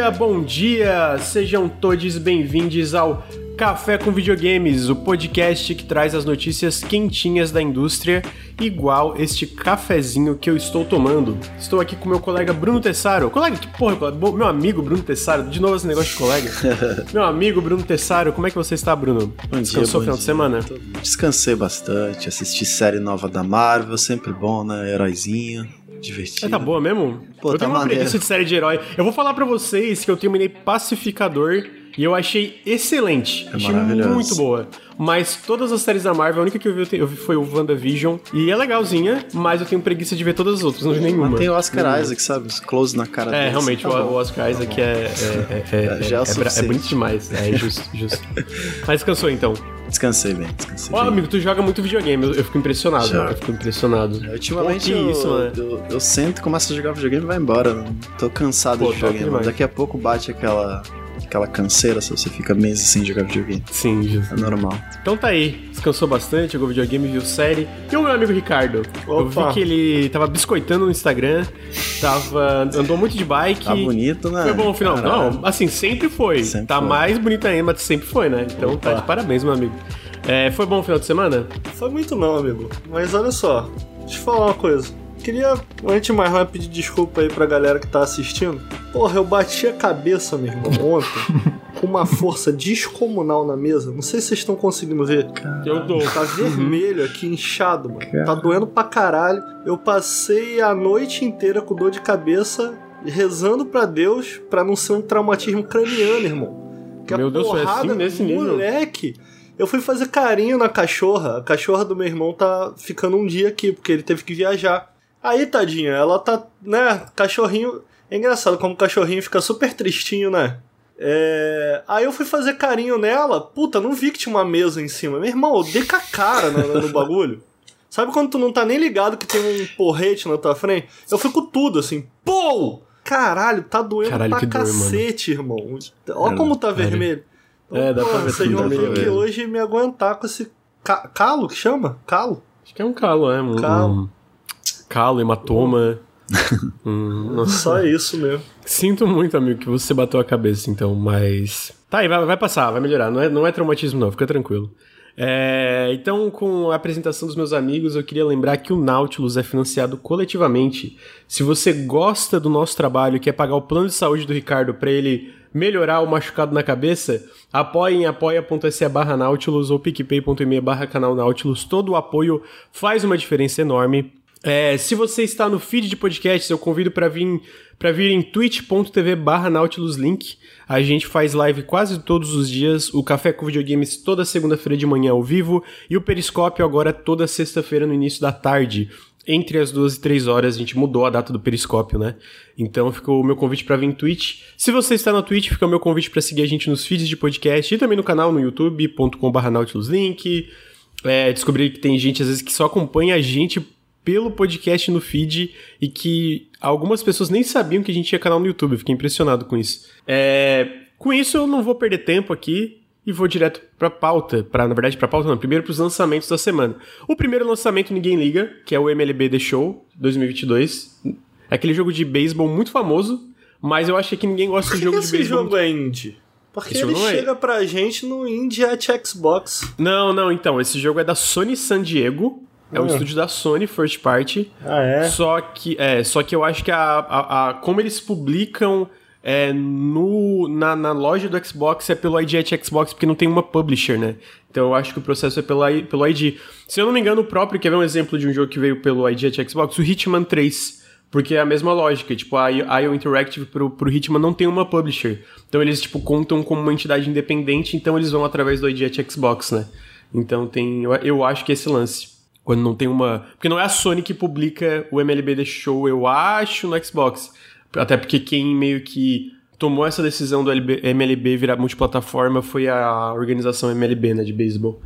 dia, bom dia! Sejam todos bem-vindos ao Café com Videogames, o podcast que traz as notícias quentinhas da indústria, igual este cafezinho que eu estou tomando. Estou aqui com meu colega Bruno Tessaro. Colega, que porra, meu amigo Bruno Tessaro, de novo esse negócio de colega. meu amigo Bruno Tessaro, como é que você está, Bruno? Bom Descansou dia, final bom de semana? Descansei bastante, assisti série nova da Marvel, sempre bom, né? Heróizinho divertido. É, tá boa mesmo? Pô, eu tá tenho uma maneiro. preguiça de série de herói. Eu vou falar pra vocês que eu terminei Pacificador e eu achei excelente. É achei maravilhoso. muito boa. Mas todas as séries da Marvel, a única que eu vi, eu vi foi o WandaVision. E é legalzinha, mas eu tenho preguiça de ver todas as outras, não vi nenhuma. Mas tem o Oscar Nenhuma. Isaac, sabe? Os close na cara É, realmente, tá o, o Oscar Isaac é, é, é, é, Já é é, é bonito demais. É justo, justo. Mas descansou então. Descansei bem, descansei Ó, bem. amigo, tu joga muito videogame, eu, eu fico impressionado. Jogo. Eu fico impressionado. Ultimamente eu, isso, né? eu, eu sento, começo a jogar videogame e vai embora. Tô cansado Pô, de videogame. Daqui a pouco bate aquela, aquela canseira se você fica meses sem jogar videogame. Sim, justo. É normal. Então tá aí, descansou bastante, jogou videogame, viu série. E o meu amigo Ricardo? Eu vi Opa. que ele tava biscoitando no Instagram, tava andou muito de bike. Tá bonito, né? Foi bom o final. Caralho. Não, assim, sempre foi. Sempre tá foi. mais bonito ainda, mas sempre foi, né? Então tá Opa. de parabéns, meu amigo. É, foi bom o final de semana? Foi muito não, amigo. Mas olha só, deixa eu falar uma coisa. Queria, antes de mais nada, pedir desculpa aí pra galera que tá assistindo. Porra, eu bati a cabeça, meu irmão, ontem, com uma força descomunal na mesa. Não sei se vocês estão conseguindo ver. Eu dou. Tá vermelho aqui, inchado, mano. Tá doendo pra caralho. Eu passei a noite inteira com dor de cabeça, rezando pra Deus pra não ser um traumatismo craniano, irmão. Que Meu Deus, foi porrada, assim nesse nível? Moleque, eu fui fazer carinho na cachorra. A cachorra do meu irmão tá ficando um dia aqui, porque ele teve que viajar. Aí, tadinha, ela tá, né, cachorrinho... É engraçado como o cachorrinho fica super tristinho, né? É... Aí eu fui fazer carinho nela, puta, não vi que tinha uma mesa em cima. Meu irmão, eu dei com a cara no, no bagulho. Sabe quando tu não tá nem ligado que tem um porrete na tua frente? Eu fui com tudo, assim, pô! Caralho, tá doendo Caralho, pra cacete, irmão. Olha como tá vermelho. É, dá pra ver Vocês vão ter que hoje me aguentar com esse ca- calo que chama? Calo? Acho que é um calo, é. Um, Calo. Calo, hematoma. Hum. Só isso mesmo. Sinto muito, amigo, que você bateu a cabeça, então, mas. Tá aí, vai, vai passar, vai melhorar. Não é, não é traumatismo, não, fica tranquilo. É, então, com a apresentação dos meus amigos, eu queria lembrar que o Nautilus é financiado coletivamente. Se você gosta do nosso trabalho e quer pagar o plano de saúde do Ricardo para ele melhorar o machucado na cabeça, apoie em apoia.se barra Nautilus ou picpay.me barra canal Nautilus. Todo o apoio faz uma diferença enorme. É, se você está no feed de podcasts, eu convido para vir para vir em twitch.tv barra Nautilus Link. A gente faz live quase todos os dias, o Café com Videogames toda segunda-feira de manhã ao vivo e o Periscópio agora toda sexta-feira no início da tarde. Entre as duas e três horas, a gente mudou a data do Periscópio, né? Então ficou o meu convite para vir em Twitch. Se você está na Twitch, fica o meu convite para seguir a gente nos feeds de podcast e também no canal no youtube.com.br nautiluslink. É, descobri que tem gente às vezes que só acompanha a gente pelo podcast no feed e que algumas pessoas nem sabiam que a gente tinha canal no YouTube. Eu fiquei impressionado com isso. É, com isso, eu não vou perder tempo aqui e vou direto pra pauta. Pra, na verdade, pra pauta não. Primeiro pros lançamentos da semana. O primeiro lançamento ninguém liga, que é o MLB The Show 2022. É aquele jogo de beisebol muito famoso, mas eu acho que ninguém gosta de jogo de esse beisebol. jogo é indie? Porque Esse ele é- chega pra gente no Indie at Xbox. Não, não, então. Esse jogo é da Sony San Diego. É o Ah. estúdio da Sony, first party. Ah, é? Só que, é, só que eu acho que a, a, a- como eles publicam é, no, na, na loja do Xbox é pelo ID at Xbox, porque não tem uma publisher, né? Então eu acho que o processo é pelo, pelo ID. Se eu não me engano, o próprio, quer ver um exemplo de um jogo que veio pelo ID at Xbox? O Hitman 3. Porque é a mesma lógica, tipo, a IO Interactive pro, pro Hitman não tem uma publisher. Então eles, tipo, contam como uma entidade independente, então eles vão através do ID at Xbox, né? Então tem. Eu, eu acho que é esse lance. Quando não tem uma. Porque não é a Sony que publica o MLB The Show, eu acho, no Xbox. Até porque quem meio que tomou essa decisão do LB MLB virar multiplataforma foi a organização MLB, né, de beisebol.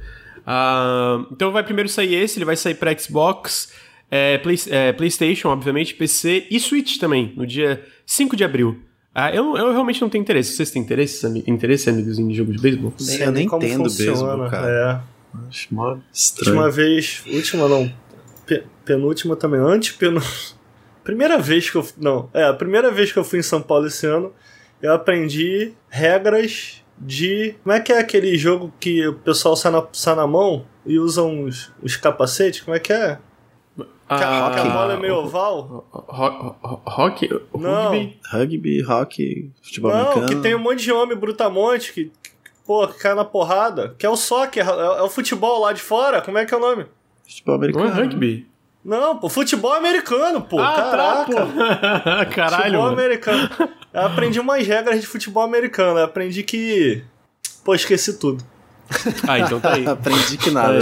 Ah, então vai primeiro sair esse, ele vai sair para Xbox, é, Play- é, PlayStation, obviamente, PC e Switch também, no dia 5 de abril. Ah, eu, eu realmente não tenho interesse. Vocês têm interesse, ami- interesse amigos, em jogo de beisebol? Nem- eu nem como entendo funciona, beisebol, cara. É. Acho mó estranho. Última vez. Última não. pe- penúltima também. Antepenúltima. Primeira vez que eu. Não, é, a primeira vez que eu fui em São Paulo esse ano, eu aprendi regras de. Como é que é aquele jogo que o pessoal sai na, sai na mão e usa uns, uns capacetes? Como é que é? Ah, que, a, a bola é meio oval? Rock? Não. Rugby? Rugby, hockey, futebol Não, americano. que tem um monte de homem brutamonte que, pô, que cai na porrada. Que é o soccer, é, é o futebol lá de fora. Como é que é o nome? Futebol Não americano. é rugby? Não, pô, futebol americano, pô. ah, Caraca. tá, pô. Caralho, futebol mano. americano. Eu aprendi umas regras de futebol americano. Eu aprendi que. Pô, esqueci tudo. Ah, então tá aí. Aprendi que nada.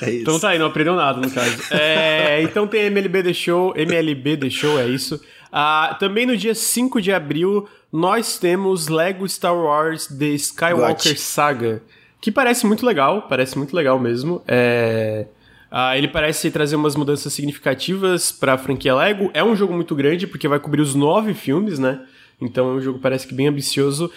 É isso. Então tá aí, não aprendeu nada no caso. É, então tem MLB The Show, MLB The Show, é isso. Ah, também no dia 5 de abril, nós temos Lego Star Wars The Skywalker. Saga, que parece muito legal, parece muito legal mesmo. É, ah, ele parece trazer umas mudanças significativas pra franquia Lego. É um jogo muito grande, porque vai cobrir os nove filmes, né? Então é um jogo parece que bem ambicioso.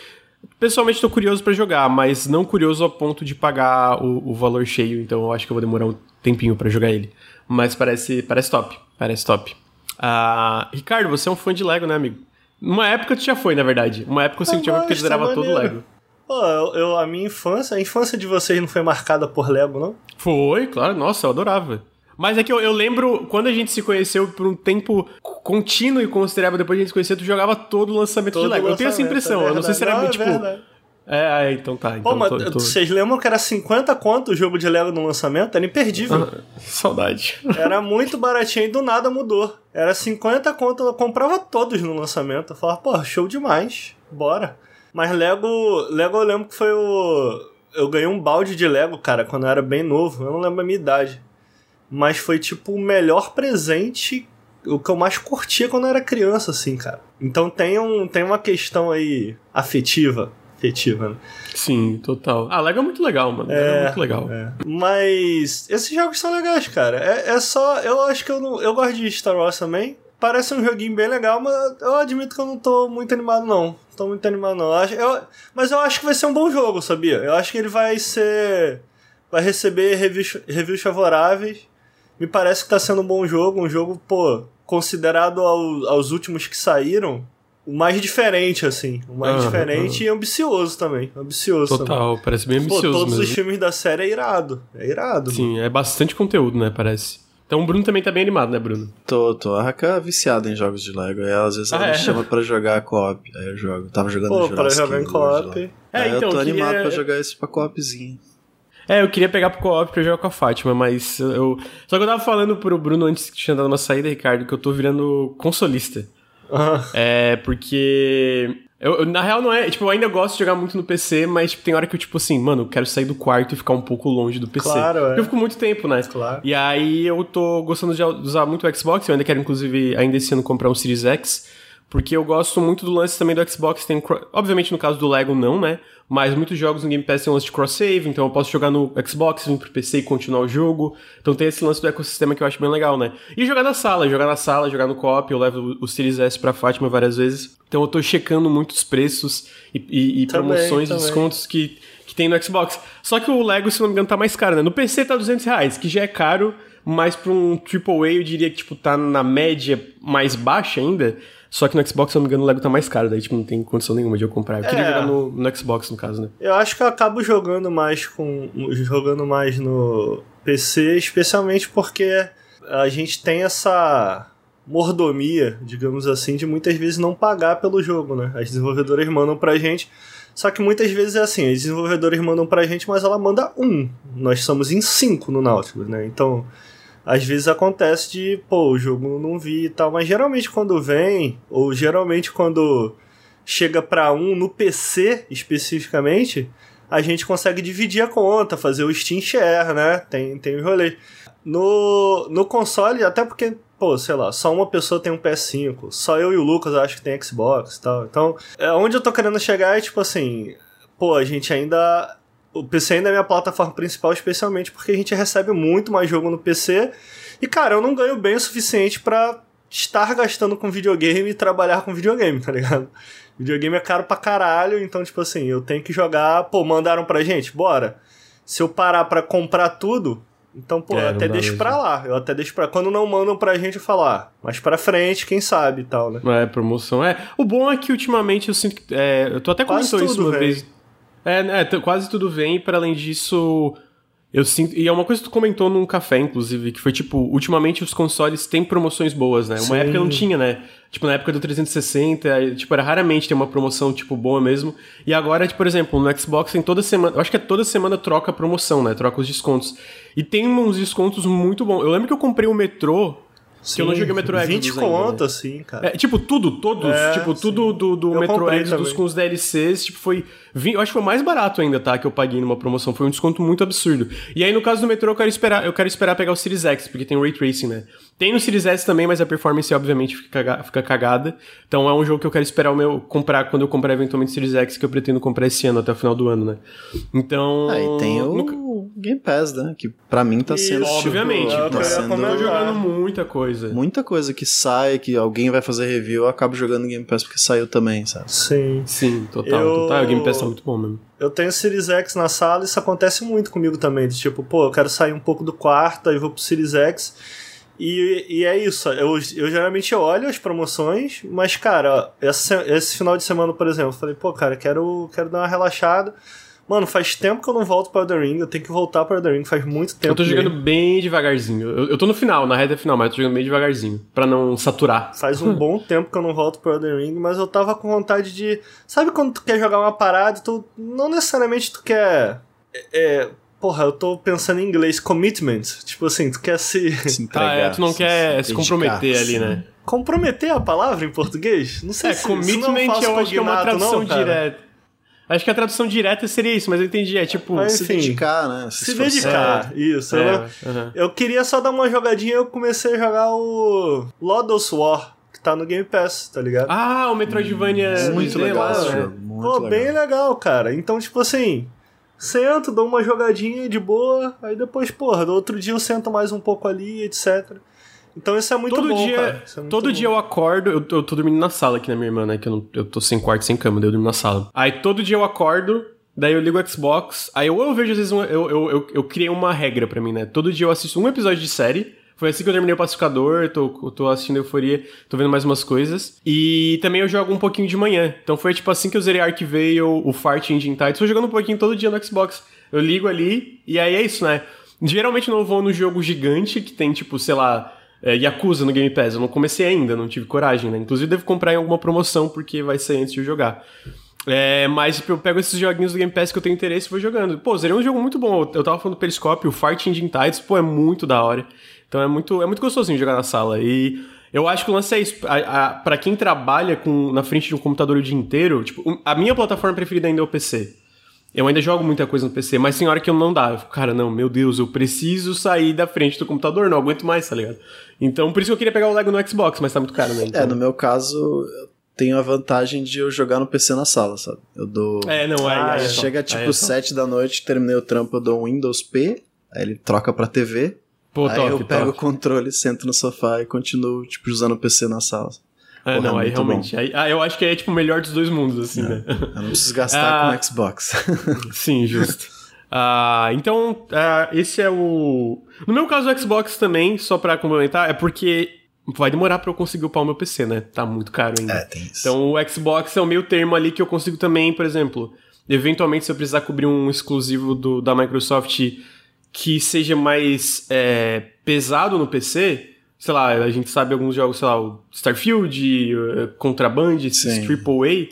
Pessoalmente tô curioso pra jogar, mas não curioso ao ponto de pagar o, o valor cheio, então eu acho que eu vou demorar um tempinho pra jogar ele. Mas parece, parece top, parece top. Ah, Ricardo, você é um fã de Lego, né, amigo? Uma época tu já foi, na verdade. Uma época eu sei que tu já foi porque tu gosto, zerava é todo. Lego. Pô, eu, eu- a minha infância, a infância de vocês não foi marcada por Lego, não? Foi, claro, nossa, eu adorava. Mas é que eu, eu lembro, quando a gente se conheceu por um tempo contínuo e considerável, depois de a gente se conhecer, tu jogava todo o lançamento de Todo Lego. Eu tenho essa lançamento, impressão, é eu não sei se era, tipo... Não, é verdade. É, é, então tá. Então Pô, mas tô- tô- vocês lembram que era 50 conto o jogo de Lego no lançamento? Era imperdível. Ah, Saudade. Era muito baratinho e do nada mudou. Era 50 conto, eu comprava todos no lançamento. Eu falava, pô, show demais, bora. Mas Lego, Lego eu lembro que foi o. Eu ganhei um balde de Lego, cara, quando eu era bem novo. Eu não lembro a minha idade. Mas foi tipo o melhor presente, o que eu mais curtia quando eu era criança, assim, cara. Então tem, um, tem uma questão aí afetiva. Afetiva, né? Sim, total. Ah, Lego é muito legal, mano. Lego é muito legal. É. Mas esses jogos são legais, cara. É, é só. Eu acho que eu não. Eu gosto de Star Wars também. Parece um joguinho bem legal, mas eu admito que eu não tô muito animado, não. Tô muito animado, não. Eu acho- eu- mas eu acho que vai ser um bom jogo, sabia? Eu acho que ele vai ser. Vai receber reviews, reviews favoráveis. Me parece que tá sendo um bom jogo. Um jogo, pô, considerado ao- aos últimos que saíram, o mais diferente, assim. O mais diferente e ambicioso também. Ambicioso também. Total, parece bem Pô, ambicioso todos mesmo. os filmes da série é irado. É irado. Sim, é bastante conteúdo, né, parece. Então o Bruno também tá bem animado, né, Bruno? Tô, tô. A Raca é viciada em jogos de Lego. Aí às vezes ela Ah, me é? chama pra jogar co-op. Aí eu jogo. Tava jogando Pô, Jurassic para jogar em co-op. É, Aí então, eu tô eu queria- animado pra jogar esse pra co-opzinho. É, eu queria pegar pro co-op pra jogar com a Fátima, mas eu. Só que eu tava falando pro Bruno antes que tinha dado uma saída, Ricardo, que eu tô virando consolista. É, porque. Eu, eu- na real, não é. Tipo, eu ainda gosto de jogar muito no PC, mas tipo, tem hora que eu, tipo assim, mano, eu quero sair do quarto e ficar um pouco longe do PC. Claro, é. Porque eu fico muito tempo, né? Claro. E aí eu tô gostando de usar muito o Xbox, eu ainda quero, inclusive, ainda esse ano comprar um Series X. Porque eu gosto muito do lance também do Xbox. Tem, obviamente, no caso do Lego, não, né? Mas muitos jogos no Game Pass tem um lance de cross-save, então eu posso jogar no Xbox, vir pro PC e continuar o jogo. Então tem esse lance do ecossistema que eu acho bem legal, né? E jogar na sala, jogar na sala, jogar no co-op. Eu levo o Series S pra Fátima várias vezes. Então eu tô checando muitos preços e, e- e Também, promoções e também. descontos que, que tem no Xbox. Só que o Lego, se não me engano, tá mais caro, né? No PC tá 200 reais, que já é caro, mas pra um AAA eu diria que, tipo, tá na média mais baixa ainda. Só que no Xbox, se não me engano, o Lego tá mais caro, daí, tipo, não tem condição nenhuma de eu comprar. Eu queria É. jogar no, no Xbox, no caso, né? Eu acho que eu acabo jogando mais com. jogando mais no PC, especialmente porque a gente tem essa mordomia, digamos assim, de muitas vezes não pagar pelo jogo, né? As desenvolvedoras mandam pra gente. Só que muitas vezes é assim, as desenvolvedoras mandam pra gente, mas ela manda um. Nós somos em cinco no Nautilus, né? Então, às vezes acontece de, pô, o jogo não vi e tal, mas geralmente quando vem, ou geralmente quando chega pra um no PC especificamente, a gente consegue dividir a conta, fazer o Steam Share, né? Tem, tem o rolê. No, no console, até porque, pô, sei lá, só uma pessoa tem um PS5, só eu e o Lucas acho que tem Xbox e tal. Então, é, onde eu tô querendo chegar é tipo assim, pô, a gente ainda. O PC ainda é minha plataforma principal, especialmente porque a gente recebe muito mais jogo no PC. E, cara, eu não ganho bem o suficiente pra estar gastando com videogame e trabalhar com videogame, tá ligado? Videogame é caro pra caralho, então, tipo assim, eu tenho que jogar. Pô, mandaram pra gente? Bora. Se eu parar pra comprar tudo, Então, pô, É, eu até deixo mesmo. pra lá. Eu até deixo pra. Quando não mandam pra gente, eu falo, ah, mas pra frente, quem sabe e tal, né? É, promoção. É, o bom é que ultimamente eu sinto que. É, eu tô até comentou isso uma vem. vez. É, né, t- quase tudo vem, para além disso. Eu sinto. E é uma coisa que tu comentou num café, inclusive, que foi tipo, ultimamente os consoles têm promoções boas, né? Uma Sim. época não tinha, né? Tipo, na época do 360, aí, tipo, era raramente ter uma promoção, tipo, boa mesmo. E agora, tipo, por exemplo, no Xbox tem toda semana. Eu acho que é toda semana troca a promoção, né? Troca os descontos. E tem uns descontos muito bons. Eu lembro que eu comprei o metrô. Que eu não joguei o Metro 20 Exodus ainda, conto, né? assim, cara. É, tipo, tudo, todos, É, tipo, sim. tudo do, do Eu Metro Exodus também. com os DLCs, tipo, foi. Vi- Eu acho que foi o mais barato ainda, tá? Que eu paguei numa promoção. Foi um desconto muito absurdo. E aí, no caso do Metro, eu quero esperar, eu quero esperar pegar o Series X, porque tem o Ray Tracing, né? Tem no Series S também, mas a performance, obviamente, fica, fica cagada. Então é um jogo que eu quero esperar o meu comprar quando eu comprar eventualmente o Series X, que eu pretendo comprar esse ano, até o final do ano, né? Então. Aí Ah, tem o no- Game Pass, né? Que pra mim tá sendo. Isso, Obviamente, o que tá eu sendo Eu jogando muita coisa. muita coisa que sai, que alguém vai fazer review, eu acabo jogando Game Pass porque saiu também, sabe? Sim. Sim, total, Eu- total. O Game Pass tá muito bom mesmo. Eu tenho Series X na sala e isso acontece muito comigo também. De tipo, pô, eu quero sair um pouco do quarto, aí vou pro Series X. E, e é isso. Eu, eu geralmente olho as promoções, mas, cara, esse final de semana, por exemplo, eu falei, pô, cara, quero, quero dar uma relaxada. Mano, faz tempo que eu não volto pra Elden Ring, eu tenho que voltar pra Elden Ring, faz muito tempo. Eu tô jogando mesmo. bem devagarzinho. Eu, eu tô no final, na reta final, mas eu tô jogando bem devagarzinho. Pra não saturar. Faz um bom tempo que eu não volto pro Elden Ring, mas eu tava com vontade de. Sabe quando tu quer jogar uma parada tu. Não necessariamente tu quer. É, é, porra, eu tô pensando em inglês, commitment. Tipo assim, tu quer se. Se Ah, entregar. é, tu não quer se dedicar, comprometer ali, né? Comprometer a palavra em português? Não sei É, se isso não commitment faço eu acho que é uma tradução não, direta. Acho que a tradução direta seria isso, mas eu entendi. É tipo. Mas- Se Enfim. dedicar, né? Se esforçar. dedicar, isso. é, eu, eu queria só dar uma jogadinha e eu comecei a jogar o Lodos War, que tá no Game Pass, tá ligado? Ah, o Metroidvania. Muito 2D legal lá, esse né? jogo. Muito Pô, legal. bem legal, cara. Então, tipo assim, sento, dou uma jogadinha de boa, aí depois, porra, do outro dia eu sento mais um pouco ali, etc. Então isso é muito todo bom, dia, é muito todo bom. dia eu acordo, eu, eu tô dormindo na sala aqui na minha irmã, né? Que eu, não, eu tô sem quarto, sem cama, daí eu durmo na sala. Aí todo dia eu acordo, daí eu ligo o Xbox, aí ou eu vejo às vezes um, eu, eu, eu, eu criei uma regra pra mim, né? Todo dia eu assisto um episódio de série. Foi assim que eu terminei o Pacificador, tô, eu tô assistindo Euforia, tô vendo mais umas coisas. E também eu jogo um pouquinho de manhã. Então foi tipo assim que eu zerei Arcvale, o Fart Engine Titans, tô jogando um pouquinho todo dia no Xbox. Eu ligo ali, e aí é isso, né? Geralmente eu não vou no jogo gigante, que tem tipo, sei lá, é, Yakuza no Game Pass. Eu não comecei ainda, não tive coragem, né? Inclusive devo comprar em alguma promoção, porque vai ser antes de eu jogar. É, mas tipo, eu pego esses joguinhos do Game Pass que eu tenho interesse e vou jogando. Pô, zerei um jogo muito bom. Eu tava falando do Periscope, o Fart Engine Tides, pô, é muito da hora. Então é muito, é muito gostosinho jogar na sala. E eu acho que o lance é isso. A, a, pra quem trabalha com, na frente de um computador o dia inteiro, tipo, a minha plataforma preferida ainda é o PC. Eu ainda jogo muita coisa no PC, mas tem hora que eu não dá. Eu fico, cara, não, meu Deus, eu preciso sair da frente do computador, não aguento mais, tá ligado? Então, por isso que eu queria pegar o Lego no Xbox, mas tá muito caro, né? Então... É, no meu caso, eu tenho a vantagem de eu jogar no PC na sala, sabe? Eu dou. É, não, aí, Ah, aí é só. Chega tipo é só. 7 da noite, terminei o trampo, eu dou um Windows P, aí ele troca pra TV. Pô, aí top, eu pego o top. controle, sento no sofá e continuo, tipo, usando o PC na sala. É, Porra, não, aí muito realmente. Aí, ah, eu acho que aí é tipo o melhor dos dois mundos, assim, né? Eu não preciso gastar Ah. com o Xbox. Sim, justo. Ah, então, ah, esse é o. No meu caso, o Xbox também, só pra complementar, é porque vai demorar pra eu conseguir upar o meu PC, né? Tá muito caro ainda. é, tem isso. Então o Xbox é o meio termo ali que eu consigo também, por exemplo, eventualmente se eu precisar cobrir um exclusivo do, da Microsoft que seja mais é, pesado no PC, sei lá, a gente sabe alguns jogos, sei lá, o Starfield, eh, Contraband, esses. AAA,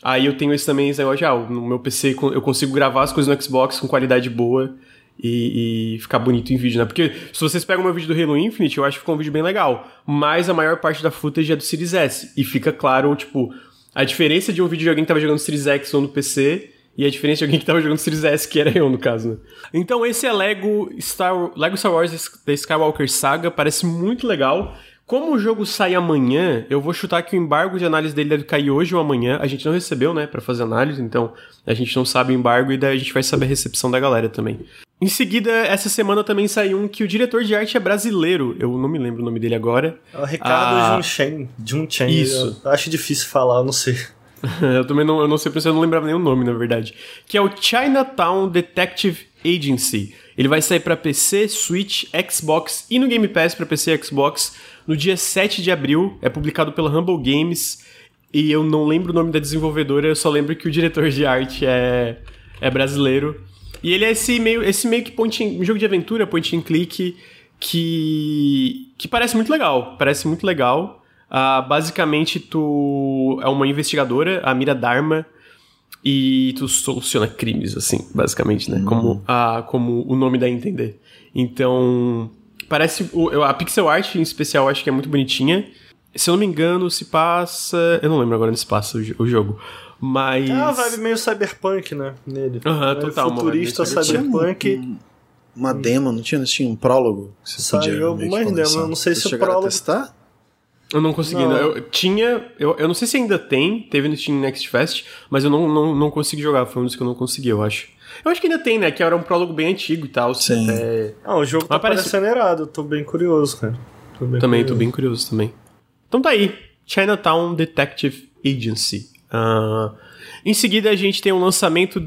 aí eu tenho esse também, esse negócio de, ah, no meu PC eu consigo gravar as coisas no Xbox com qualidade boa e, e ficar bonito em vídeo, né? Porque se vocês pegam o meu vídeo do Halo Infinite, eu acho que ficou um vídeo bem legal. Mas a maior parte da footage é do Series S. E fica claro, tipo, a diferença de um vídeo de alguém que tava jogando Series X ou no PC e a diferença de alguém que tava jogando Series S, que era eu, no caso, né? Então esse é Lego Star, Lego Star Wars da Skywalker Saga, parece muito legal. Como o jogo sai amanhã, eu vou chutar que o embargo de análise dele deve cair hoje ou amanhã. A gente não recebeu, né, pra fazer análise, então a gente não sabe o embargo e daí a gente vai saber a recepção da galera também. Em seguida, essa semana também saiu um que o diretor de arte é brasileiro. Eu não me lembro o nome dele agora. É o Ricardo Ah. Junchen. Junchen. Isso. Eu acho difícil falar, eu não sei. eu também não, eu não sei porque eu não lembrava o nome, na verdade. Que é o Chinatown Detective Agency. Ele vai sair para PC, Switch, Xbox e no Game Pass para PC e Xbox no dia 7 de abril. É publicado pela Humble Games e eu não lembro o nome da desenvolvedora, eu só lembro que o diretor de arte é, é brasileiro. E ele é esse meio, esse meio que point in, jogo de aventura, point and click, que, que parece muito legal. Parece muito legal. Uh, basicamente, tu é uma investigadora, a Mira Dharma, e tu soluciona crimes, assim, basicamente, né? Uhum. Como, uh, como o nome dá a entender. Então, parece. A pixel art, em especial, acho que é muito bonitinha. Se eu não me engano, se passa. Eu não lembro agora onde se passa o, o jogo. Mas. É uma vibe meio cyberpunk, né? Nele. Aham, uhum, total. Futurista, cyberpunk. Um, uma demo, não tinha? Não tinha um prólogo? Que você Saiu algumas demos, eu não sei se o prólogo. A testar? Eu não consegui, não. Eu tinha. Eu, eu não sei se ainda tem, teve no Steam Next Fest, mas eu não, não, não consegui jogar. Foi um dos que eu não consegui, eu acho. Eu acho que ainda tem, né? Que era um prólogo bem antigo e tal. Sim. É... Ah, o jogo mas tá parece... parecendo irado. Tô bem curioso, cara. Tô bem também, curioso. tô bem curioso também. Então tá aí. Chinatown Detective Agency. Uh, em seguida, a gente tem um lançamento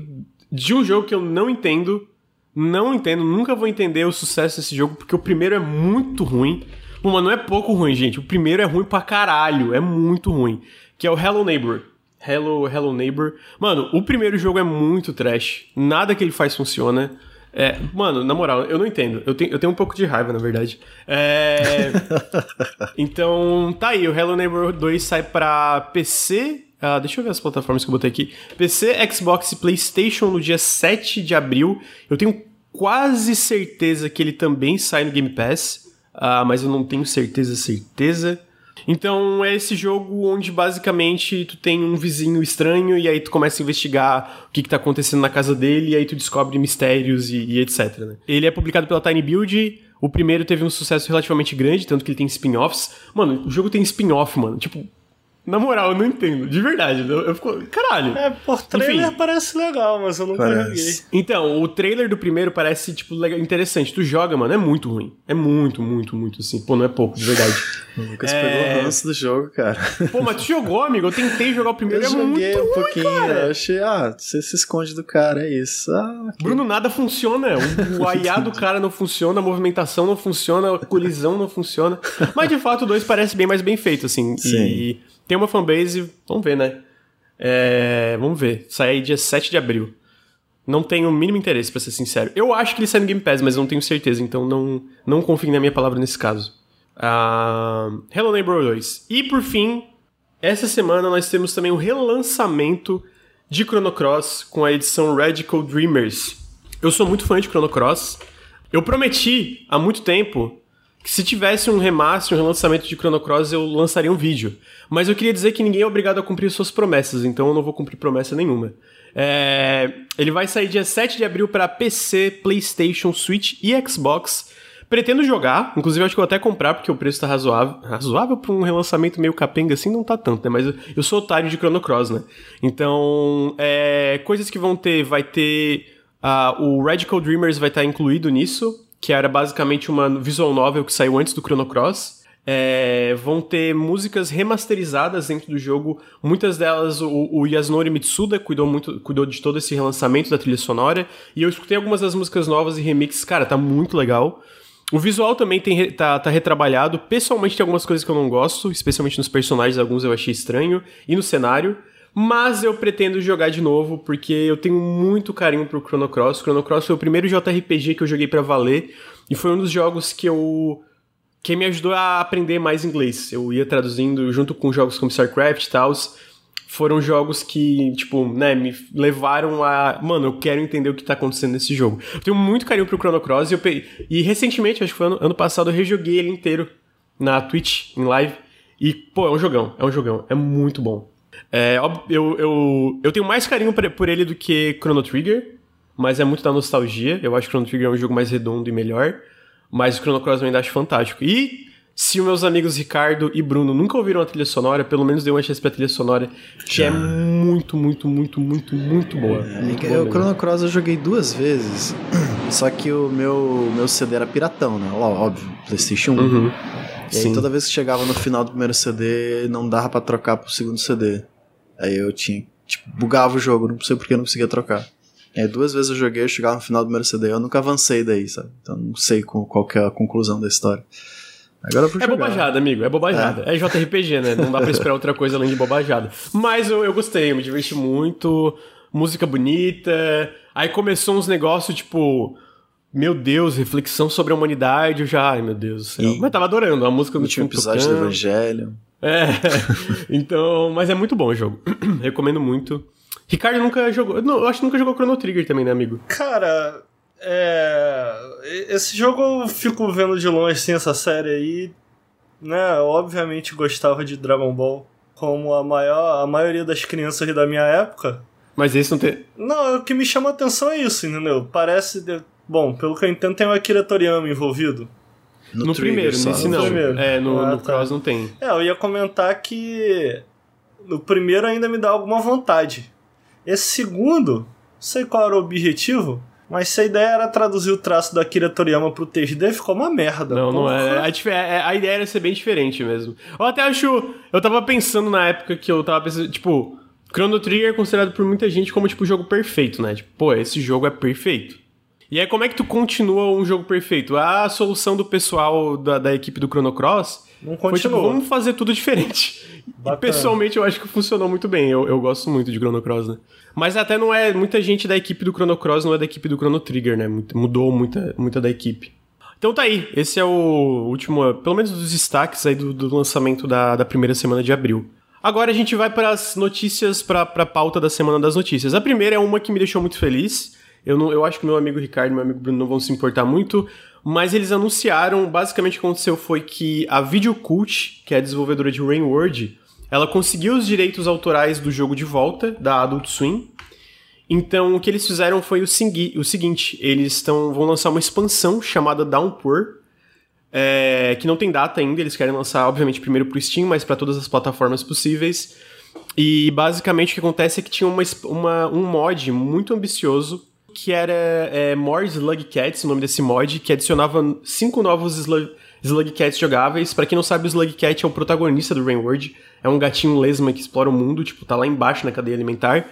de um jogo que eu não entendo. Não entendo, nunca vou entender o sucesso desse jogo, porque o primeiro é muito ruim. Pô, mas não é pouco ruim, gente. O primeiro é ruim pra caralho. É muito ruim. Que é o Hello Neighbor. Hello, Hello Neighbor. Mano, o primeiro jogo é muito trash. Nada que ele faz funciona. É, mano, na moral, eu não entendo. Eu tenho, eu tenho um pouco de raiva, na verdade. É... então, tá aí. O Hello Neighbor 2 sai pra PC. Ah, deixa eu ver as plataformas que eu botei aqui. PC, Xbox e PlayStation no dia 7 de abril. Eu tenho quase certeza que ele também sai no Game Pass uh, mas eu não tenho certeza, certeza. Então é esse jogo onde basicamente tu tem um vizinho estranho e aí tu começa a investigar o que, que tá acontecendo na casa dele e aí tu descobre mistérios e, e etc. Né? Ele é publicado pela Tiny Build. O primeiro teve um sucesso relativamente grande, tanto que ele tem spin-offs. Mano, o jogo tem spin-off, mano. Tipo, na moral, eu não entendo. De verdade. Eu, eu fico. Caralho. É, por trailer Enfim, parece legal, mas eu nunca parece. joguei. Então, o trailer do primeiro parece, tipo, legal, interessante. Tu joga, mano, é muito ruim. É muito, muito, muito assim. Pô, não é pouco, de verdade. o Lucas é... pegou o ranço do jogo, cara. Pô, mas tu jogou, amigo? Eu tentei jogar o primeiro. Eu é joguei um pouquinho. Cara. Eu achei, ah, você se esconde do cara, é isso. Ah, que... Bruno, nada funciona. O, o IA do cara não funciona, a movimentação não funciona, a colisão não funciona. Mas de fato, o 2 parece bem mais bem feito, assim. Sim. E tem uma fanbase, vamos ver, né? É, vamos ver. Sai aí dia 7 de abril. Não tenho o mínimo interesse, para ser sincero. Eu acho que ele sai no Game Pass, mas não tenho certeza, então não, não confio na minha palavra nesse caso. Uh, Hello Neighbor 2. E por fim, essa semana nós temos também o relançamento de Chrono Cross com a edição Radical Dreamers. Eu sou muito fã de Chrono Cross. Eu prometi há muito tempo se tivesse um remaster, um relançamento de Chrono Cross, eu lançaria um vídeo. Mas eu queria dizer que ninguém é obrigado a cumprir suas promessas, então eu não vou cumprir promessa nenhuma. É... Ele vai sair dia 7 de abril para PC, PlayStation, Switch e Xbox. Pretendo jogar, inclusive acho que vou até comprar porque o preço tá razoável. Razoável para um relançamento meio capenga assim não tá tanto, né? Mas eu sou otário de Chrono Cross, né? Então, é... coisas que vão ter, vai ter. Uh, o Radical Dreamers vai estar tá incluído nisso que era basicamente uma visual novel que saiu antes do Chrono Cross. É, vão ter músicas remasterizadas dentro do jogo. Muitas delas o, o, Yasunori Mitsuda cuidou muito, cuidou de todo esse relançamento da trilha sonora. E eu escutei algumas das músicas novas e remixes, cara, tá muito legal. O visual também tem, tá, tá retrabalhado. Pessoalmente tem algumas coisas que eu não gosto, especialmente nos personagens, alguns eu achei estranho, e no cenário. Mas eu pretendo jogar de novo, porque eu tenho muito carinho pro Chrono Cross. Chrono Cross foi o primeiro JRPG que eu joguei para valer, e foi um dos jogos que eu. que me ajudou a aprender mais inglês. Eu ia traduzindo junto com jogos como StarCraft e tal. Foram jogos que, tipo, né, me levaram a. Mano, eu quero entender o que tá acontecendo nesse jogo. Eu tenho muito carinho pro Chrono Cross e, eu pe... e recentemente, acho que foi ano, ano passado, eu rejoguei ele inteiro na Twitch, em live. E, pô, é um jogão, é um jogão, é muito bom. É, eu, eu, eu tenho mais carinho por ele do que Chrono Trigger, mas é muito da nostalgia. Eu acho que Chrono Trigger é um jogo mais redondo e melhor. Mas o Chrono Cross eu ainda acho fantástico. E se os meus amigos Ricardo e Bruno nunca ouviram a trilha sonora, pelo menos dê uma chance pra trilha sonora, que é muito, muito, muito, muito, muito boa. É, muito boa o Chrono Cross eu joguei duas vezes, só que o meu, meu CD era piratão, né? Óbvio, PlayStation 1. Uhum. E aí toda vez que chegava no final do primeiro CD, não dava para trocar pro segundo CD. Aí eu tinha, tipo, bugava o jogo, não sei porque não conseguia trocar. É, duas vezes eu joguei, eu chegava no final do primeiro CD, eu nunca avancei daí, sabe? Então não sei qual que é a conclusão da história. Agora eu É bobajada, amigo, é bobajada. É. é JRPG, né? Não dá pra esperar outra coisa além de bobajada. Mas eu, eu gostei, eu me diverti muito, música bonita. Aí começou uns negócios tipo. Meu Deus, reflexão sobre a humanidade, eu já, ai meu Deus do céu. E... Mas tava adorando, a música no último episódio tocando. do Evangelho. É, então, mas é muito bom o jogo. Recomendo muito. Ricardo nunca jogou. Não, eu acho que nunca jogou Chrono Trigger também, né, amigo? Cara, é. Esse jogo eu fico vendo de longe assim, essa série aí. Né, eu obviamente gostava de Dragon Ball, como a, maior, a maioria das crianças da minha época. Mas esse não tem. Não, o que me chama a atenção é isso, entendeu? Parece. De... Bom, pelo que eu entendo, tem o Akira Toriyama envolvido. No, no primeiro, só. nesse não. Primeiro. É, no, ah, no tá. Cross não tem. É, eu ia comentar que. No primeiro ainda me dá alguma vontade. Esse segundo, não sei qual era o objetivo, mas se a ideia era traduzir o traço da Akira Toriyama pro 3D, ficou uma merda. Não, porra. não é. A, é, a, ideia era ser bem diferente mesmo. Eu até acho. Eu tava pensando na época que eu tava pensando, tipo. Chrono Trigger é considerado por muita gente como, tipo, o jogo perfeito, né? Tipo, pô, esse jogo é perfeito. E aí, como é que tu continua um jogo perfeito? A solução do pessoal da, da equipe do Chrono Cross não foi tipo, vamos fazer tudo diferente. Bacana. E pessoalmente eu acho que funcionou muito bem. Eu, eu gosto muito de Chrono Cross, né? Mas até não é. Muita gente da equipe do Chrono Cross não é da equipe do Chrono Trigger, né? Mudou muita, muita da equipe. Então tá aí. Esse é o último, pelo menos dos destaques aí do, do lançamento da, da primeira semana de abril. Agora a gente vai para as notícias, para a pauta da semana das notícias. A primeira é uma que me deixou muito feliz. Eu, não, eu acho que meu amigo Ricardo e meu amigo Bruno não vão se importar muito, mas eles anunciaram, basicamente o que aconteceu foi que a Videocult, que é a desenvolvedora de Rainward, ela conseguiu os direitos autorais do jogo de volta, da Adult Swim. Então, o que eles fizeram foi o, o seguinte: eles tão, vão lançar uma expansão chamada Downpour, é, que não tem data ainda, eles querem lançar, obviamente, primeiro pro Steam, mas para todas as plataformas possíveis. E basicamente o que acontece é que tinha uma, uma, um mod muito ambicioso que era é, More Slug Cats, o nome desse mod, que adicionava cinco novos Slug, Slug Cats jogáveis. Para quem não sabe, o Slug Cat é o protagonista do Rainward. É um gatinho lesma que explora o mundo, tipo, tá lá embaixo na cadeia alimentar.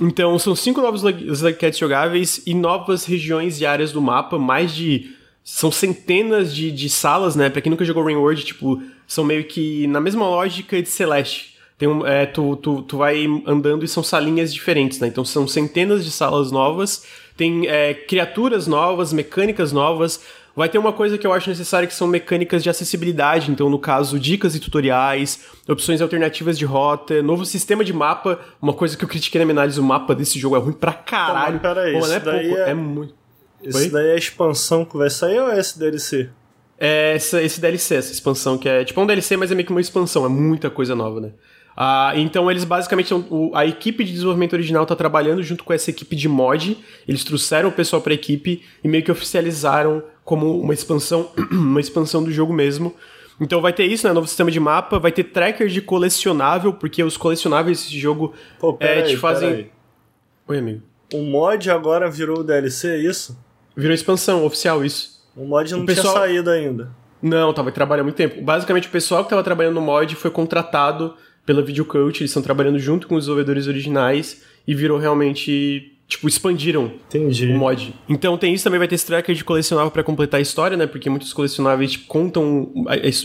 Então, são cinco novos Slug, Cats jogáveis e novas regiões e áreas do mapa, mais de... São centenas de, de salas, né? Pra quem nunca jogou Rainward, tipo, são meio que na mesma lógica de Celeste tem um, é, tu, tu, tu vai andando e são salinhas diferentes, né? Então são centenas de salas novas, tem é, criaturas novas, mecânicas novas. Vai ter uma coisa que eu acho necessária que são mecânicas de acessibilidade, então no caso dicas e tutoriais, opções alternativas de rota, novo sistema de mapa, uma coisa que eu critiquei na minha análise, o mapa desse jogo é ruim pra caralho. Pô, peraí, Pô, não é pouco, é... é muito. Esse Oi? daí é a expansão que vai sair ou é esse DLC? É essa, esse DLC, essa expansão, que é tipo um DLC, mas é meio que uma expansão, é muita coisa nova, né? Ah, então eles basicamente o, a equipe de desenvolvimento original está trabalhando junto com essa equipe de mod. Eles trouxeram o pessoal para a equipe e meio que oficializaram como uma expansão, uma expansão do jogo mesmo. Então vai ter isso, né? Novo sistema de mapa, vai ter tracker de colecionável, porque os colecionáveis desse jogo Pô, é, te fazem. Oi, amigo. O mod agora virou DLC, é isso? Virou expansão oficial, isso. O mod não o pessoal... tinha saído ainda. Não, tava trabalhando muito tempo. Basicamente, o pessoal que tava trabalhando no mod foi contratado pela Videocoach, eles estão trabalhando junto com os desenvolvedores originais e virou realmente tipo, expandiram Entendi. o mod. Então tem isso, também vai ter esse tracker de colecionável para completar a história, né? Porque muitos colecionáveis tipo, contam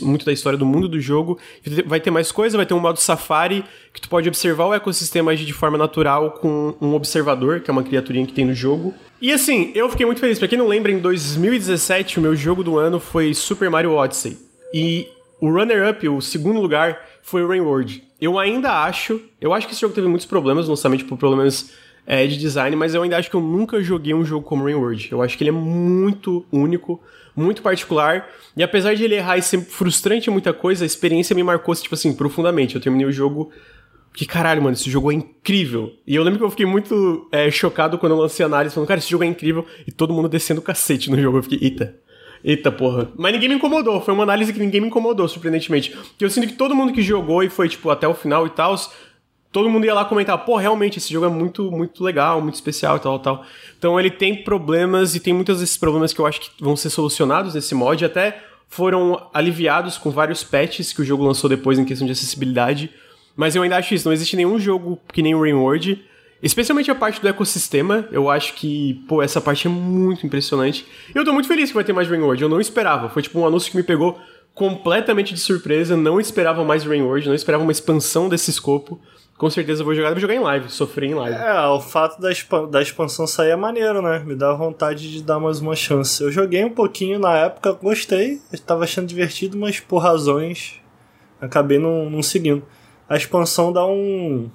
muito da história do mundo do jogo. Vai ter mais coisa, vai ter um modo Safari, que tu pode observar o ecossistema agir de forma natural com um observador, que é uma criaturinha que tem no jogo. E assim, eu fiquei muito feliz. Pra quem não lembra, em 2017, o meu jogo do ano foi Super Mario Odyssey. E o runner-up, o segundo lugar, foi o Rainward. Eu ainda acho. Eu acho que esse jogo teve muitos problemas lançamento, tipo, problemas é, de design, mas eu ainda acho que eu nunca joguei um jogo como Rainward. Eu acho que ele é muito único, muito particular. E apesar de ele errar e ser frustrante em muita coisa, a experiência me marcou, tipo assim, profundamente. Eu terminei o jogo. Que caralho, mano, esse jogo é incrível. E eu lembro que eu fiquei muito é, chocado quando eu lancei a análise, falando, cara, esse jogo é incrível, e todo mundo descendo o cacete no jogo. Eu fiquei, eita, Eita porra. Mas ninguém me incomodou. Foi uma análise que ninguém me incomodou, surpreendentemente. Porque eu sinto que todo mundo que jogou e foi, tipo, até o final e tal, todo mundo ia lá comentar, pô, realmente, esse jogo é muito, muito legal, muito especial e tal, tal. Então ele tem problemas e tem muitos desses problemas que eu acho que vão ser solucionados nesse mod, até foram aliviados com vários patches que o jogo lançou depois em questão de acessibilidade. Mas eu ainda acho isso, não existe nenhum jogo que nem o Rainward Especialmente a parte do ecossistema, eu acho que, pô, essa parte é muito impressionante. Eu tô muito feliz que vai ter mais Rainward, eu não esperava. Foi tipo um anúncio que me pegou completamente de surpresa, não esperava mais Rainward, não esperava uma expansão desse escopo. Com certeza vou jogar, vou jogar em live, sofrer em live. É, o fato da, da expansão sair é maneiro, né? Me dá vontade de dar mais uma chance. Eu joguei um pouquinho na época, gostei, estava achando divertido, mas por razões acabei não, não seguindo. A expansão dá um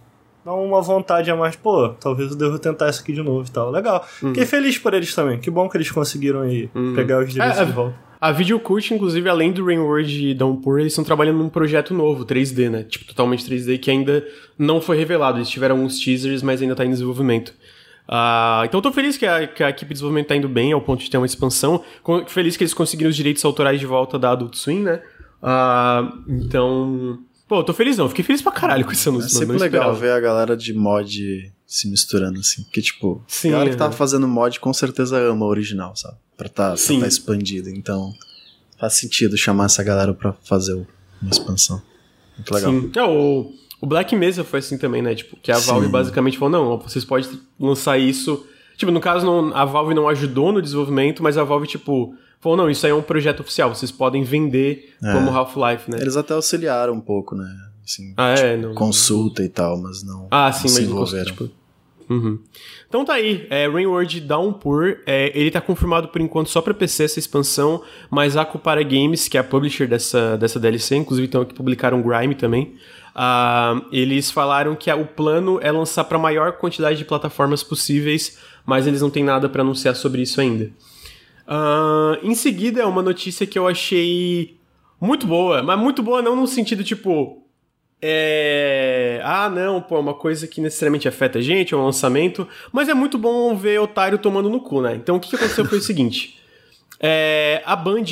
dá uma vontade a mais, pô, talvez eu devo tentar isso aqui de novo e tal. Legal. Hum. Fiquei feliz por eles também. Que bom que eles conseguiram aí hum. pegar os direitos é, de volta. A Videocult, inclusive, além do Rainward e Downpour, eles estão trabalhando num projeto novo, 3D, né? Tipo, totalmente 3D, que ainda não foi revelado. Eles tiveram uns teasers, mas ainda tá em desenvolvimento. Uh, então eu tô feliz que a, que a, equipe de desenvolvimento tá indo bem, ao ponto de ter uma expansão. Feliz que eles conseguiram os direitos autorais de volta da Adult Swim, né? Uh, então... Pô, eu tô feliz não, fiquei feliz pra caralho com esse anúncio. É sempre legal ver a galera de mod se misturando, assim. Porque, tipo, Sim, a galera que tava fazendo mod com certeza ama o original, sabe? Pra tá, Sim. pra tá expandido. Então, faz sentido chamar essa galera pra fazer uma expansão. Muito legal. Sim. É, o, o Black Mesa foi assim também, né? Tipo, que a Sim. Valve basicamente falou, não, vocês podem lançar isso... Tipo, no caso, não, a Valve não ajudou no desenvolvimento, mas a Valve, tipo falou, não, isso aí é um projeto oficial, vocês podem vender é. como Half-Life, né? Eles até auxiliaram um pouco, né? Assim, ah, é? Tipo, não, consulta não... e tal, mas não. Ah, sim, mas envolveram. Tipo... Uhum. Então tá aí, é, Rainward Downpour, é, ele tá confirmado por enquanto só pra PC essa expansão, mas a Kupara Games, que é a publisher dessa, dessa DLC, inclusive então que publicaram Grime também, uh, eles falaram que a, o plano é lançar para maior quantidade de plataformas possíveis, mas eles não têm nada para anunciar sobre isso ainda. Uh, em seguida, é uma notícia que eu achei muito boa, mas muito boa não no sentido tipo. É. Ah, não, pô, é uma coisa que necessariamente afeta a gente, é um lançamento, mas é muito bom ver otário tomando no cu, né? Então o que, aconteceu foi o seguinte: é, a Band,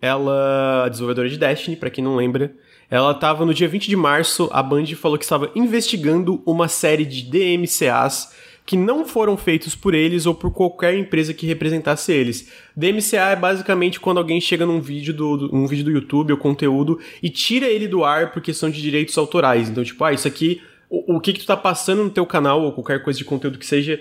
ela, desenvolvedora de Destiny, para quem não lembra, ela estava no dia 20 de março, a Band falou que estava investigando uma série de DMCAs que não foram feitos por eles ou por qualquer empresa que representasse eles. DMCA é basicamente quando alguém chega num vídeo do, do, um vídeo do YouTube ou conteúdo e tira ele do ar por questão de direitos autorais. Então, tipo, ah, isso aqui, o, o que que tu tá passando no teu canal ou qualquer coisa de conteúdo que seja,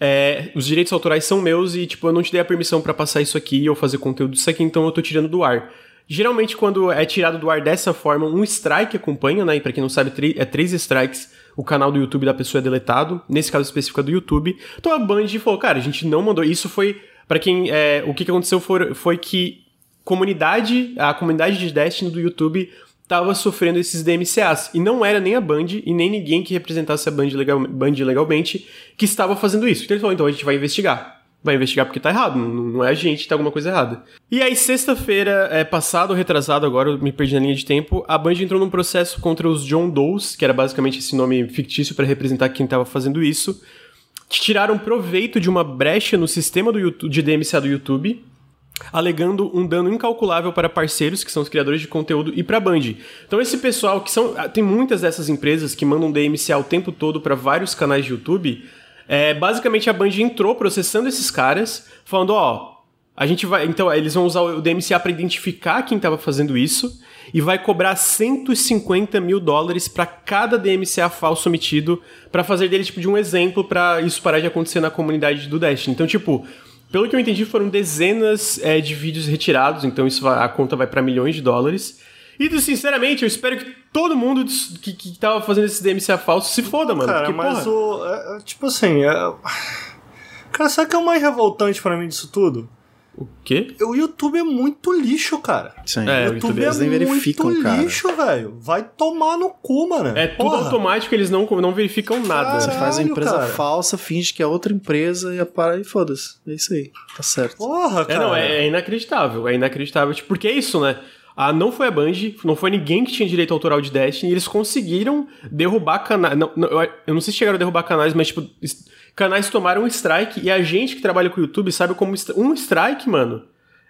é, os direitos autorais são meus e, tipo, eu não te dei a permissão para passar isso aqui ou fazer conteúdo disso aqui, então eu tô tirando do ar. Geralmente, quando é tirado do ar dessa forma, um strike acompanha, né? E pra quem não sabe, é três strikes o canal do YouTube da pessoa é deletado, nesse caso específico é do YouTube. Então a Band falou, cara, a gente não mandou. Isso foi, para quem. É, o que, que aconteceu foi, foi que comunidade, a comunidade de Destiny do YouTube tava sofrendo esses DMCAs. E não era nem a Band e nem ninguém que representasse a Band, legal, Band legalmente que estava fazendo isso. Então ele falou, então a gente vai investigar vai investigar porque tá errado, não, é a gente tá alguma coisa errada. E aí, sexta-feira, é, passado ou retrasado, agora eu me perdi na linha de tempo, a Band entrou num processo contra os John Does, que era basicamente esse nome fictício para representar quem tava fazendo isso, que tiraram proveito de uma brecha no sistema do YouTube, de DMCA do YouTube, alegando um dano incalculável para parceiros, que são os criadores de conteúdo, e para a Band. Então esse pessoal, que são... Tem muitas dessas empresas que mandam DMCA o tempo todo para vários canais de YouTube é, basicamente a Band entrou processando esses caras, falando, ó, a gente vai. Então, eles vão usar o DMCA para identificar quem estava fazendo isso e vai cobrar 150 mil dólares para cada DMCA falso emitido para fazer dele tipo de um exemplo para isso parar de acontecer na comunidade do Destiny. Então, tipo, pelo que eu entendi, foram dezenas é, de vídeos retirados, então isso vai, a conta vai para milhões de dólares. E, sinceramente, eu espero que todo mundo que, que tava fazendo esse DMCA falso se foda, mano. Cara, porque, mas porra... o. É, é, tipo assim. É... Cara, sabe o que é o mais revoltante para mim disso tudo? O quê? O YouTube é muito lixo, cara. Sim, é, o YouTube, é muito verificam, lixo, velho. Vai tomar no cu, mano. É tudo Porra. automático, eles não, não verificam nada. Caralho, Você faz uma empresa cara. falsa, finge que é outra empresa e para e foda-se. É isso aí. Tá certo. Porra, cara. É, não, é, é inacreditável. É inacreditável. Tipo, porque é isso, né? Ah, não foi a Band, não foi ninguém que tinha direito autoral de Destiny, e eles conseguiram derrubar canais. Não, não, eu não sei se chegaram a derrubar canais, mas, tipo, canais tomaram um strike, e a gente que trabalha com o YouTube sabe como um strike, mano.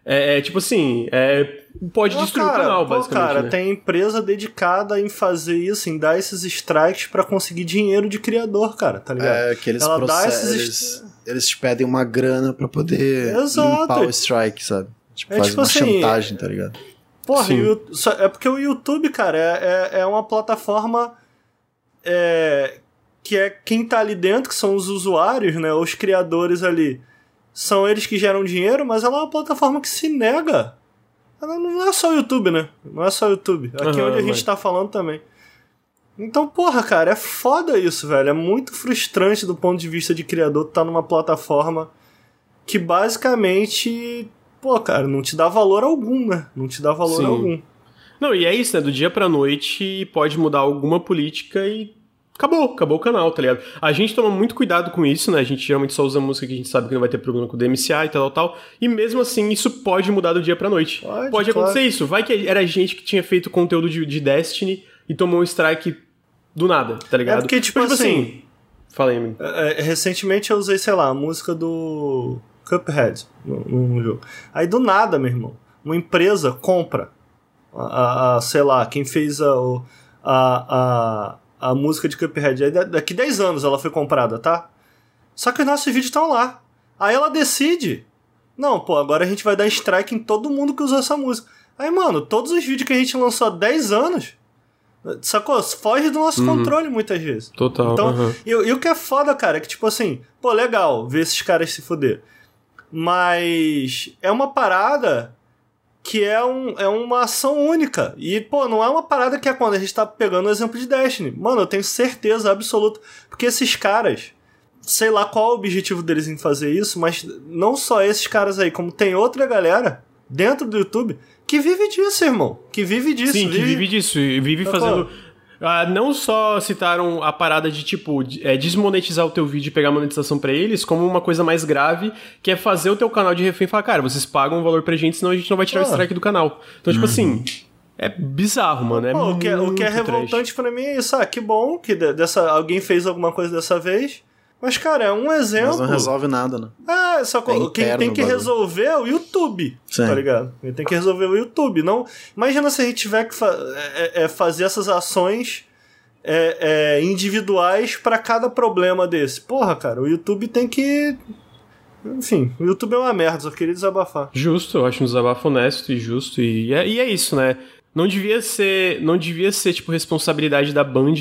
É, é tipo assim, é, pode destruir cara, o canal, basicamente. Pô, cara, né? tem empresa dedicada em fazer isso, em dar esses strikes para conseguir dinheiro de criador, cara, tá ligado? É, que eles, Ela dá esses eles, eles te pedem uma grana para poder Exato. limpar o strike, sabe? Tipo, é, faz tipo uma assim, chantagem, tá ligado? Porra, é porque o YouTube, cara, é, é, é uma plataforma é, que é quem tá ali dentro, que são os usuários, né, os criadores ali. São eles que geram dinheiro, mas ela é uma plataforma que se nega. Ela não é só o YouTube, né? Não é só o YouTube. Aqui uhum, onde a gente tá falando também. Então, porra, cara, é foda isso, velho. É muito frustrante do ponto de vista de criador estar tá numa plataforma que basicamente, pô, cara, não te dá valor algum, né? Não te dá valor Sim. algum. Não, e é isso, né? Do dia pra noite pode mudar alguma política e acabou, acabou o canal, tá ligado? A gente toma muito cuidado com isso, né? A gente geralmente só usa música que a gente sabe que não vai ter problema com o DMCA e tal, tal, tal. E mesmo assim, isso pode mudar do dia pra noite. Pode, pode claro. acontecer isso. Vai que era gente que tinha feito conteúdo de, de Destiny e tomou um strike do nada, tá ligado? É porque, tipo, tipo assim... assim amigo. É, é, recentemente eu usei, sei lá, a música do Cuphead no, no jogo. Aí do nada, meu irmão, uma empresa compra a, a, sei lá, quem fez a, a, a a música de Cuphead. Aí daqui 10 anos ela foi comprada, tá? Só que os nossos vídeos estão lá. Aí ela decide. Não, pô, agora a gente vai dar strike em todo mundo que usou essa música. Aí, mano, todos os vídeos que a gente lançou há 10 anos. Sacou? Foge do nosso uhum. controle muitas vezes. Total. Então, uhum. e, e, o que é foda, cara, é que, tipo assim, pô, legal ver esses caras se fuder. Mas é uma parada que é, um, é uma ação única. E, pô, não é uma parada que é quando a gente tá pegando o exemplo de Destiny. Mano, eu tenho certeza absoluta. Porque esses caras, sei lá qual é o objetivo deles em fazer isso, mas não só esses caras aí, como tem outra galera dentro do YouTube que vive disso, irmão. Que vive disso. Sim, vive... que vive disso. E vive tá fazendo. Ah, não só citaram a parada de, tipo, é, desmonetizar o teu vídeo e pegar monetização para eles, como uma coisa mais grave, que é fazer o teu canal de refém e falar, cara, vocês pagam um valor pra gente, senão a gente não vai tirar ah. o strike do canal. Então, tipo uhum. assim, é bizarro, mano. É Pô, o, que, é, o que é revoltante para mim é isso. Ah, que bom que dessa, alguém fez alguma coisa dessa vez. Mas, cara, é um exemplo. Mas não resolve nada, né? É, só é quem tem que resolver é o YouTube, Sim. tá ligado? Quem tem que resolver é o YouTube. Não, imagina se a gente tiver que fa é, é fazer essas ações é, é, individuais para cada problema desse. Porra, cara, o YouTube tem que. Enfim, o YouTube é uma merda, só queria desabafar. Justo, eu acho um desabafo honesto e justo. E é, e é isso, né? Não devia ser. Não devia ser, tipo, responsabilidade da Band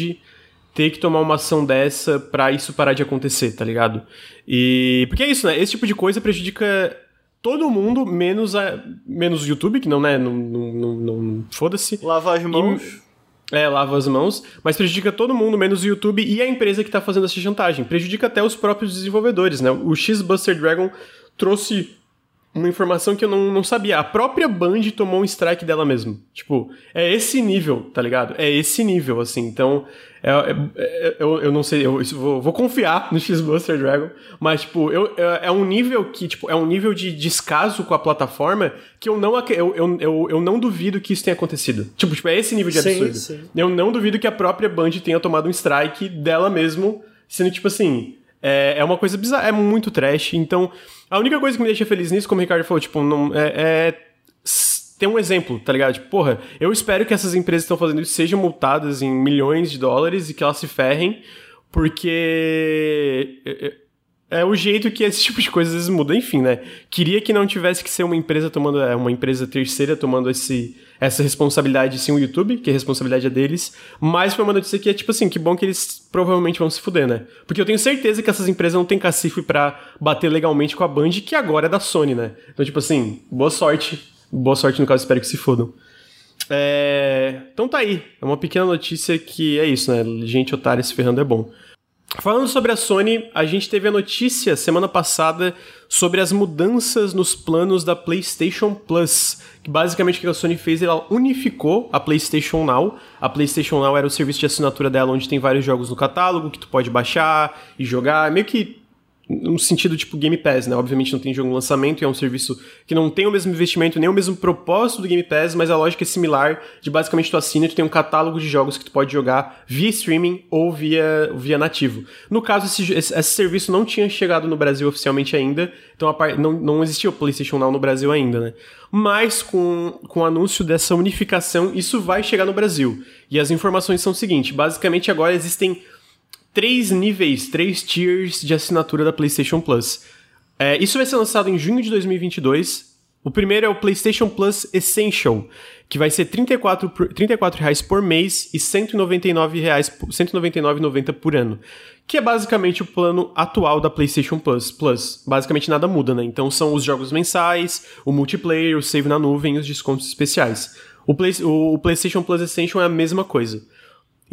ter que tomar uma ação dessa pra isso parar de acontecer, tá ligado? E. Porque é isso, né? Esse tipo de coisa prejudica todo mundo, menos a. Menos o YouTube, que não, né? Não, não, não, não foda-se. Lavar as mãos. E, é, lava as mãos, mas prejudica todo mundo, menos o YouTube e a empresa que está fazendo essa chantagem. Prejudica até os próprios desenvolvedores, né? O X-Buster Dragon trouxe uma informação que eu não, não sabia. A própria Band tomou um strike dela mesmo. Tipo, é esse nível, tá ligado? É esse nível, assim. Então, eu, eu não sei, eu vou, vou confiar no X-Buster Dragon, mas, tipo, eu, é, é um nível que, tipo, é um nível de descaso com a plataforma que eu não, eu, eu, eu, eu não duvido que isso tenha acontecido. Tipo, tipo, é esse nível de absurdo. Sim, sim. Eu não duvido que a própria Band tenha tomado um strike dela mesmo, sendo, tipo assim, é, é uma coisa bizarra, é muito trash. Então, a única coisa que me deixa feliz nisso, como o Ricardo falou, tipo, não, é, é ter um exemplo, tá ligado? Tipo, porra, eu espero que essas empresas que estão fazendo isso sejam multadas em milhões de dólares e que elas se ferrem, porque é o jeito que esse tipo de coisa às vezes muda. Enfim, né? Queria que não tivesse que ser uma empresa tomando, é, uma empresa terceira tomando esse, essa responsabilidade, sim, o YouTube, que a responsabilidade é deles. Mas foi uma notícia que é tipo assim, que bom que eles provavelmente vão se fuder, né? Porque eu tenho certeza que essas empresas não têm cacife para bater legalmente com a Band, que agora é da Sony, né? Então, tipo assim, boa sorte. Boa sorte no caso, espero que se fodam. É... Então tá aí. É uma pequena notícia que é isso, né? Gente otária se ferrando é bom. Falando sobre a Sony, a gente teve a notícia semana passada sobre as mudanças nos planos da PlayStation Plus. Que basicamente o que a Sony fez, ela unificou a PlayStation Now. A PlayStation Now era o serviço de assinatura dela, onde tem vários jogos no catálogo que tu pode baixar e jogar. Meio que no sentido tipo Game Pass, né? Obviamente não tem jogo lançamento e é um serviço que não tem o mesmo investimento nem o mesmo propósito do Game Pass, mas a lógica é similar de basicamente tu assina e tu tem um catálogo de jogos que tu pode jogar via streaming ou via, via nativo. No caso, esse, esse, esse serviço não tinha chegado no Brasil oficialmente ainda, então a, não, não existia o PlayStation Now no Brasil ainda, né? Mas com, com o anúncio dessa unificação, isso vai chegar no Brasil. E as informações são o seguinte, basicamente agora existem três níveis, três tiers de assinatura da PlayStation Plus. É, isso vai ser lançado em junho de 2022. O primeiro é o PlayStation Plus Essential, que vai ser R$ 34, por, 34 reais por mês e R$ 199,90 por ano. Que é basicamente o plano atual da PlayStation Plus. Plus. Basicamente nada muda, né? Então são os jogos mensais, o multiplayer, o save na nuvem e os descontos especiais. O, Play, o PlayStation Plus Essential é a mesma coisa.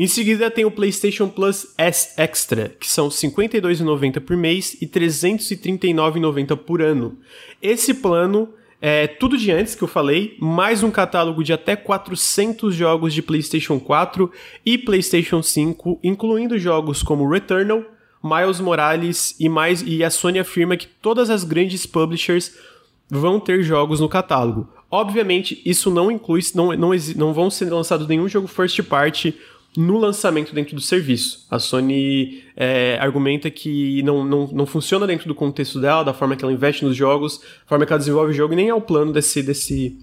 Em seguida tem o PlayStation Plus S Extra, que são R$ 52,90 por mês e R$ 339,90 por ano. Esse plano é tudo de antes que eu falei, mais um catálogo de até 400 jogos de PlayStation 4 e PlayStation 5, incluindo jogos como Returnal, Miles Morales e mais e a Sony afirma que todas as grandes publishers vão ter jogos no catálogo. Obviamente, isso não inclui, não, não, não vão ser lançados nenhum jogo first party no lançamento dentro do serviço. A Sony é, argumenta que não, não, não funciona dentro do contexto dela, da forma que ela investe nos jogos, da forma que ela desenvolve o jogo, e nem é o plano desse, desse,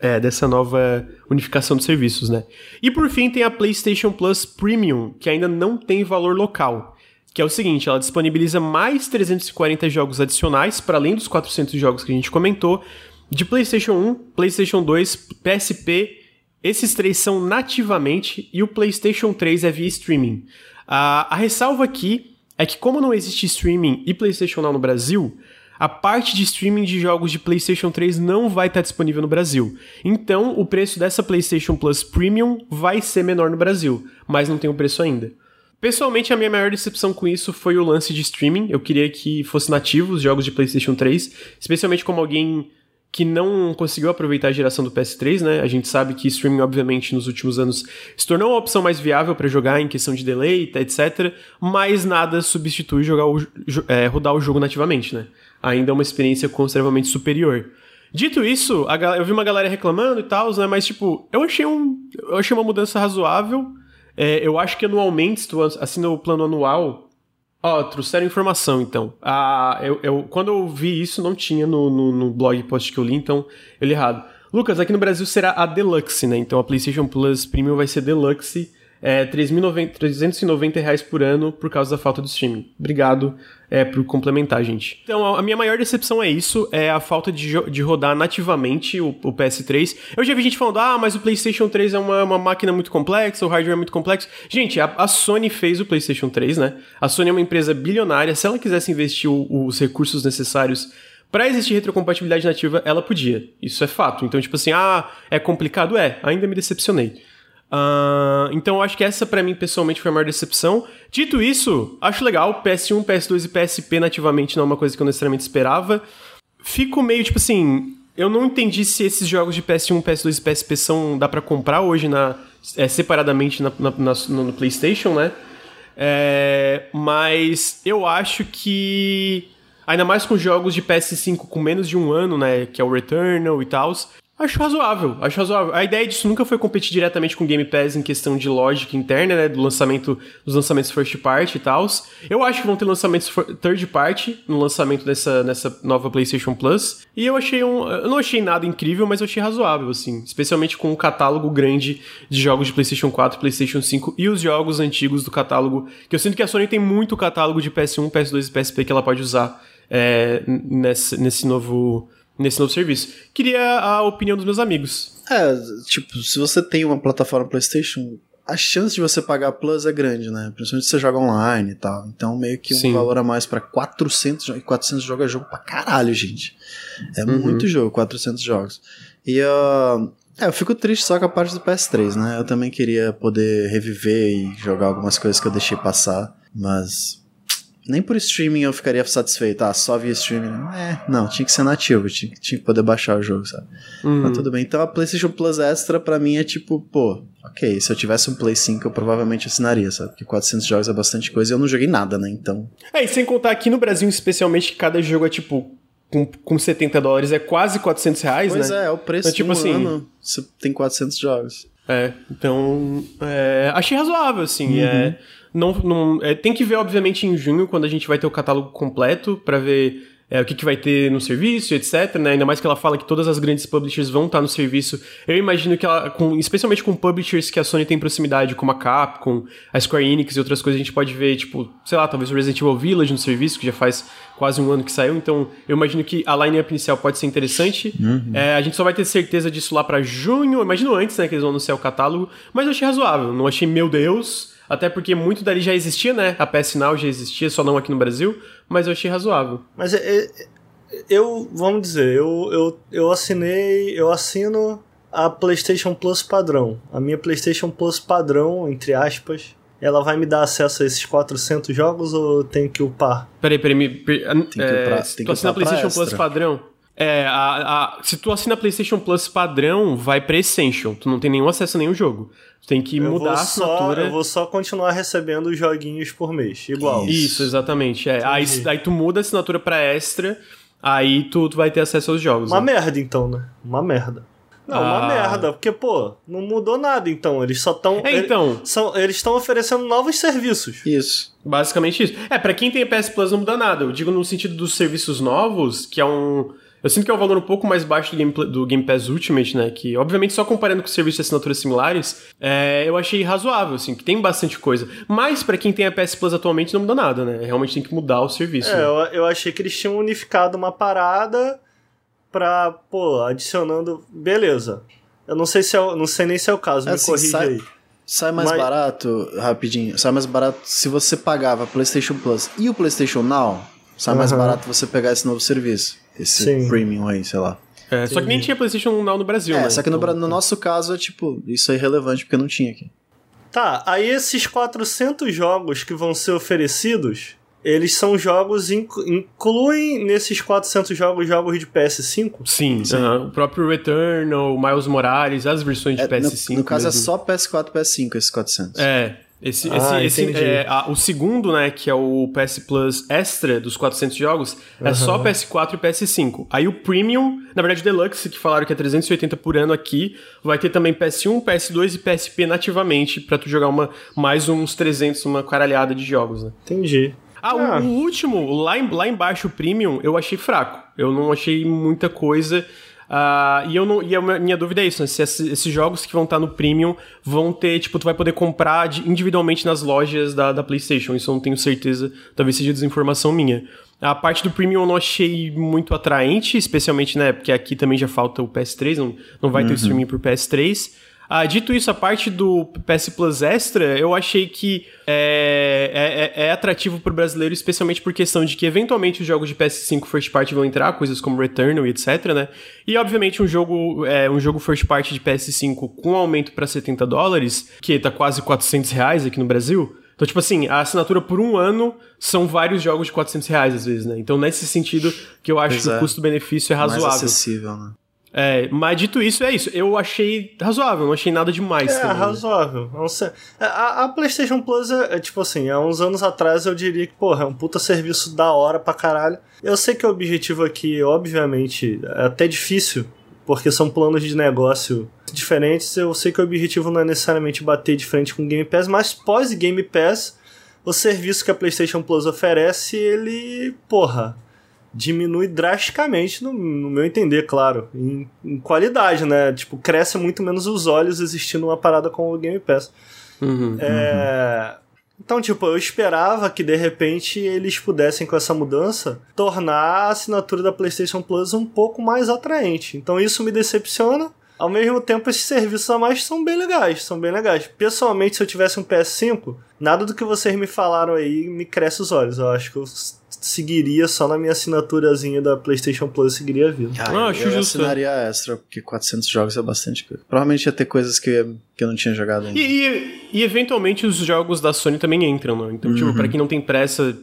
é, dessa nova unificação de serviços, né? E por fim tem a PlayStation Plus Premium, que ainda não tem valor local. Que é o seguinte, ela disponibiliza mais 340 jogos adicionais, para além dos 400 jogos que a gente comentou, de PlayStation 1, PlayStation 2, PSP esses três são nativamente e o PlayStation 3 é via streaming. a ressalva aqui é que, como não existe streaming e PlayStation Now no Brasil, a parte de streaming de jogos de PlayStation 3 não vai estar disponível no Brasil. Então, o preço dessa PlayStation Plus Premium vai ser menor no Brasil, mas não tem o preço ainda. Pessoalmente, a minha maior decepção com isso foi o lance de streaming. Eu queria que fosse nativo os jogos de PlayStation 3, especialmente como alguém que não conseguiu aproveitar a geração do PS3, né? A gente sabe que streaming, obviamente, nos últimos anos se tornou uma opção mais viável para jogar em questão de delay, etc. Mas nada substitui jogar o, é, rodar o jogo nativamente, né? Ainda é uma experiência consideravelmente superior. Dito isso, eu vi uma galera reclamando e tal, né? Mas, tipo, eu achei, um, eu achei uma mudança razoável. É, eu acho que anualmente, se tu assina o plano anual, Ó, oh, trouxeram informação, então. Ah, eu, eu, quando eu vi isso, não tinha no, no, no, blog post que eu li, então eu li errado. Lucas, aqui no Brasil será a Deluxe, né? Então a PlayStation Plus Premium vai ser Deluxe é, 390 reais por ano por causa da falta de streaming. Obrigado é, por complementar, gente. Então, a minha maior decepção é isso, é a falta de, de rodar nativamente o, o, PS3. Eu já vi gente falando, ah, mas o PlayStation 3 é uma, uma máquina muito complexa, o hardware é muito complexo. Gente, a, a, Sony fez o PlayStation 3, né? A Sony é uma empresa bilionária, se ela quisesse investir o, os recursos necessários para existir retrocompatibilidade nativa, ela podia. Isso é fato. Então, tipo assim, ah, é complicado? É, ainda me decepcionei. Uh, então acho que essa para mim pessoalmente foi a maior decepção. Dito isso, acho legal, PS1, PS2 e PSP nativamente não é uma coisa que eu necessariamente esperava. Fico meio tipo assim, eu não entendi se esses jogos de PS1, PS2 e PSP são dá para comprar hoje na é, separadamente na, na, na, no PlayStation, né? É, mas eu acho que ainda mais com jogos de PS5 com menos de um ano, né, que é o Returnal e tal, Acho razoável, acho razoável. A ideia disso nunca foi competir diretamente com o Game Pass em questão de lógica interna, né? Do lançamento, dos lançamentos first party e tal. Eu acho que vão ter lançamentos third party no lançamento dessa, nessa nova PlayStation Plus. E eu achei um. Eu não achei nada incrível, mas eu achei razoável, assim. Especialmente com um catálogo grande de jogos de PlayStation 4, PlayStation 5 e os jogos antigos do catálogo. Que eu sinto que a Sony tem muito catálogo de PS1, PS2 e PSP que ela pode usar é, nesse, nesse novo nesse novo serviço. Queria a opinião dos meus amigos. É, tipo, se você tem uma plataforma PlayStation, a chance de você pagar Plus é grande, né? Principalmente se você joga online e tal. Então, meio que um Sim. valor a mais para 400 e 400 jogos é jogo pra caralho, gente. É uhum. muito jogo, 400 jogos. E uh, é, eu fico triste só com a parte do PS3, né? Eu também queria poder reviver e jogar algumas coisas que eu deixei passar, mas nem por streaming eu ficaria satisfeito. Ah, só via streaming. É, não, tinha que ser nativo, tinha, tinha que poder baixar o jogo, sabe? Uhum. Mas tudo bem. Então a PlayStation Plus Extra pra mim é tipo, pô, ok, se eu tivesse um Play 5 eu provavelmente assinaria, sabe? Porque 400 jogos é bastante coisa e eu não joguei nada, né? Então. É, e sem contar aqui no Brasil, especialmente, cada jogo é tipo. Com, com 70 dólares é quase 400 reais, pois né? Pois é, é o preço então, tipo um assim, ano. Você tem 400 jogos. É, então. É, achei razoável, assim. Uhum. É não, não é, tem que ver, obviamente, em junho, quando a gente vai ter o catálogo completo, para ver é, o que, que vai ter no serviço, etc. Né? Ainda mais que ela fala que todas as grandes publishers vão estar no serviço. Eu imagino que ela, com, especialmente com publishers que a Sony tem proximidade, como a Capcom, a Square Enix e outras coisas, a gente pode ver, tipo, sei lá, talvez o Resident Evil Village no serviço, que já faz quase um ano que saiu. Então, eu imagino que a line-up inicial pode ser interessante. Uhum. É, a gente só vai ter certeza disso lá para junho. imagino antes, né, que eles vão anunciar o catálogo. Mas eu achei razoável. Não achei, meu Deus até porque muito dali já existia, né? A PS Now já existia, só não aqui no Brasil, mas eu achei razoável. Mas é, é, eu, vamos dizer, eu, eu, eu assinei, eu assino a PlayStation Plus padrão. A minha PlayStation Plus padrão, entre aspas, ela vai me dar acesso a esses 400 jogos ou tem que upar? Peraí, peraí, me, per, tem que é, upar, tem tu assina a PlayStation Plus padrão? É, a, a, se tu assina PlayStation Plus padrão, vai pra Essential. Tu não tem nenhum acesso a nenhum jogo. Tu tem que eu mudar a assinatura. Só, eu vou só continuar recebendo os joguinhos por mês, igual. Isso, Isso exatamente. É. Aí, aí tu muda a assinatura pra extra, aí tu, tu vai ter acesso aos jogos. Uma né? merda, então, né? Uma merda. Não, ah. uma merda, porque, pô, não mudou nada, então. Eles só estão. É, então. São, eles estão oferecendo novos serviços. Isso. Basicamente isso. É, para quem tem PS Plus não muda nada. Eu digo no sentido dos serviços novos, que é um eu sinto que é um valor um pouco mais baixo do Game, do Game Pass Ultimate, né? Que, obviamente, só comparando com serviços de assinaturas similares, é, eu achei razoável, assim, que tem bastante coisa. Mas, para quem tem a PS Plus atualmente, não muda nada, né? Realmente tem que mudar o serviço. É, né? eu, eu achei que eles tinham unificado uma parada pra, pô, adicionando. Beleza. Eu não sei se é, não sei nem se é o caso, é me assim, corrige sai, aí. Sai mais Mas... barato, rapidinho, sai mais barato se você pagava PlayStation Plus e o PlayStation Now, sai uhum. mais barato você pegar esse novo serviço esse Sim. premium aí, sei lá. É, só que nem tinha PlayStation Now no Brasil, é, né? Só que no, então, no nosso caso é tipo, isso é irrelevante porque não tinha aqui. Tá, aí esses 400 jogos que vão ser oferecidos, eles são jogos, incluem nesses 400 jogos jogos de PS5? Sim, Sim. Uh -huh. o próprio Returnal, Miles Morales, as versões de é, PS5. No, no caso mesmo. é só PS4 e PS5 esses 400. É, esse, ah, esse, esse é, a, o segundo, né, que é o PS Plus Extra dos 400 jogos, uhum. é só PS4 e PS5. Aí o Premium, na verdade o Deluxe, que falaram que é 380 por ano aqui, vai ter também PS1, PS2 e PSP nativamente para tu jogar uma, mais uns 300, uma caralhada de jogos, né? Entendi. Ah, ah. O, o, último, lá, em, lá embaixo, o Premium, eu achei fraco. Eu não achei muita coisa. Uh, e, eu não, e a minha dúvida é isso, né? Se esses jogos que vão estar no Premium vão ter, tipo, tu vai poder comprar individualmente nas lojas da, da PlayStation. Isso eu não tenho certeza, talvez seja desinformação minha. A parte do Premium eu não achei muito atraente, especialmente, né? Porque aqui também já falta o PS3, não, não vai uhum. ter o streaming por PS3. Ah, dito isso, a parte do PS Plus Extra, eu achei que é, é, é atrativo para o brasileiro, especialmente por questão de que eventualmente os jogos de PS5 First Party vão entrar, coisas como Returnal e etc, né? E obviamente um jogo, é, um jogo First Party de PS5 com aumento para 70 dólares, que tá quase 400 reais aqui no Brasil, então, tipo assim, a assinatura por um ano são vários jogos de 400 reais, às vezes, né? Então, nesse sentido, que eu acho pois que é. o custo-benefício é razoável. Mais acessível, né? É, mas dito isso, é isso. Eu achei razoável, não achei nada demais. É, também. razoável. É, a, a, PlayStation Plus é, é, tipo assim, há uns anos atrás eu diria que, porra, é um puta serviço da hora pra caralho. Eu sei que o objetivo aqui, obviamente, é até difícil, porque são planos de negócio diferentes. Eu sei que o objetivo não é necessariamente bater de frente com o Game Pass, mas pós Game Pass, o serviço que a PlayStation Plus oferece, ele, porra, diminui drasticamente, no, no meu entender, claro, em, em, qualidade, né? Tipo, cresce muito menos os olhos existindo uma parada com o Game Pass. Uhum, é... uhum. Então, tipo, eu esperava que de repente eles pudessem, com essa mudança, tornar a assinatura da PlayStation Plus um pouco mais atraente. Então, isso me decepciona. Ao mesmo tempo, esses serviços a mais são bem legais, são bem legais. Pessoalmente, se eu tivesse um PS5, nada do que vocês me falaram aí me cresce os olhos. Eu acho que eu seguiria só na minha assinaturazinha da PlayStation Plus, seguiria a vida. Ah, eu, acho eu assinaria extra, porque 400 jogos é bastante coisa. Provavelmente ia ter coisas que, que eu não tinha jogado ainda. E, e, e eventualmente os jogos da Sony também entram, né? Então, tipo, uhum. tipo, pra quem não tem pressa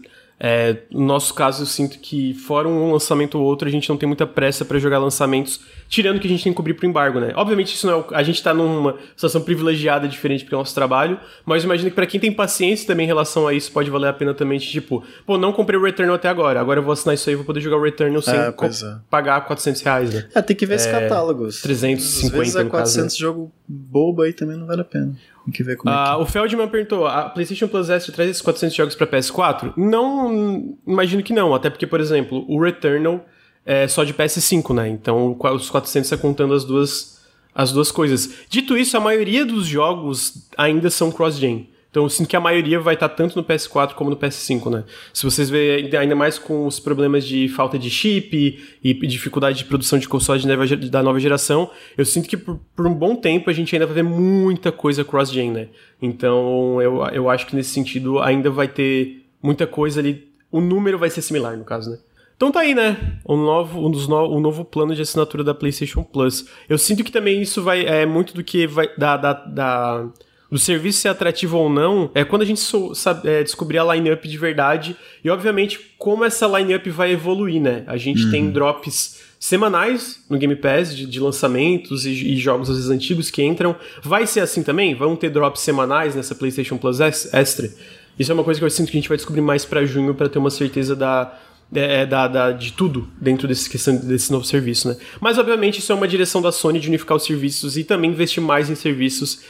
é, no nosso caso, eu sinto que, fora um lançamento ou outro, a gente não tem muita pressa para jogar lançamentos, tirando que a gente tem que cobrir pro embargo, né? Obviamente, isso não é, a gente tá numa situação privilegiada diferente pro nosso trabalho, mas imagino que para quem tem paciência também em relação a isso, pode valer a pena também, tipo, pô, não comprei o Returnal até agora, agora eu vou assinar isso aí, vou poder jogar o Returnal sem é, é. pagar 400 reais, né? É, tem que ver esses é, catálogos. 350 Às vezes é 400 caso, né? jogo bobo aí também não vale a pena. Tem que ver como ah, é que... O Feldman perguntou: a PlayStation Plus S traz esses 400 jogos para PS4? Não, imagino que não. Até porque, por exemplo, o Returnal é só de PS5, né? Então os 400 é contando as duas, as duas coisas. Dito isso, a maioria dos jogos ainda são cross-gen. Então eu sinto que a maioria vai estar tanto no PS4 como no PS5, né? Se vocês verem ainda mais com os problemas de falta de chip e dificuldade de produção de consoles da nova geração, eu sinto que por, por um bom tempo a gente ainda vai ver muita coisa cross-gen, né? Então eu, eu acho que nesse sentido ainda vai ter muita coisa ali. O número vai ser similar, no caso, né? Então tá aí, né? Um novo, um dos no, um novo plano de assinatura da PlayStation Plus. Eu sinto que também isso vai. É muito do que vai. da, da, da do serviço ser atrativo ou não, é quando a gente so, sabe, é, descobrir a line-up de verdade e, obviamente, como essa line-up vai evoluir, né? A gente uhum. tem drops semanais no Game Pass de, de lançamentos e, e, jogos às vezes antigos que entram. Vai ser assim também? Vão ter drops semanais nessa PlayStation Plus Extra? Isso é uma coisa que eu sinto que a gente vai descobrir mais para junho para ter uma certeza da, é, da, da, de tudo dentro desse, questão, desse novo serviço, né? Mas, obviamente, isso é uma direção da Sony de unificar os serviços e também investir mais em serviços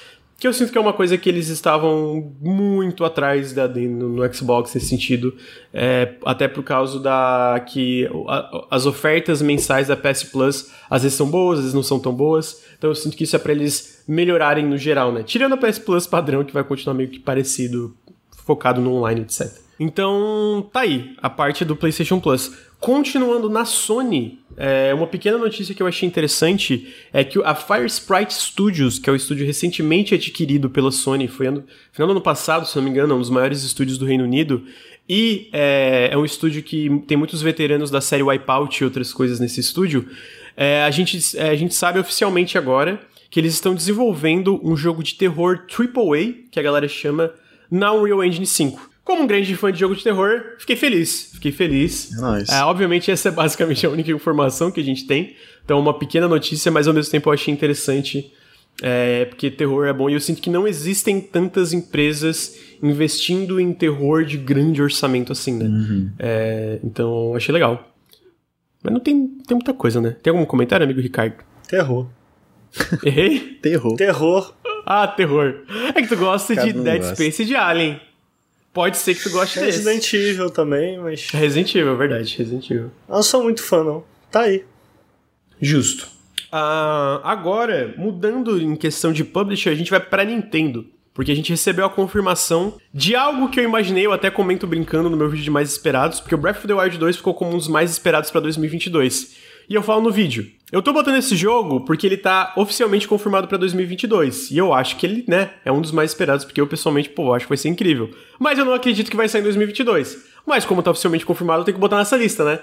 que eu sinto que é uma coisa que eles estavam muito atrás da, no, no Xbox nesse sentido, é, até por causa da que a, as ofertas mensais da PS Plus às vezes são boas, às vezes não são tão boas, então eu sinto que isso é para eles melhorarem no geral, né? Tirando a PS Plus padrão, que vai continuar meio que parecido, focado no online, etc. Então, tá aí, a parte do PlayStation Plus. Continuando na Sony, é, uma pequena notícia que eu achei interessante é que a Fire Sprite Studios, que é o estúdio recentemente adquirido pela Sony, foi ano, final do ano passado, se não me engano, um dos maiores estúdios do Reino Unido, e é, é um estúdio que tem muitos veteranos da série Wipeout e outras coisas nesse estúdio. É, a, gente, é, a gente sabe oficialmente agora que eles estão desenvolvendo um jogo de terror AAA, que a galera chama, na Unreal Engine 5. Como um grande fã de jogo de terror, fiquei feliz. Fiquei feliz. Nice. É, obviamente, essa é basicamente a única informação que a gente tem. Então, uma pequena notícia, mas ao mesmo tempo eu achei interessante. É, porque terror é bom e eu sinto que não existem tantas empresas investindo em terror de grande orçamento assim, né? Uhum. É, então, achei legal. Mas não tem, tem muita coisa, né? Tem algum comentário, amigo Ricardo? Terror. Errei? terror. Terror. Ah, terror. É que tu gosta Cada de Dead gosta. Space e de Alien. Pode ser que tu goste Resident desse. Resident Evil também, mas. Resident Evil, verdade, Resident Evil. Eu não sou muito fã, não. Tá aí. Justo. Uh, agora, mudando em questão de publisher, a gente vai para Nintendo. Porque a gente recebeu a confirmação de algo que eu imaginei, eu até comento brincando no meu vídeo de mais esperados, porque o Breath of the Wild 2 ficou como um dos mais esperados para 2022. E eu falo no vídeo. Eu tô botando esse jogo porque ele tá oficialmente confirmado para 2022. E eu acho que ele, né, é um dos mais esperados, porque eu pessoalmente, pô, acho que vai ser incrível. Mas eu não acredito que vai sair em 2022. Mas como tá oficialmente confirmado, eu tenho que botar nessa lista, né?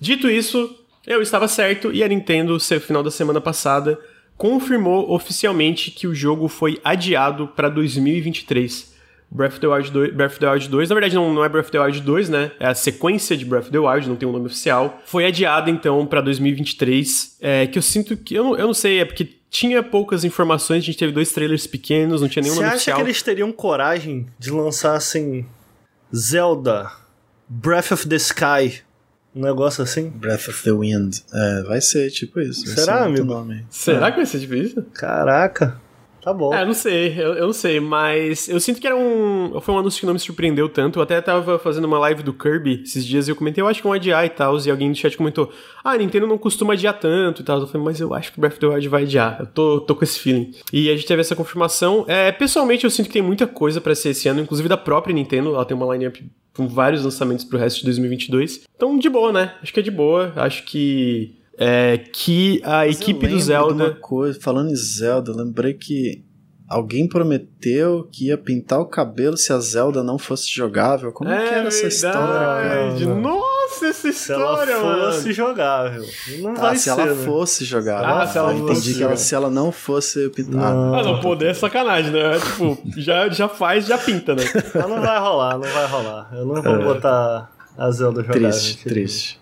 Dito isso, eu estava certo e a Nintendo, no final da semana passada, confirmou oficialmente que o jogo foi adiado para 2023. Breath of the Wild 2, Breath of the Wild 2, na verdade não, não é Breath of the Wild 2, né? É a sequência de Breath of the Wild, não tem um nome oficial. Foi adiada então para 2023, é, que eu sinto que eu não, eu não sei, é porque tinha poucas informações, a gente teve dois trailers pequenos, não tinha nenhum Você nome oficial. Você acha que eles teriam coragem de lançar assim Zelda, Breath of the Sky, um negócio assim? Breath of the Wind. É, vai ser tipo isso. Será, amigo? Nome. Será é. que vai ser tipo isso? Caraca. Tá bom. É, não sei, eu, eu, não sei, mas eu sinto que era um. Foi um anúncio que não me surpreendeu tanto. Eu até tava fazendo uma live do Kirby esses dias e eu comentei, eu acho que é um adiar e tal. E alguém no chat comentou, ah, a Nintendo não costuma adiar tanto e tal. Eu falei, mas eu acho que Breath of the Wild vai adiar. Eu tô, tô com esse feeling. E a gente teve essa confirmação. É, pessoalmente, eu sinto que tem muita coisa para ser esse ano, inclusive da própria Nintendo. Ela tem uma lineup com vários lançamentos pro resto de 2022. Então, de boa, né? Acho que é de boa. Acho que. É, que a Mas equipe do Zelda. Coisa, falando em Zelda, lembrei que Alguém prometeu que ia pintar o cabelo se a Zelda não fosse jogável. Como é, que era essa história, cara? Nossa, essa história, Se ela fosse mano. jogável. Não ah, vai se ser, ela né? fosse jogável. Ah, se ela fosse entendi que ela, se ela não fosse pintar. Não. Ah, não, poder é sacanagem, né? É, tipo, já, já faz, já pinta, né? Mas não vai rolar, não vai rolar. Eu não vou é. botar a Zelda jogável. Triste, triste.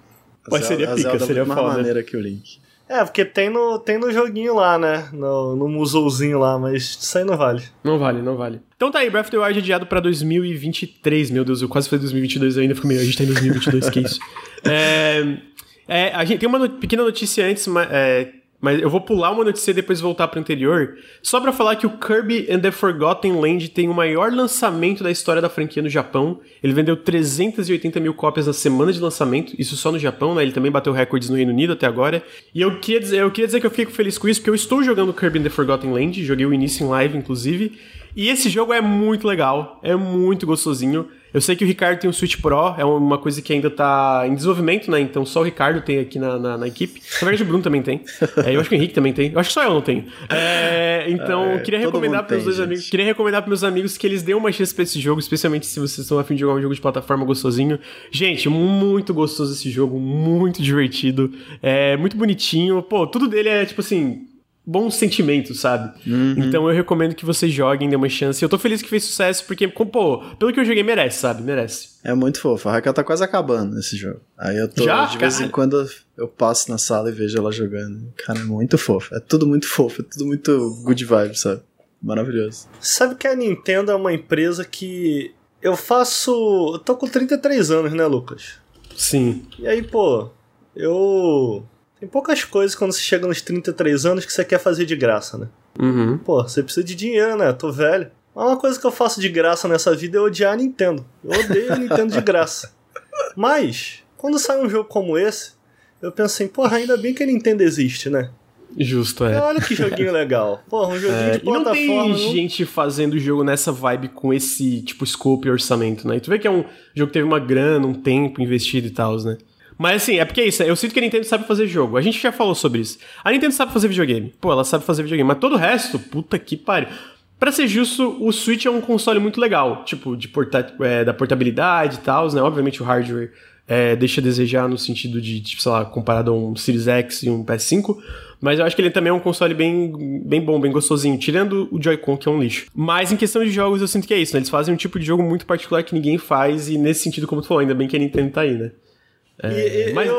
Mas seria pica, seria foda. mais maneira que o Link. É, porque tem no, tem no joguinho lá, né? No, no musouzinho lá, mas isso aí não vale. Não vale, não vale. Então tá aí, Breath of the Wild adiado pra 2023. Meu Deus, eu quase falei 2022 ainda, fico meio... A gente tá em 2022, que isso. É, é, a gente tem uma no, pequena notícia antes, é, mas eu vou pular uma notícia e depois voltar para o anterior, só para falar que o Kirby and the Forgotten Land tem o maior lançamento da história da franquia no Japão. Ele vendeu 380 mil cópias na semana de lançamento, isso só no Japão, né? Ele também bateu recordes no Reino Unido até agora. E eu queria dizer, eu queria dizer que eu fiquei feliz com isso, porque eu estou jogando Kirby and the Forgotten Land, joguei o início em live, inclusive, e esse jogo é muito legal, é muito gostosinho. Eu sei que o Ricardo tem um Switch Pro, é uma coisa que ainda tá em desenvolvimento, né? Então só o Ricardo tem aqui na, na, na equipe. Na verdade, o Bruno também tem. É, eu acho que o Henrique também tem. Eu acho que só eu não tenho. É, então, é, queria recomendar para gente. amigos. Queria recomendar para meus amigos que eles dêem uma chance pra esse jogo, especialmente se vocês estão afim de jogar um jogo de plataforma gostosinho. Gente, muito gostoso esse jogo, muito divertido. É muito bonitinho. Pô, tudo dele é tipo assim bons sentimentos, sabe? Uhum. Então eu recomendo que vocês joguem, dê uma chance. Eu tô feliz que fez sucesso, porque, pô, pelo que eu joguei, merece, sabe? Merece. É muito fofo. A Raquel tá quase acabando nesse jogo. Aí eu tô, Já? de vez em quando, eu passo na sala e vejo ela jogando. Cara, é muito fofo. É tudo muito fofo, é tudo muito good vibe, sabe? Maravilhoso. Sabe que a Nintendo é uma empresa que eu faço. Eu tô com 33 anos, né, Lucas? Sim. E aí, pô, eu tem poucas coisas quando você chega nos 33 anos que você quer fazer de graça, né? Uhum. Pô, você precisa de dinheiro, né? Tô velho. Mas uma coisa que eu faço de graça nessa vida é odiar a Nintendo. Eu odeio a Nintendo de graça. Mas, quando sai um jogo como esse, eu penso assim, porra, ainda bem que a Nintendo existe, né? Justo, é. Olha que joguinho legal. Porra, um joguinho é, de plataforma. E não tem gente fazendo jogo nessa vibe com esse, tipo, scope e orçamento, né? E tu vê que é um jogo que teve uma grana, um tempo investido e tal, né? Mas assim, é porque é isso, eu sinto que a Nintendo sabe fazer jogo. A gente já falou sobre isso. A Nintendo sabe fazer videogame. Pô, ela sabe fazer videogame. Mas todo o resto, puta que pariu. Pra ser justo, o Switch é um console muito legal. Tipo, de porta é, da portabilidade e tal, né? Obviamente o hardware é, deixa a desejar no sentido de, tipo, sei lá, comparado a um Series X e um PS5. Mas eu acho que ele também é um console bem, bem bom, bem gostosinho, tirando o Joy-Con, que é um lixo. Mas em questão de jogos, eu sinto que é isso, né? Eles fazem um tipo de jogo muito particular que ninguém faz, e nesse sentido, como tu falou, ainda bem que a Nintendo tá aí, né? É, e, mas...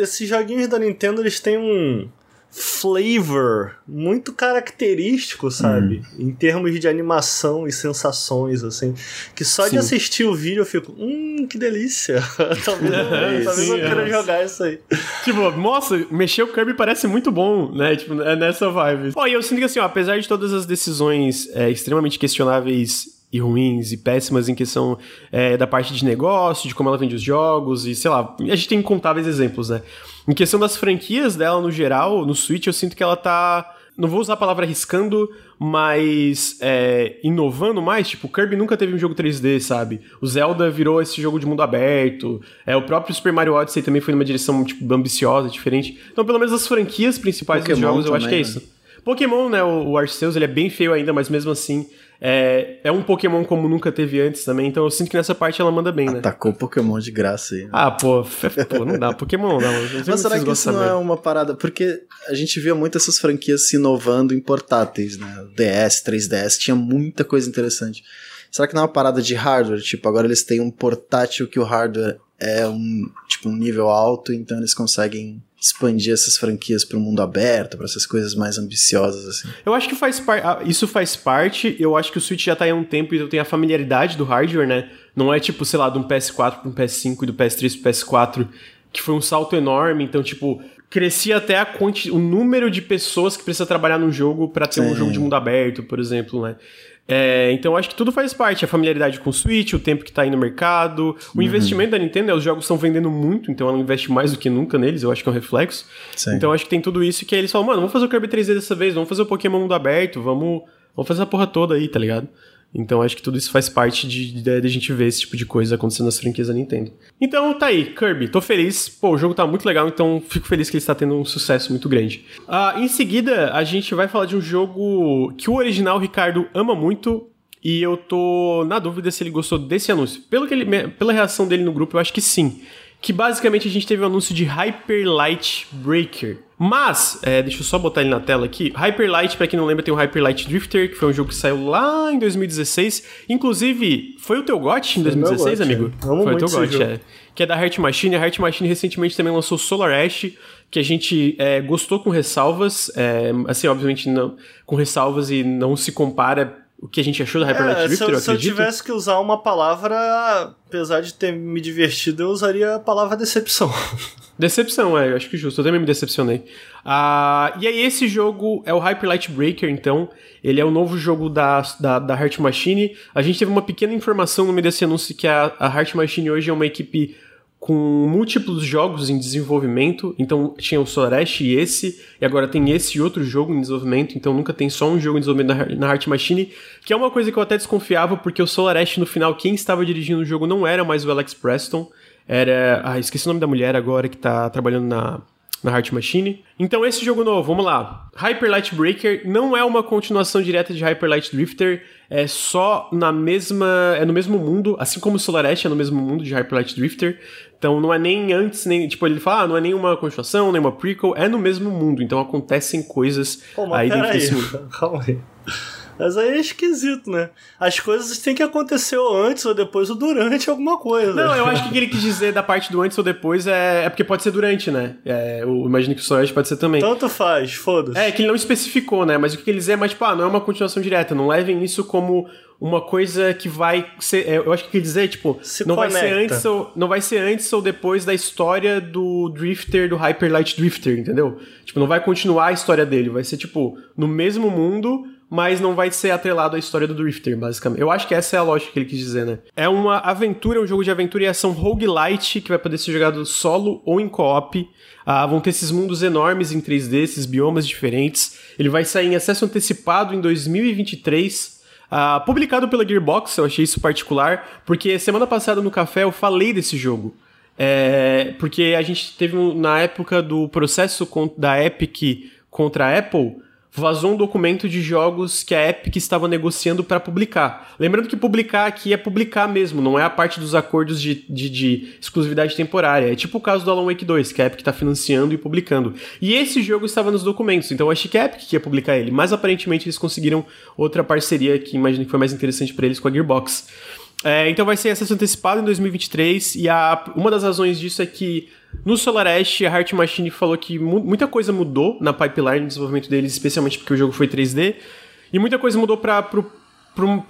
esses joguinhos da Nintendo, eles têm um flavor muito característico, sabe? Hum. Em termos de animação e sensações, assim. Que só Sim. de assistir o vídeo eu fico, hum, que delícia. talvez é, talvez eu queira é. jogar isso aí. Tipo, nossa, mexer o Kirby parece muito bom, né? Tipo, é nessa vibe. Pô, e eu sinto que assim, ó, apesar de todas as decisões é, extremamente questionáveis e ruins e péssimas em questão é, da parte de negócio, de como ela vende os jogos e sei lá, a gente tem incontáveis exemplos, né? Em questão das franquias dela no geral, no Switch, eu sinto que ela tá. Não vou usar a palavra arriscando, mas é, inovando mais. Tipo, Kirby nunca teve um jogo 3D, sabe? O Zelda virou esse jogo de mundo aberto. É, o próprio Super Mario Odyssey também foi numa direção tipo, ambiciosa, diferente. Então, pelo menos as franquias principais Pokémon dos jogos, eu acho que é isso. Né? Pokémon, né? O, o Arceus, ele é bem feio ainda, mas mesmo assim é, é um Pokémon como nunca teve antes também, então eu sinto que nessa parte ela manda bem, né? Atacou Pokémon de graça aí. Né? Ah, pô, pô, não dá. Pokémon não. Mas será que isso não é uma parada? Porque a gente via muito essas franquias se inovando em portáteis, né? DS, 3DS, tinha muita coisa interessante. Será que não é uma parada de hardware? Tipo, agora eles têm um portátil que o hardware é um, tipo, um nível alto, então eles conseguem expandir essas franquias para o mundo aberto, para essas coisas mais ambiciosas assim. Eu acho que faz parte, isso faz parte. Eu acho que o Switch já tá aí há um tempo e eu tenho a familiaridade do hardware, né? Não é tipo, sei lá, de um PS4 para um PS5 e do PS3 para PS4 que foi um salto enorme, então tipo, crescia até a quanti... o número de pessoas que precisa trabalhar num jogo para ter Sim. um jogo de mundo aberto, por exemplo, né? É, então acho que tudo faz parte. A familiaridade com o Switch, o tempo que tá aí no mercado, o uhum. investimento da Nintendo, né, os jogos estão vendendo muito, então ela investe mais do que nunca neles, eu acho que é um reflexo. Sim. Então acho que tem tudo isso que aí eles falam, mano, vamos fazer o Kirby 3D dessa vez, vamos fazer o Pokémon mundo aberto, vamos, vamos fazer essa porra toda aí, tá ligado? Então acho que tudo isso faz parte de, de, de, a gente ver esse tipo de coisa acontecendo nas franquias da Nintendo. Então tá aí, Kirby, tô feliz. Pô, o jogo tá muito legal, então fico feliz que ele está tendo um sucesso muito grande. Uh, em seguida, a gente vai falar de um jogo que o original Ricardo ama muito. E eu tô na dúvida se ele gostou desse anúncio. Pelo que ele, pela reação dele no grupo, eu acho que sim. Que basicamente a gente teve o um anúncio de Hyper Light Breaker. Mas, é, deixa eu só botar ele na tela aqui. Hyper Light, pra quem não lembra, tem o Hyper Light Drifter, que foi um jogo que saiu lá em 2016. Inclusive, foi o teu GOT em 2016, amigo? É. foi o teu GOT, é. Que é da Heart Machine. A Heart Machine recentemente também lançou Solar Ash, que a gente é, gostou com ressalvas. É, assim, obviamente, não, com ressalvas e não se compara o que a gente achou do Hyper Light é, Drifter, se eu, eu se eu tivesse que usar uma palavra, apesar de ter me divertido, eu usaria a palavra decepção. Decepção, é, eu acho que justo. Eu também me decepcionei. Ah, e aí, esse jogo é o Hyper Light Breaker, então. Ele é o novo jogo da, da, da Heart Machine. A gente teve uma pequena informação no meio desse anúncio que a, a Heart Machine hoje é uma equipe com múltiplos jogos em desenvolvimento. Então tinha o Sorash e esse, e agora tem esse outro jogo em desenvolvimento. Então nunca tem só um jogo em desenvolvimento na, Heart Machine, que é uma coisa que eu até desconfiava, porque o Solar no final, quem estava dirigindo o jogo não era mais o Alex Preston, era. Ah, esqueci o nome da mulher agora que tá trabalhando na, na Heart Machine. Então, esse jogo novo, vamos lá. Hyper Light Breaker não é uma continuação direta de Hyper Light Drifter, é só na mesma. é no mesmo mundo, assim como o Solaresh é no mesmo mundo de Hyper Light Drifter. Então não é nem antes, nem. Tipo, ele fala, ah, não é nenhuma continuação, nem uma prequel, é no mesmo mundo. Então acontecem coisas Pô, aí dentro desse mundo. Calma aí. Mas aí é esquisito, né? As coisas têm que acontecer ou antes ou depois ou durante alguma coisa. Não, eu acho que o que ele quis dizer da parte do antes ou depois é, é porque pode ser durante, né? É, eu imagino que o Storage pode ser também. Tanto faz, foda-se. É, que ele não especificou, né? Mas o que ele dizer é, mas, tipo, ah, não é uma continuação direta. Não levem isso como uma coisa que vai ser. É, eu acho que quer dizer, tipo, Se não conecta. vai ser antes ou. Não vai ser antes ou depois da história do Drifter, do Hyper Light Drifter, entendeu? Tipo, não vai continuar a história dele. Vai ser, tipo, no mesmo mundo mas não vai ser atrelado à história do Drifter, basicamente. Eu acho que essa é a lógica que ele quis dizer, né? É uma aventura, um jogo de aventura e ação roguelite que vai poder ser jogado solo ou em co-op. Ah, vão ter esses mundos enormes em 3D, esses biomas diferentes. Ele vai sair em acesso antecipado em 2023. Ah, publicado pela Gearbox, eu achei isso particular, porque semana passada no café eu falei desse jogo. É, porque a gente teve na época do processo da Epic contra a Apple, vazou um documento de jogos que a Epic estava negociando para publicar. Lembrando que publicar aqui é publicar mesmo, não é a parte dos acordos de, de, de, exclusividade temporária. É tipo o caso do Alan Wake 2, que a Epic está financiando e publicando. E esse jogo estava nos documentos, então eu achei que a Epic ia publicar ele, mas aparentemente eles conseguiram outra parceria que imagino que foi mais interessante para eles com a Gearbox. É, então vai ser acesso antecipado em 2023 e a, uma das razões disso é que no SolarEdge a Heart Machine falou que mu muita coisa mudou na pipeline de desenvolvimento deles, especialmente porque o jogo foi 3D, e muita coisa mudou para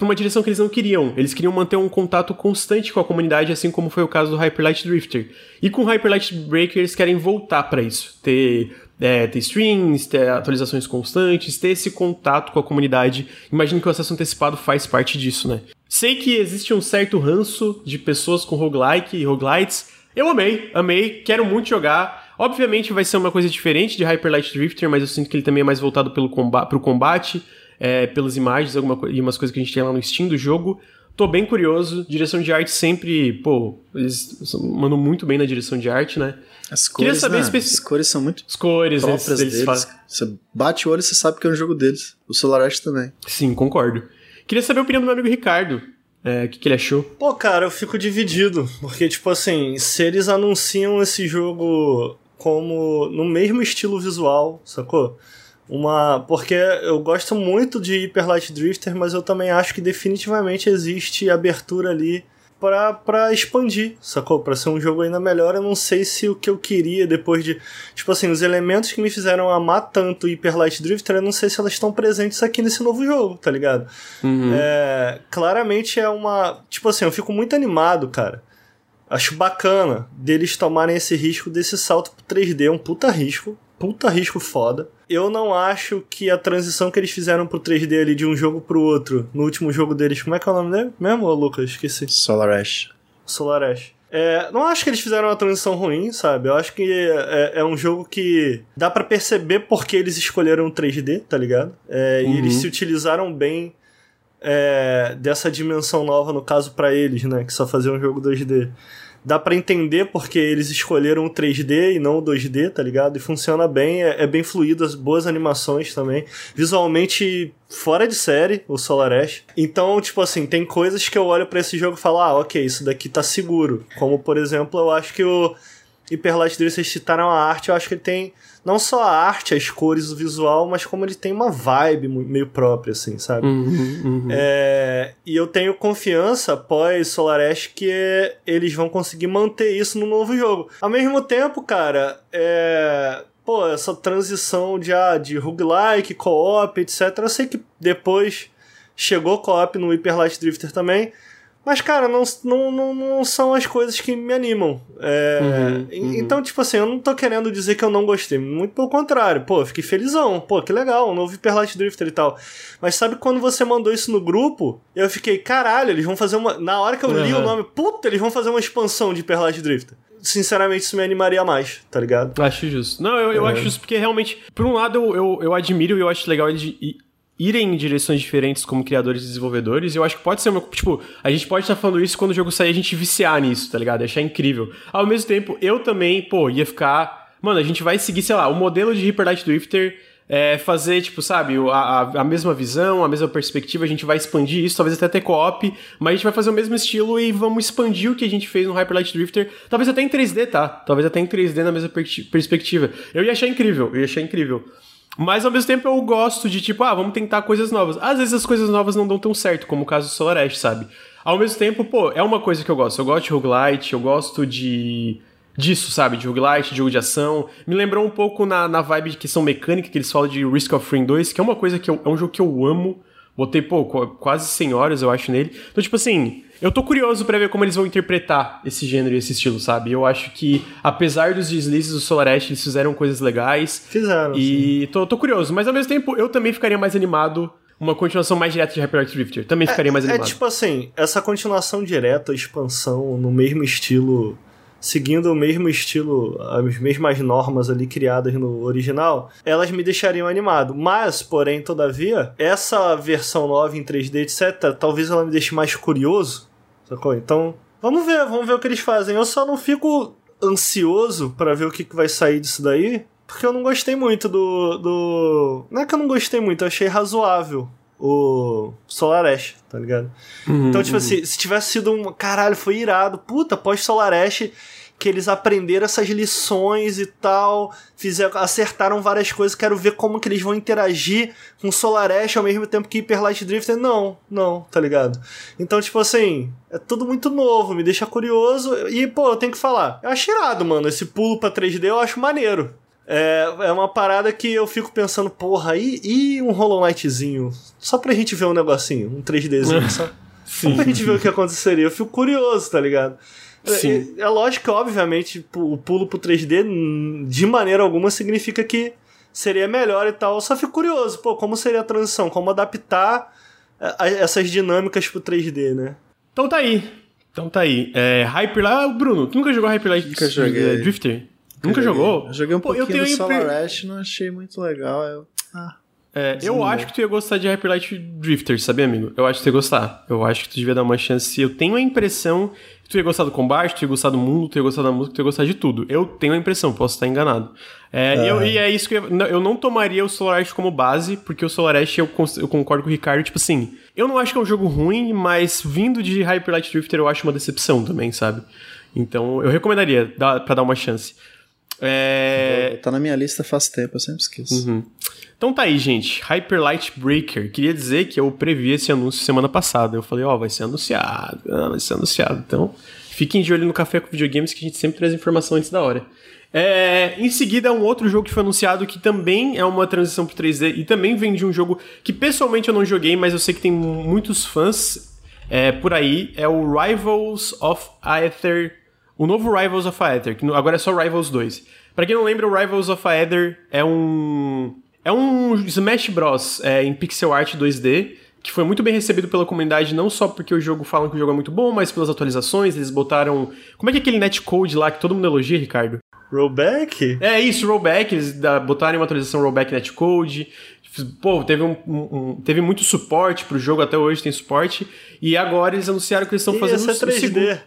uma direção que eles não queriam. Eles queriam manter um contato constante com a comunidade, assim como foi o caso do Hyper Light Drifter. E com o Hyper Light Breaker eles querem voltar para isso, ter é, ter streams, ter atualizações constantes, ter esse contato com a comunidade. Imagino que o acesso antecipado faz parte disso, né? Sei que existe um certo ranço de pessoas com roguelike e roguelites. Eu amei, amei, quero muito jogar. Obviamente vai ser uma coisa diferente de Hyper Light Drifter, mas eu sinto que ele também é mais voltado pelo comba pro combate, é, pelas imagens alguma e umas coisas que a gente tem lá no Steam do jogo. Tô bem curioso. Direção de arte sempre, pô, eles mandam muito bem na direção de arte, né? As cores, saber né? As cores são muito As cores, próprias deles. deles. Você bate o olho e você sabe que é um jogo deles. O Solar Art também. Sim, concordo. Queria saber a opinião do meu amigo Ricardo. É, o que, que ele achou? Pô, cara, eu fico dividido. Porque, tipo assim, se eles anunciam esse jogo como no mesmo estilo visual, sacou? uma porque eu gosto muito de Hyper Light Drifter, mas eu também acho que definitivamente existe abertura ali pra, pra expandir, sacou? Pra ser um jogo ainda melhor. Eu não sei se o que eu queria depois de. Tipo assim, os elementos que me fizeram amar tanto Hyper Light Drifter, eu não sei se elas estão presentes aqui nesse novo jogo, tá ligado? Uhum. É, claramente é uma. Tipo assim, eu fico muito animado, cara. Acho bacana deles tomarem esse risco desse salto pro 3D, é um puta risco puta risco foda. Eu não acho que a transição que eles fizeram pro 3D ali de um jogo pro outro, no último jogo deles, como é que é o nome dele mesmo, Lucas? Esqueci. Solar Ash. Solar Ash. É, não acho que eles fizeram uma transição ruim, sabe? Eu acho que é, é um jogo que dá para perceber porque eles escolheram 3D, tá ligado? É, uhum. E eles se utilizaram bem é, dessa dimensão nova, no caso, para eles, né? Que só faziam um jogo 2D dá para entender porque eles escolheram o 3D e não o 2D, tá ligado? E funciona bem, é, é bem fluido, as boas animações também. Visualmente fora de série, o Solar Ash. Então, tipo assim, tem coisas que eu olho para esse jogo e falo, ah, ok, isso daqui tá seguro. Como, por exemplo, eu acho que o Hyper Light Drifter, vocês citaram a arte, eu acho que ele tem não só a arte, as cores, o visual, mas como ele tem uma vibe meio própria, assim, sabe? Uhum, uhum. É, e eu tenho confiança, após Solar Ash, que eles vão conseguir manter isso no novo jogo. Ao mesmo tempo, cara, é pô, essa transição de, ah, de roguelike, co-op, etc. Eu sei que depois Chegou co-op no Hyper Light Drifter também. Mas, cara, não, não, não, não, são as coisas que me animam. É, uhum, uhum. Então, tipo assim, eu não tô querendo dizer que eu não gostei. Muito pelo contrário. Pô, fiquei felizão. Pô, que legal, um novo Hyper Light Drifter e tal. Mas sabe quando você mandou isso no grupo? Eu fiquei, caralho, eles vão fazer uma. Na hora que eu li uhum. o nome, puta, eles vão fazer uma expansão de Hyper Light Drifter sinceramente, isso me animaria mais, tá ligado? Acho justo. Não, eu, eu é. acho justo porque realmente, por um lado, eu, eu, eu admiro e eu acho legal eles irem em direções diferentes como criadores e desenvolvedores, eu acho que pode ser uma. Tipo, a gente pode estar falando isso quando o jogo sair a gente viciar nisso, tá ligado? Achar incrível. Ao mesmo tempo, eu também, pô, ia ficar. Mano, a gente vai seguir, sei lá, o modelo de Hyper Light Drifter. É fazer, tipo, sabe, a, a, mesma visão, a mesma perspectiva, a gente vai expandir isso, talvez até ter co-op, mas a gente vai fazer o mesmo estilo e vamos expandir o que a gente fez no Hyper Light Drifter, talvez até em 3D, tá? Talvez até em 3D na mesma perspectiva. Eu ia achar incrível, eu ia achar incrível. Mas ao mesmo tempo eu gosto de tipo, ah, vamos tentar coisas novas. Às vezes as coisas novas não dão tão certo, como o caso do Solar sabe? Ao mesmo tempo, pô, é uma coisa que eu gosto. Eu gosto de roguelite, eu gosto de disso, sabe? De roguelite, de jogo de ação. Me lembrou um pouco na, na vibe de questão mecânica que eles falam de Risk of Rain 2, que é uma coisa que eu, é um jogo que eu amo. Botei, pô, quase 100 horas, eu acho, nele. Então, tipo assim, eu tô curioso para ver como eles vão interpretar esse gênero e esse estilo, sabe? Eu acho que, apesar dos deslizes do Solar Ash, eles fizeram coisas legais. Fizeram. E tô, tô, curioso. Mas ao mesmo tempo, eu também ficaria mais animado. Uma continuação mais direta de Hyper Light Drifter. Também é, ficaria mais é animado. É tipo assim, essa continuação direta, expansão, no mesmo estilo seguindo o mesmo estilo, as mesmas normas ali criadas no original, elas me deixariam animado. Mas, porém, todavia, essa versão nova em 3D, etc., talvez ela me deixe mais curioso Sacou? Então, vamos ver, vamos ver o que eles fazem. Eu só não fico ansioso para ver o que, vai sair disso daí, porque eu não gostei muito do, do. Não é que eu não gostei muito, eu achei razoável o Solar Ash, tá ligado? Uhum, então, tipo uhum. assim, se tivesse sido um. Caralho, foi irado. Puta, pós Solar Ash que eles aprenderam essas lições e tal, fizeram, acertaram várias coisas, quero ver como que eles vão interagir com Solar Ash ao mesmo tempo que Hyper Light Drifter. Não, não, tá ligado? Então, tipo assim, é tudo muito novo, me deixa curioso. E, pô, eu tenho que falar, eu acho irado, mano, esse pulo pra 3D eu acho maneiro. É, é uma parada que eu fico pensando, porra, e, e um Hollow Knightzinho? Só pra gente ver um negocinho, um 3Dzinho, só, só pra gente ver o que aconteceria. Eu fico curioso, tá ligado? Sim. É, é lógico que, obviamente, o pulo pro 3D, de maneira alguma, significa que seria melhor e tal. Eu só fico curioso, pô, como seria a transição? Como adaptar é, essas dinâmicas pro 3D, né? Então tá aí. Então tá aí. É, Hyper lá, Bruno, tu nunca jogou Hyper Light nunca joguei. Drifter? Nunca, nunca jogou? Eu joguei um pô, pouquinho eu tenho do Solar Ash, não achei muito legal. Eu... Ah. É, eu acho que tu ia gostar de Hyper Light Drifter, sabe, amigo? Eu acho que tu ia gostar. Eu acho que tu devia dar uma chance. Eu tenho a impressão que tu ia gostar do combate, tu ia gostar do mundo, tu ia gostar da música, tu ia gostar de tudo. Eu tenho a impressão, posso estar enganado. É, e, eu, e, é isso que eu, eu não tomaria o Solar Ash como base, porque o Solar Ash eu, eu concordo com o Ricardo, tipo assim, eu não acho que é um jogo ruim, mas vindo de Hyper Light Drifter eu acho uma decepção também, sabe? Então eu recomendaria dar, pra dar uma chance. É... Tá na minha lista faz tempo, eu sempre esqueço. Uhum. Então tá aí, gente. Hyper Light Breaker. Queria dizer que eu previ esse anúncio semana passada. Eu falei, ó, oh, vai ser anunciado, ah, vai ser anunciado. Então, fiquem de olho no Café com Videogames que a gente sempre traz informação antes da hora. É, em seguida, um outro jogo que foi anunciado que também é uma transição pro 3D e também vem de um jogo que pessoalmente eu não joguei, mas eu sei que tem muitos fãs é, por aí. É o Rivals of Aether. O novo Rivals of Aether, que agora é só Rivals 2. Para quem não lembra, o Rivals of Aether é um é um Smash Bros. É, em pixel art 2D, que foi muito bem recebido pela comunidade, não só porque o jogo falam que o jogo é muito bom, mas pelas atualizações, eles botaram... Como é que é aquele netcode lá que todo mundo elogia, Ricardo? Rollback? É isso, rollback, eles botaram uma atualização rollback netcode, Pô, teve, um, um, teve muito suporte pro jogo, até hoje tem suporte. E agora eles anunciaram que eles estão fazendo esse é 3D. Segundo,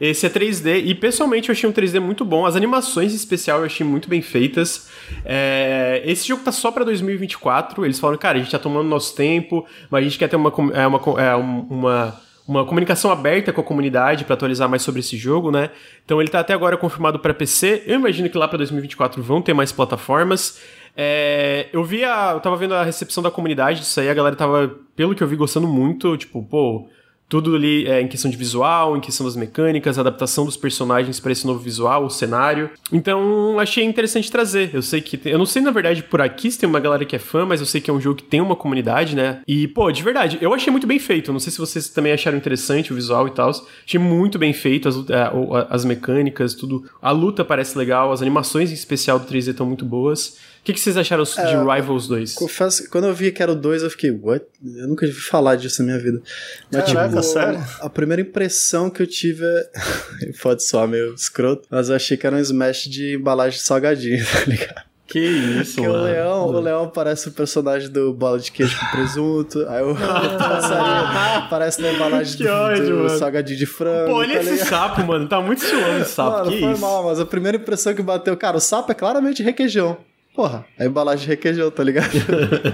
esse é 3D e pessoalmente eu achei um 3D muito bom. As animações em especial eu achei muito bem feitas. É... Esse jogo tá só para 2024. Eles falaram, cara, a gente tá tomando nosso tempo, mas a gente quer ter uma, é, uma, é, uma, uma comunicação aberta com a comunidade para atualizar mais sobre esse jogo, né? Então ele tá até agora confirmado para PC. Eu imagino que lá para 2024 vão ter mais plataformas. É, eu vi a, eu tava vendo a recepção da comunidade disso aí, a galera tava, pelo que eu vi, gostando muito, tipo, pô, tudo ali é, em questão de visual, em questão das mecânicas, adaptação dos personagens para esse novo visual, o cenário. Então, achei interessante trazer. Eu sei que. Tem, eu não sei, na verdade, por aqui se tem uma galera que é fã, mas eu sei que é um jogo que tem uma comunidade, né? E, pô, de verdade, eu achei muito bem feito. Não sei se vocês também acharam interessante o visual e tal. Achei muito bem feito, as, é, as mecânicas, tudo. A luta parece legal, as animações em especial do 3D estão muito boas. O que, que, vocês acharam de é, Rivals 2? Confesso, quando eu vi que era o 2, eu fiquei, what? Eu nunca vi falar disso na minha vida. Mas, Caraca, tipo, sério? A primeira impressão que eu tive é. Pode soar meio escroto, mas eu achei que era um smash de embalagem de salgadinho, tá ligado? Que isso, Porque mano. O leão, o leão parece o personagem do bola de queijo com presunto. Aí o passarinho parece na embalagem que do, ódio, do salgadinho de frango. Pô, olha tá esse sapo, mano. Tá muito suando esse sapo. Mano, que foi isso? mal, mas a primeira impressão que bateu, cara, o sapo é claramente requeijão. Porra, a embalagem requeijão, tá ligado?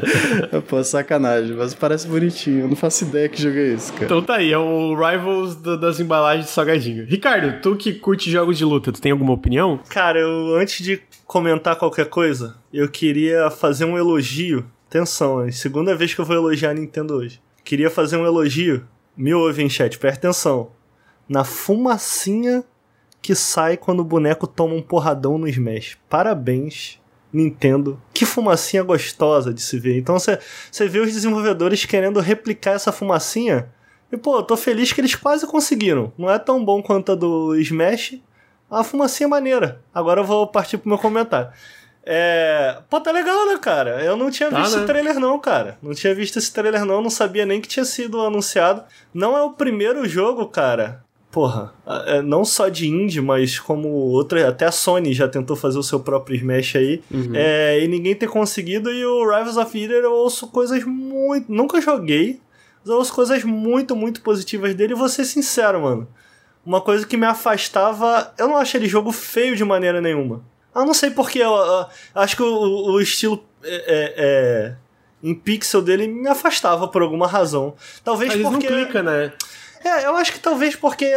Pô, sacanagem, mas parece bonitinho. Eu não faço ideia que jogo é esse, cara. Então tá aí, é o Rivals do, das embalagens de salgadinho. Ricardo, tu que curte jogos de luta, tu tem alguma opinião? Cara, eu antes de comentar qualquer coisa, eu queria fazer um elogio. Atenção, é a segunda vez que eu vou elogiar a Nintendo hoje. Queria fazer um elogio. Me ouve em chat, presta atenção. Na fumacinha que sai quando o boneco toma um porradão no Smash. Parabéns Nintendo. Que fumacinha gostosa de se ver. Então você vê os desenvolvedores querendo replicar essa fumacinha. E pô, eu tô feliz que eles quase conseguiram. Não é tão bom quanto a do Smash. A fumacinha é maneira. Agora eu vou partir pro meu comentário. É. Pô, tá legal, né, cara? Eu não tinha tá, visto né? esse trailer, não, cara. Não tinha visto esse trailer, não. Não sabia nem que tinha sido anunciado. Não é o primeiro jogo, cara, porra, é, não só de indie, mas como outra, até a Sony já tentou fazer o seu próprio Smash aí, uhum. é, e ninguém ter conseguido, e o Rivals of Eden eu ouço coisas muito, nunca joguei, mas eu ouço coisas muito, muito positivas dele, e vou ser sincero, mano, uma coisa que me afastava, eu não acho ele jogo feio de maneira nenhuma. Eu não sei porque, eu, eu, acho que o, o estilo é, é, é, em pixel dele me afastava por alguma razão. Talvez Mas porque... não clica, né? É, eu acho que talvez porque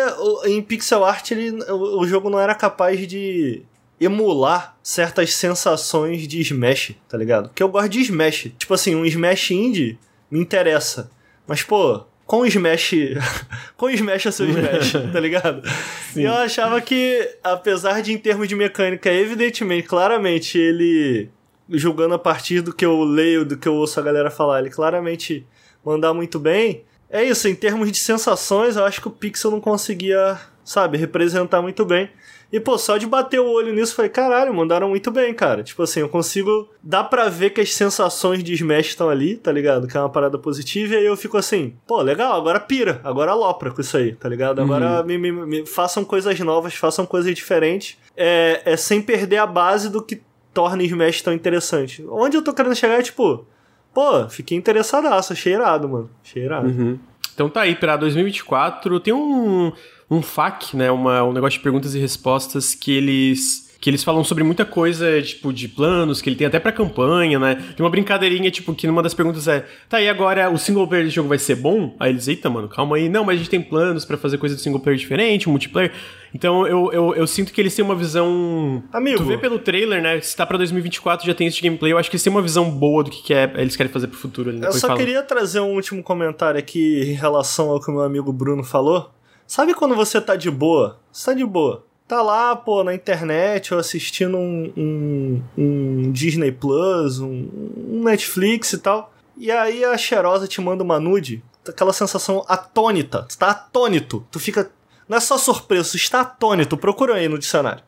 em pixel art ele, o, jogo não era capaz de emular certas sensações de Smash, tá ligado? Porque eu gosto de Smash. Tipo assim, um Smash indie me interessa. Mas, pô, com Smash. com Smash é seu Smash, tá ligado? Sim. E eu achava que, apesar de em termos de mecânica, evidentemente, claramente, ele. Julgando a partir do que eu leio, do que eu ouço a galera falar, ele claramente mandar muito bem. É isso, em termos de sensações, eu acho que o Pixel não conseguia, sabe, representar muito bem. E, pô, só de bater o olho nisso, falei, caralho, mandaram muito bem, cara. Tipo assim, eu consigo. Dá pra ver que as sensações de Smash estão ali, tá ligado? Que é uma parada positiva. E aí eu fico assim, pô, legal, agora pira, agora alopra com isso aí, tá ligado? Agora uhum. me, me, me, façam coisas novas, façam coisas diferentes. É, é sem perder a base do que torna Smash tão interessante. Onde eu tô querendo chegar é, tipo, Pô, fiquei interessadaço, achei irado, mano. Achei irado. Uhum. Então tá aí, pra 2024 tem um, um FAQ, né? Uma, um negócio de perguntas e respostas que eles que eles falam sobre muita coisa, tipo, de planos, que ele tem até pra campanha, né? Tem uma brincadeirinha, tipo, que numa das perguntas é, tá, e agora o single player desse jogo vai ser bom? Aí eles, eita, mano, calma aí. Não, mas a gente tem planos para fazer coisa de single player diferente, multiplayer. Então eu, eu, eu sinto que eles têm uma visão. Amigo. Tu vê pelo trailer, né? Se tá pra 2024 já tem esse gameplay, eu acho que eles têm uma visão boa do que, que é, eles querem fazer pro futuro ali. Eu só queria trazer um último comentário aqui em relação ao que o meu amigo Bruno falou. Sabe quando você tá de boa? Você tá de boa tá lá, pô, na internet ou assistindo um, um, um Disney Plus, um, um, Netflix e tal. E aí a cheirosa te manda uma nude, aquela sensação atônita. Tu tá atônito. Tu fica. Não é só surpreso, tu está atônito. Procura aí no dicionário.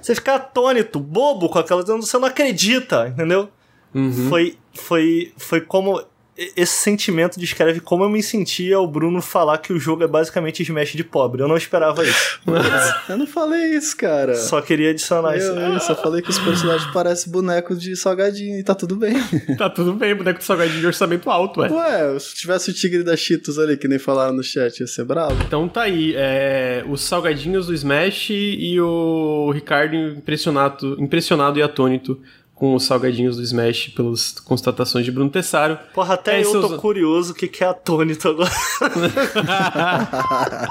Você fica atônito, bobo com aquela. Você não acredita, entendeu? Uhum. Foi, foi, foi como esse sentimento descreve como eu me sentia ao Bruno falar que o jogo é basicamente Smash de pobre. Eu não esperava isso. eu não falei isso, cara. Só queria adicionar eu, isso. Eu só falei que os personagens parecem bonecos de salgadinho e tá tudo bem. tá tudo bem, boneco de salgadinho de orçamento alto, ué. Ué, se tivesse o tigre da Cheetos ali, que nem falaram no chat, ia ser bravo. Então tá aí, é, os salgadinhos do Smash e o Ricardo impressionado, impressionado e atônito com os salgadinhos do Smash pelas constatações de Bruno Tessaro. Porra, até é, eu tô curioso o que, que é atônito agora.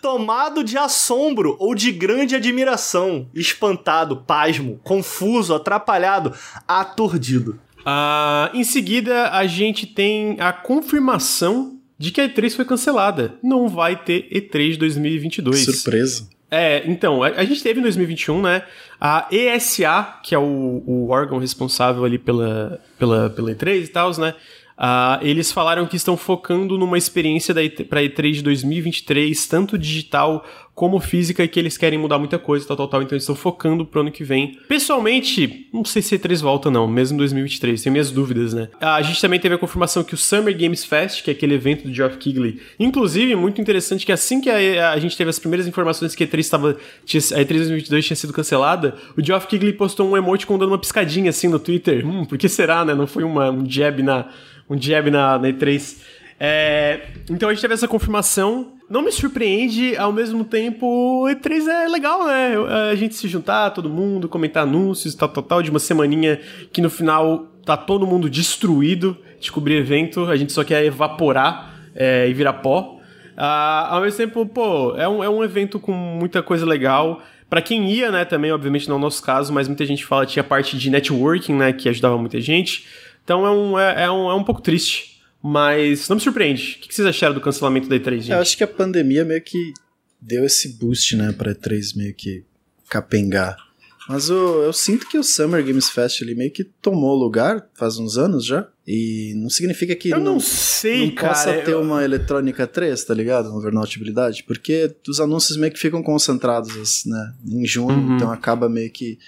Tomado de assombro ou de grande admiração, espantado, pasmo, confuso, atrapalhado, aturdido. Uh, em seguida, a gente tem a confirmação de que a E3 foi cancelada. Não vai ter E3 2022. Surpresa. É, então, a, gente teve em 2021, né, a ESA, que é o, o órgão responsável ali pela, pela, pela E3 e tal, né, Uh, eles falaram que estão focando numa experiência para E3 de 2023, tanto digital como física, e que eles querem mudar muita coisa, tal, tal, tal. Então eles estão focando pro ano que vem. Pessoalmente, não sei se E3 volta não, mesmo em 2023, tenho minhas dúvidas, né? Uh, a gente também teve a confirmação que o Summer Games Fest, que é aquele evento do Geoff Keighley, inclusive, muito interessante que assim que a, a gente teve as primeiras informações que a E3 estava, a E3 2022 tinha sido cancelada, o Geoff Keighley postou um emoticon dando uma piscadinha assim no Twitter. Hum, por que será, né? Não foi uma, um jab na um jab na, na E3. É, então a gente teve essa confirmação. Não me surpreende, ao mesmo tempo, E3 é legal, né? A gente se juntar, todo mundo, comentar anúncios, tal, tal, tal, de uma semaninha que no final tá todo mundo destruído de cobrir evento, a gente só quer evaporar é, e virar pó. Ah, ao mesmo tempo, pô, é um, é um evento com muita coisa legal. Para quem ia, né, também, obviamente não é o nosso caso, mas muita gente fala tinha parte de networking, né, que ajudava muita gente. Então é um, é, é, um, é um pouco triste, mas não me surpreende. O que vocês acharam do cancelamento da E3, gente? Eu acho que a pandemia meio que deu esse boost, né, pra E3 meio que capengar. Mas eu, eu sinto que o Summer Games Fest ali meio que tomou lugar faz uns anos já. E não significa que eu não, não sei, não cara, possa ter uma eletrônica 3, tá ligado? No Overnautibilidade. Porque os anúncios meio que ficam concentrados né, em junho, uhum. então acaba meio que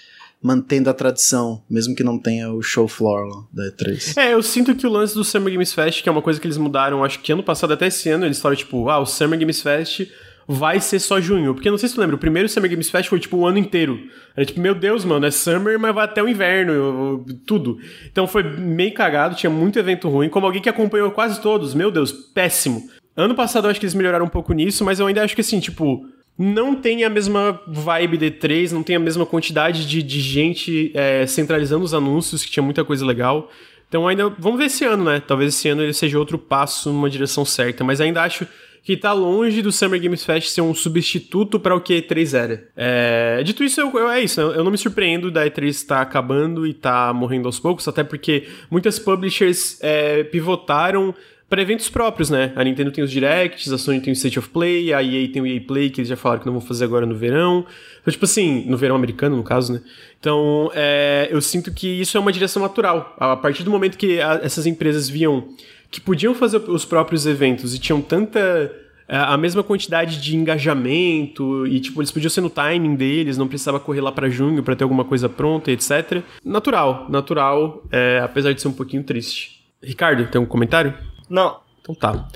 mantendo a tradição, mesmo que não tenha o show floor lá da E3. É, eu sinto que o lance do Summer Games Fest, que é uma coisa que eles mudaram, acho que ano passado até esse ano, eles falaram tipo, ah, o Summer Games Fest vai ser só junho. Porque não sei se tu lembra, o primeiro Summer Games Fest foi tipo o ano inteiro. Era tipo, meu Deus, mano, é Summer, mas vai até o inverno, tudo. Então foi meio cagado, tinha muito evento ruim. Como alguém que acompanhou quase todos, meu Deus, péssimo. Ano passado eu acho que eles melhoraram um pouco nisso, mas eu ainda acho que assim, tipo, não tem a mesma vibe D3, não tem a mesma quantidade de, de gente é, centralizando os anúncios, que tinha muita coisa legal. Então ainda, vamos ver esse ano, né? Talvez esse ano ele seja outro passo numa direção certa, mas ainda acho que tá longe do Summer Games Fest ser um substituto para o que E3 era. É, dito isso, eu, eu, é isso, né? eu não me surpreendo da E3 estar tá acabando e tá morrendo aos poucos, até porque muitas publishers é, pivotaram para eventos próprios, né? A Nintendo tem os Directs, a Sony tem o State of Play, a EA tem o EA Play, que eles já falaram que não vão fazer agora no verão. Então, tipo assim, no verão americano, no caso, né? Então, é, eu sinto que isso é uma direção natural. A partir do momento que a, essas empresas viam que podiam fazer os próprios eventos e tinham tanta é, a mesma quantidade de engajamento e tipo eles podiam ser no timing deles, não precisava correr lá para junho para ter alguma coisa pronta, etc. Natural, natural, é, apesar de ser um pouquinho triste. Ricardo, tem um comentário? Não. Então tá.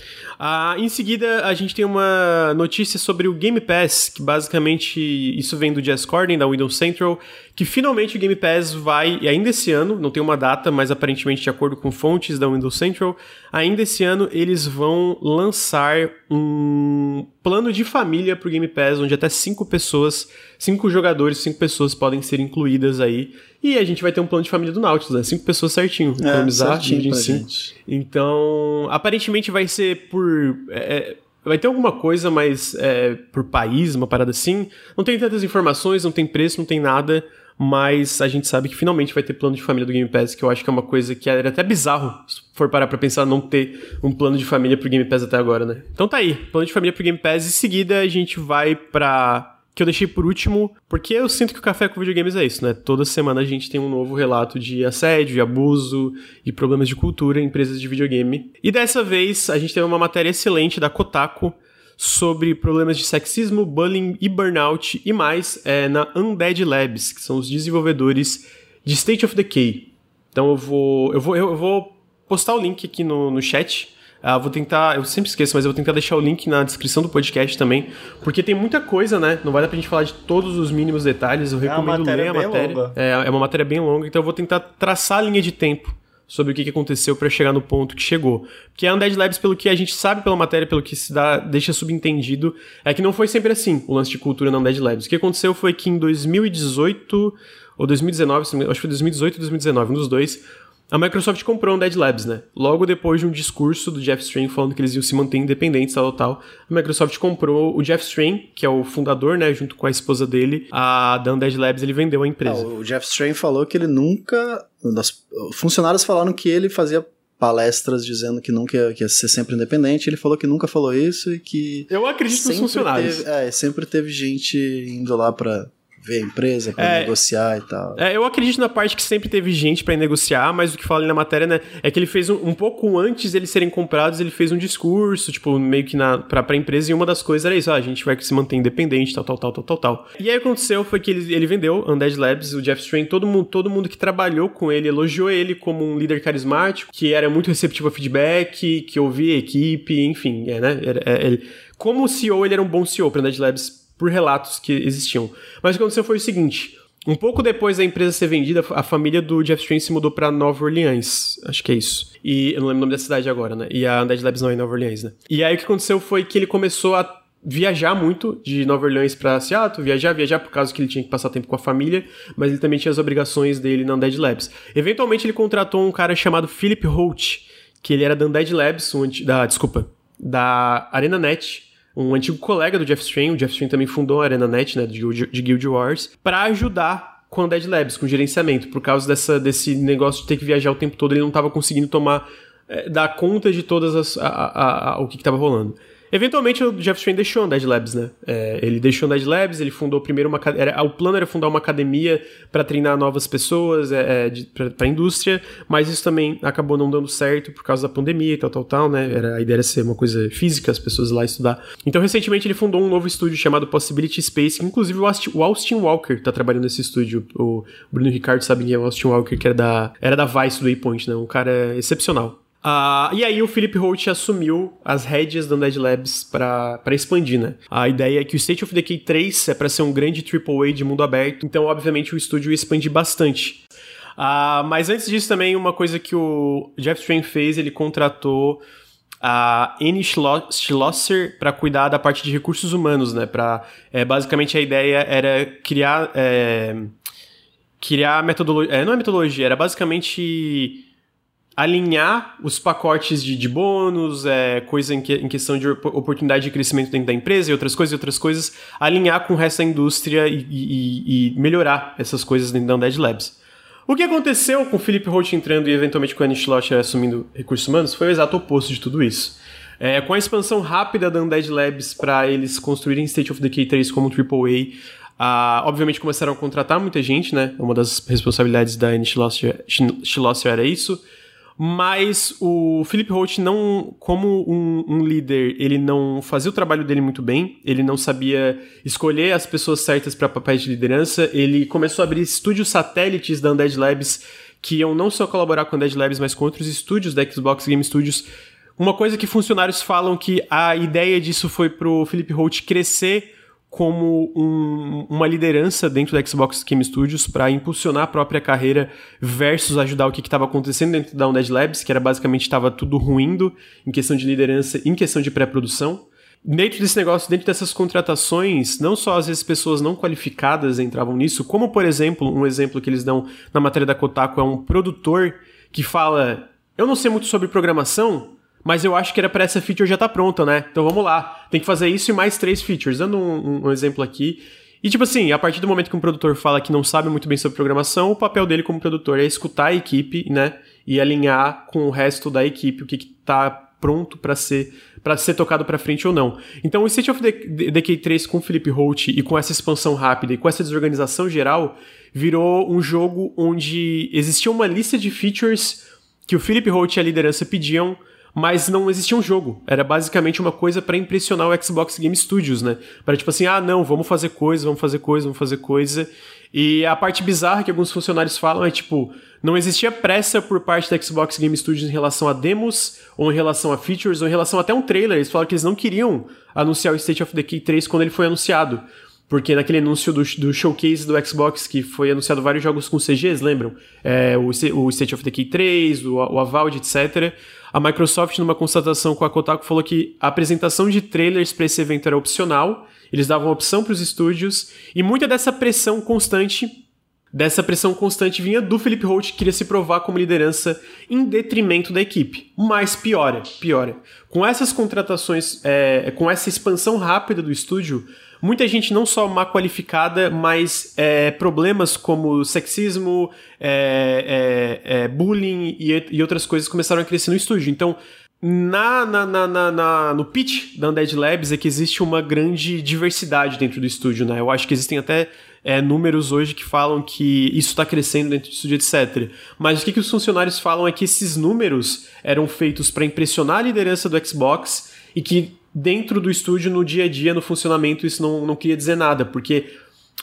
Ah, em seguida, a gente tem uma notícia sobre o Game Pass, que basicamente isso vem do Jazz Corden, da Windows Central, que finalmente o Game Pass vai, e ainda esse ano, não tem uma data, mas aparentemente de acordo com fontes da Windows Central, ainda esse ano eles vão lançar um plano de família pro Game Pass, onde até cinco pessoas, cinco jogadores, cinco pessoas podem ser incluídas aí. E a gente vai ter um plano de família do Nautilus, né? Cinco pessoas certinho. É, economizar, certinho cinco. Gente. Então, aparentemente vai ser por. É, é, vai ter alguma coisa, mas é, por país, uma parada assim. Não tem tantas informações, não tem preço, não tem nada. Mas a gente sabe que finalmente vai ter plano de família do Game Pass, que eu acho que é uma coisa que era até bizarro, se for parar pra pensar, não ter um plano de família pro Game Pass até agora, né? Então tá aí, plano de família pro Game Pass. Em seguida a gente vai pra que eu deixei por último, porque eu sinto que o Café com Videogames é isso, né? Toda semana a gente tem um novo relato de assédio, de abuso e problemas de cultura em empresas de videogame. E dessa vez a gente teve uma matéria excelente da Kotaku sobre problemas de sexismo, bullying e burnout e mais é, na Undead Labs, que são os desenvolvedores de State of Decay. Então eu vou, eu vou, eu vou postar o link aqui no, no chat Uh, vou tentar, eu sempre esqueço, mas eu vou tentar deixar o link na descrição do podcast também, porque tem muita coisa, né? Não vai dar pra gente falar de todos os mínimos detalhes. Eu é recomendo ler a matéria. É, é, uma matéria bem longa, então eu vou tentar traçar a linha de tempo sobre o que, aconteceu para chegar no ponto que chegou. Porque a Undead Labs, pelo que a gente sabe pela matéria, pelo que se dá, deixa subentendido, é que não foi sempre assim o lance de cultura na Undead Labs. O que aconteceu foi que em 2018 ou 2019, acho que foi 2018 ou 2019, um dos dois, a Microsoft comprou um Dead Labs, né? Logo depois de um discurso do Jeff Strain falando que eles iam se manter independentes, tal, tal, a Microsoft comprou o Jeff Strain, que é o fundador, né, junto com a esposa dele, a da Undead Labs, ele vendeu a empresa. Ah, o Jeff Strain falou que ele nunca... Funcionários falaram que ele fazia palestras dizendo que nunca ia, que ia ser sempre independente. Ele falou que nunca falou isso e que. Eu acredito nos funcionários. Teve, é, sempre teve gente indo lá para ver a empresa, para é, negociar e tal. É, eu acredito na parte que sempre teve gente para negociar, mas o que fala ali na matéria, né, é que ele fez um, um pouco antes deles serem comprados, ele fez um discurso, tipo, meio que na, pra, pra empresa, e uma das coisas era isso, ah, a gente vai se manter independente, tal, tal, tal, tal, tal, tal. E aí o que aconteceu foi que ele, ele vendeu Undead Labs, o Jeff Strain, todo mundo, todo mundo que trabalhou com ele elogiou ele como um líder carismático, que era muito receptivo a feedback, que ouvia a equipe, enfim, é, né, é, ele, como CEO, ele era um bom CEO para Undead Labs por relatos que existiam. Mas o que aconteceu foi o seguinte: um pouco depois da empresa ser vendida, a família do Jeff Strain se mudou para Nova Orleans. Acho que é isso. E eu não lembro o nome da cidade agora, né? E a Undead Labs não é em Nova Orleans, né? E aí o que aconteceu foi que ele começou a viajar muito de Nova Orleans para Seattle, viajar, viajar por causa que ele tinha que passar tempo com a família, mas ele também tinha as obrigações dele na Undead Labs. Eventualmente ele contratou um cara chamado Philip Holt, que ele era da Undead Labs, um, da, desculpa, da ArenaNet, um antigo colega do Jeff Strain, o Jeff Strain também fundou a ArenaNet, né, de, de Guild Wars, para ajudar com a Dead Labs, com gerenciamento, por causa dessa, desse negócio de ter que viajar o tempo todo, ele não estava conseguindo tomar, é, dar conta de todas as, a, a, a, o que estava rolando. Eventualmente o Jeff Strain deixou a Dead Labs, né? É, ele deixou a Dead Labs, ele fundou primeiro uma era, o plano era fundar uma academia para treinar novas pessoas é, é para a indústria, mas isso também acabou não dando certo por causa da pandemia e tal, tal, tal, né? Era, a ideia era ser uma coisa física, as pessoas lá estudar. Então recentemente ele fundou um novo estúdio chamado Possibility Space, que inclusive o Austin, Walker tá trabalhando nesse estúdio. O Bruno Ricardo sabe quem é o Austin Walker, que era da, era da Vice do Waypoint, né? Um cara excepcional. Uh, e aí o Philip Holt assumiu as rédeas da Undead Labs para expandir, né? A ideia é que o State of Decay 3 é para ser um grande AAA de mundo aberto, então obviamente o estúdio ia expandir bastante. Uh, mas antes disso também, uma coisa que o Jeff Strain fez, ele contratou a Annie Schlosser para cuidar da parte de recursos humanos, né? Pra, é, basicamente a ideia era criar... É, criar metodologia... É, não é metodologia, era basicamente alinhar os pacotes de, de bônus, é, coisa em, que, em, questão de oportunidade de crescimento dentro da empresa e outras coisas e outras coisas, alinhar com o resto da indústria e, e, e melhorar essas coisas dentro da Undead Labs. O que aconteceu com o Philip Holt entrando e eventualmente com a Annie Schlosser assumindo recursos humanos foi o exato oposto de tudo isso. É, com a expansão rápida da Undead Labs para eles construírem State of Decay 3 como AAA, uh, obviamente começaram a contratar muita gente, né? Uma das responsabilidades da Annie Schlosser, Schlosser era isso. Mas o Philip Holt não, como um, um, líder, ele não fazia o trabalho dele muito bem, ele não sabia escolher as pessoas certas para papéis de liderança, ele começou a abrir estúdios satélites da Undead Labs que iam não só colaborar com a Undead Labs, mas com outros estúdios da Xbox Game Studios. Uma coisa que funcionários falam que a ideia disso foi pro Philip Holt crescer como um, uma liderança dentro da Xbox Game Studios para impulsionar a própria carreira versus ajudar o que estava acontecendo dentro da Undead Labs, que era basicamente estava tudo ruindo em questão de liderança, em questão de pré-produção. Dentro desse negócio, dentro dessas contratações, não só às vezes pessoas não qualificadas entravam nisso, como por exemplo, um exemplo que eles dão na matéria da Kotaku é um produtor que fala: "Eu não sei muito sobre programação, mas eu acho que era para essa feature já tá pronta, né? Então vamos lá. Tem que fazer isso e mais três features. Dando um, um, exemplo aqui. E tipo assim, a partir do momento que um produtor fala que não sabe muito bem sobre programação, o papel dele como produtor é escutar a equipe, né? E alinhar com o resto da equipe o que, que tá pronto para ser para ser tocado para frente ou não. Então, o State of Decay 3 com o Philip Holt e com essa expansão rápida e com essa desorganização geral, virou um jogo onde existia uma lista de features que o Philip Holt e a liderança pediam mas não existia um jogo. Era basicamente uma coisa para impressionar o Xbox Game Studios, né? Para tipo assim, ah, não, vamos fazer coisa, vamos fazer coisa, vamos fazer coisa. E a parte bizarra que alguns funcionários falam é tipo, não existia pressa por parte da Xbox Game Studios em relação a demos, ou em relação a features, ou em relação até um trailer. Eles falaram que eles não queriam anunciar o State of Decay 3 quando ele foi anunciado. Porque naquele anúncio do, do showcase do Xbox, que foi anunciado vários jogos com CGs, lembram? É, o, o State of Decay 3, o, o Avowed, etc. A Microsoft, numa constatação com a Kotaku, falou que a apresentação de trailers para esse evento era opcional, eles davam opção para os estúdios, e muita dessa pressão constante dessa pressão constante vinha do Felipe Holt, que queria se provar como liderança em detrimento da equipe. Mas piora, piora. Com essas contratações, é, com essa expansão rápida do estúdio, muita gente não só má qualificada, mas é, problemas como sexismo, é, é, é bullying e, e, outras coisas começaram a crescer no estúdio. Então, na, na, na, na, no pitch da Undead Labs é que existe uma grande diversidade dentro do estúdio, né? Eu acho que existem até é, números hoje que falam que isso está crescendo dentro do estúdio, etc. Mas o que, que os funcionários falam é que esses números eram feitos para impressionar a liderança do Xbox e que dentro do estúdio, no dia a dia, no funcionamento, isso não, não queria dizer nada, porque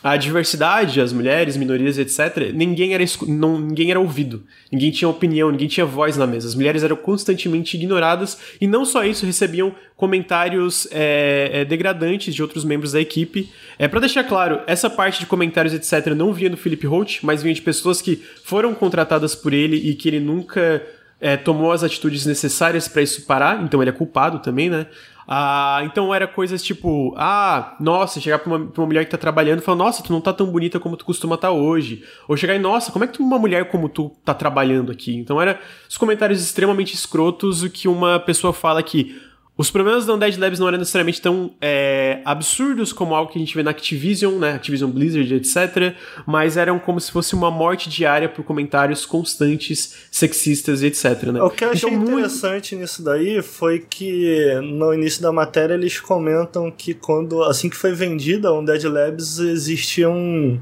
a diversidade, as mulheres, minorias, etc., ninguém era, não, ninguém era ouvido, ninguém tinha opinião, ninguém tinha voz na mesa. As mulheres eram constantemente ignoradas e não só isso, recebiam comentários é, é, degradantes de outros membros da equipe. É, para deixar claro, essa parte de comentários, etc., não vinha do Philip Holt, mas vinha de pessoas que foram contratadas por ele e que ele nunca é, tomou as atitudes necessárias para isso parar, então ele é culpado também, né? Ah, então era coisas tipo, ah, nossa, chegar pra uma, pra uma mulher que tá trabalhando e falar, nossa, tu não tá tão bonita como tu costuma estar tá hoje. Ou chegar e, nossa, como é que uma mulher como tu tá trabalhando aqui? Então era os comentários extremamente escrotos, o que uma pessoa fala que os problemas da Undead Labs não eram necessariamente tão é, absurdos como algo que a gente vê na Activision, né? Activision Blizzard, etc. Mas eram como se fosse uma morte diária por comentários constantes, sexistas e etc. Né? O que eu achei então, interessante muito... nisso daí foi que no início da matéria eles comentam que quando assim que foi vendida a Undead Labs existia um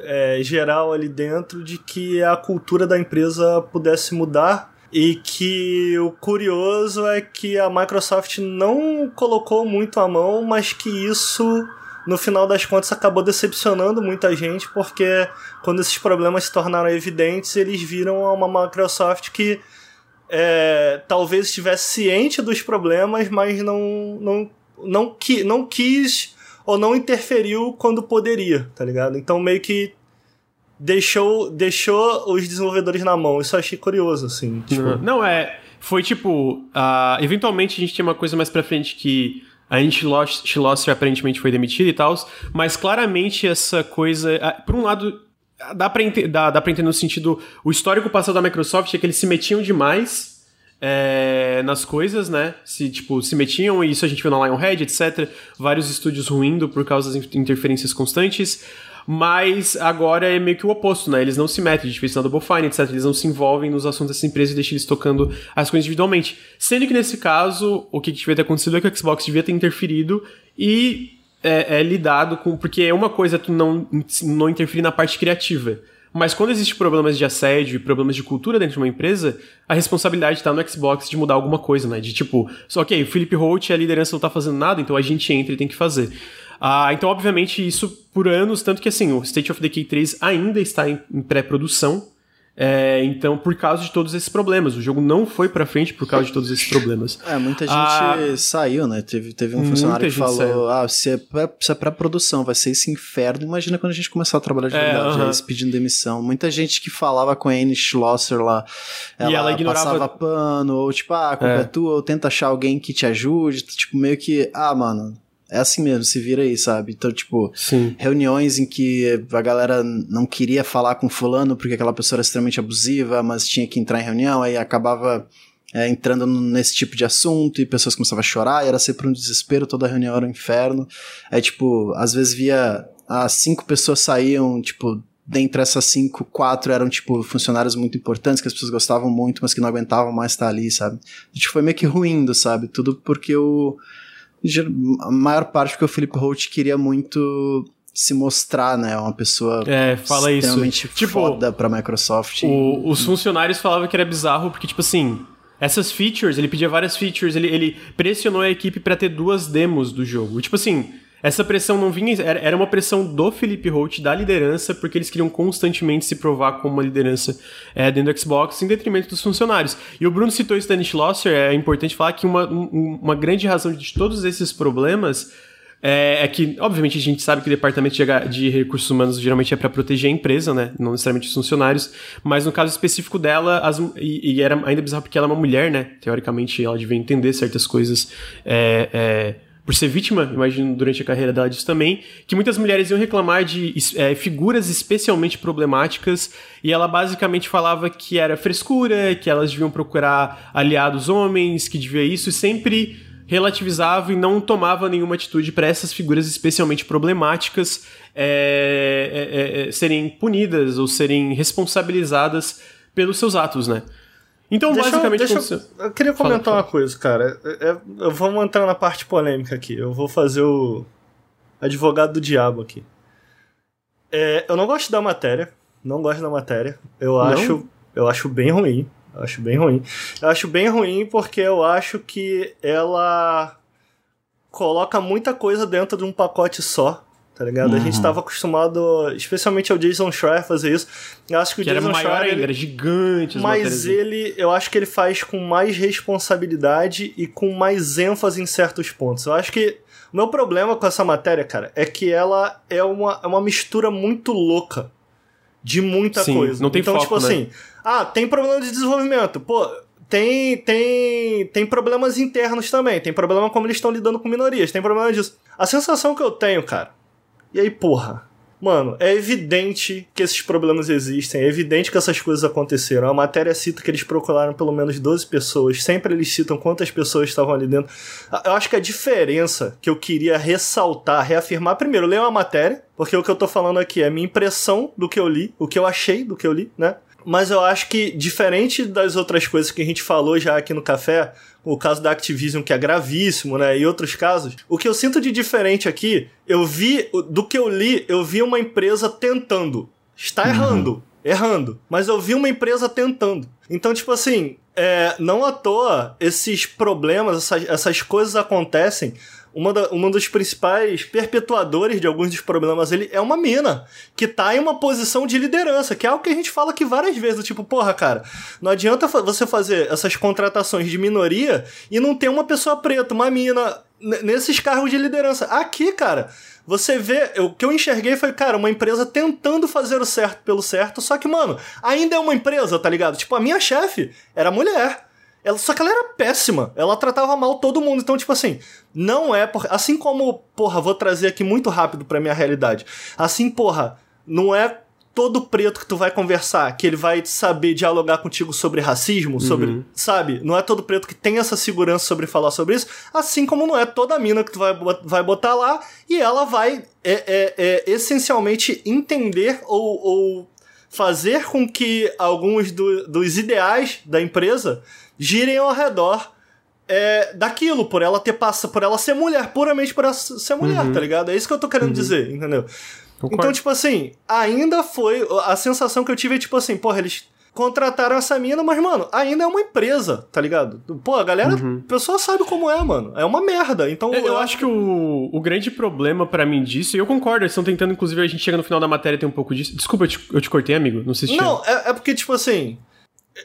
é, geral ali dentro de que a cultura da empresa pudesse mudar e que o curioso é que a Microsoft não colocou muito a mão, mas que isso no final das contas acabou decepcionando muita gente, porque quando esses problemas se tornaram evidentes, eles viram uma Microsoft que é, talvez estivesse ciente dos problemas, mas não, não, não, qui, não quis ou não interferiu quando poderia, tá ligado? Então meio que deixou, deixou os desenvolvedores na mão. Isso eu achei curioso, assim. Tipo... Não, não, é. Foi tipo. Uh, eventualmente a gente tinha uma coisa mais pra frente que. A gente Schloster aparentemente foi demitido e tal, mas claramente essa coisa. Uh, por um lado, dá pra, dá, dá pra entender no sentido. O histórico passado da Microsoft é que eles se metiam demais é, nas coisas, né? Se, tipo, se metiam, e isso a gente viu na Lionhead, etc. Vários estúdios ruindo por causa das interferências constantes. Mas agora é meio que o oposto, né? Eles não se metem, fez na Double Fine, etc. Eles não se envolvem nos assuntos dessa empresa e deixam eles tocando as coisas individualmente. Sendo que nesse caso, o que devia ter acontecido é que o Xbox devia ter interferido e é, é lidado com. Porque é uma coisa tu não, não interferir na parte criativa. Mas quando existe problemas de assédio e problemas de cultura dentro de uma empresa, a responsabilidade está no Xbox de mudar alguma coisa, né? De tipo, só ok, o Philip Holt e a liderança não tá fazendo nada, então a gente entra e tem que fazer. Ah, então, obviamente, isso por anos, tanto que assim, o State of Decay 3 ainda está em, em pré-produção. É, então, por causa de todos esses problemas, o jogo não foi para frente por causa de todos esses problemas. É, muita gente ah, saiu, né? Teve, teve um funcionário que falou: saiu. ah, se é, pra, se é pra produção, vai ser esse inferno. Imagina quando a gente começar a trabalhar de é, verdade, uh -huh. pedindo demissão. Muita gente que falava com a Anne Schlosser lá, ela, e ela ignorava... passava pano, ou tipo, ah, a culpa é. é tua, ou tenta achar alguém que te ajude. Tipo, meio que, ah, mano, é assim mesmo, se vira aí, sabe? Então, tipo, Sim. reuniões em que a galera não queria falar com fulano porque aquela pessoa era extremamente abusiva, mas tinha que entrar em reunião, aí acabava é, entrando nesse tipo de assunto e pessoas começavam a chorar, e era sempre um desespero, toda reunião era um inferno. Aí, tipo, às vezes via as cinco pessoas saíam, tipo, dentre essas cinco, quatro eram, tipo, funcionários muito importantes, que as pessoas gostavam muito, mas que não aguentavam mais estar ali, sabe? E, tipo, foi meio que ruindo, sabe? Tudo porque o a maior parte porque o Felipe Holt queria muito se mostrar, né? Uma pessoa é, fala extremamente isso. Tipo, foda pra Microsoft. O, e... Os funcionários falavam que era bizarro porque, tipo assim, essas features, ele pedia várias features, ele, ele pressionou a equipe para ter duas demos do jogo. Tipo assim, essa pressão não vinha. Era uma pressão do Felipe Holt, da liderança, porque eles queriam constantemente se provar como uma liderança é, dentro do Xbox, em detrimento dos funcionários. E o Bruno citou da Schlosser, é importante falar que uma, um, uma grande razão de todos esses problemas é, é, que, obviamente, a gente sabe que o departamento de, de recursos humanos geralmente é para proteger a empresa, né? Não necessariamente os funcionários. Mas no caso específico dela, as, e, e, era ainda bizarro porque ela é uma mulher, né? Teoricamente, ela devia entender certas coisas. É, é por ser vítima, imagino, durante a carreira dela disso também, que muitas mulheres iam reclamar de é, figuras especialmente problemáticas, e ela basicamente falava que era frescura, que elas deviam procurar aliados homens, que devia isso, e sempre relativizava e não tomava nenhuma atitude para essas figuras especialmente problemáticas é, é, é, é, serem punidas ou serem responsabilizadas pelos seus atos, né? Então, deixa basicamente. Eu, deixa eu, eu queria comentar fala, fala. uma coisa, cara. É, é, vamos entrar na parte polêmica aqui. Eu vou fazer o advogado do diabo aqui. É, eu não gosto da matéria. Não gosto da matéria. Eu não? acho, eu acho bem ruim. Eu acho bem ruim. Eu acho bem ruim porque eu acho que ela coloca muita coisa dentro de um pacote só tá ligado? Uhum. A gente uhum. tava acostumado, especialmente ao Jason Schreier fazer isso. Eu acho que, que o Jason era maior Schreier, ainda, era gigante. Mas ele, eu acho que ele faz com mais responsabilidade e com mais ênfase em certos pontos. Eu acho que o meu problema com essa matéria, cara, é que ela é uma, é uma mistura muito louca de muita Sim, coisa. Não tem então, foco, tipo né? assim, ah, tem problema de desenvolvimento. Pô, tem, tem, tem problemas internos também. Tem problema como eles estão lidando com minorias. Tem problema disso. A sensação que eu tenho, cara, e aí, porra, Mano, é evidente que esses problemas existem, é evidente que essas coisas aconteceram. A matéria cita que eles procuraram pelo menos 12 pessoas, sempre eles citam quantas pessoas estavam ali dentro. Eu acho que a diferença que eu queria ressaltar, reafirmar, primeiro, leio a matéria, porque o que eu tô falando aqui é a minha impressão do que eu li, o que eu achei do que eu li, né? Mas eu acho que, diferente das outras coisas que a gente falou já aqui no café, o caso da Activision, que é gravíssimo, né? E outros casos. O que eu sinto de diferente aqui, eu vi, do que eu li, eu vi uma empresa tentando. Está uhum. errando. Errando. Mas eu vi uma empresa tentando. Então, tipo assim, é, não à toa esses problemas, essas, essas coisas acontecem uma, da, uma dos principais perpetuadores de alguns dos problemas ele é uma mina que tá em uma posição de liderança, que é algo que a gente fala aqui várias vezes, tipo, porra, cara, não adianta você fazer essas contratações de minoria e não ter uma pessoa preta, uma mina nesses cargos de liderança. Aqui, cara, você vê, o que eu enxerguei foi, cara, uma empresa tentando fazer o certo pelo certo, só que, mano, ainda é uma empresa, tá ligado? Tipo, a minha chefe era mulher. Ela, só que ela era péssima. Ela tratava mal todo mundo. Então, tipo assim, não é. Por, assim como, porra, vou trazer aqui muito rápido pra minha realidade. Assim, porra, não é todo preto que tu vai conversar que ele vai saber dialogar contigo sobre racismo, sobre, uhum. sabe? Não é todo preto que tem essa segurança sobre falar sobre isso, assim como não é toda mina que tu vai, vai botar lá e ela vai é, é, é essencialmente entender ou, ou fazer com que alguns do, dos ideais da empresa girem ao redor é, daquilo, por ela ter passa, por ela ser mulher, puramente por ela ser mulher, uhum. tá ligado? É isso que eu tô querendo uhum. dizer, entendeu? Concordo. Então, tipo assim, ainda foi. A sensação que eu tive é tipo assim, porra, eles contrataram essa mina, mas, mano, ainda é uma empresa, tá ligado? Pô, a galera, uhum. a pessoa sabe como é, mano. É uma merda. Então. Eu, eu acho que o, o grande problema para mim disso, e eu concordo, eles estão tentando, inclusive, a gente chega no final da matéria e tem um pouco disso. Desculpa, eu te, eu te cortei, amigo. Não sei se Não, é, é porque, tipo assim.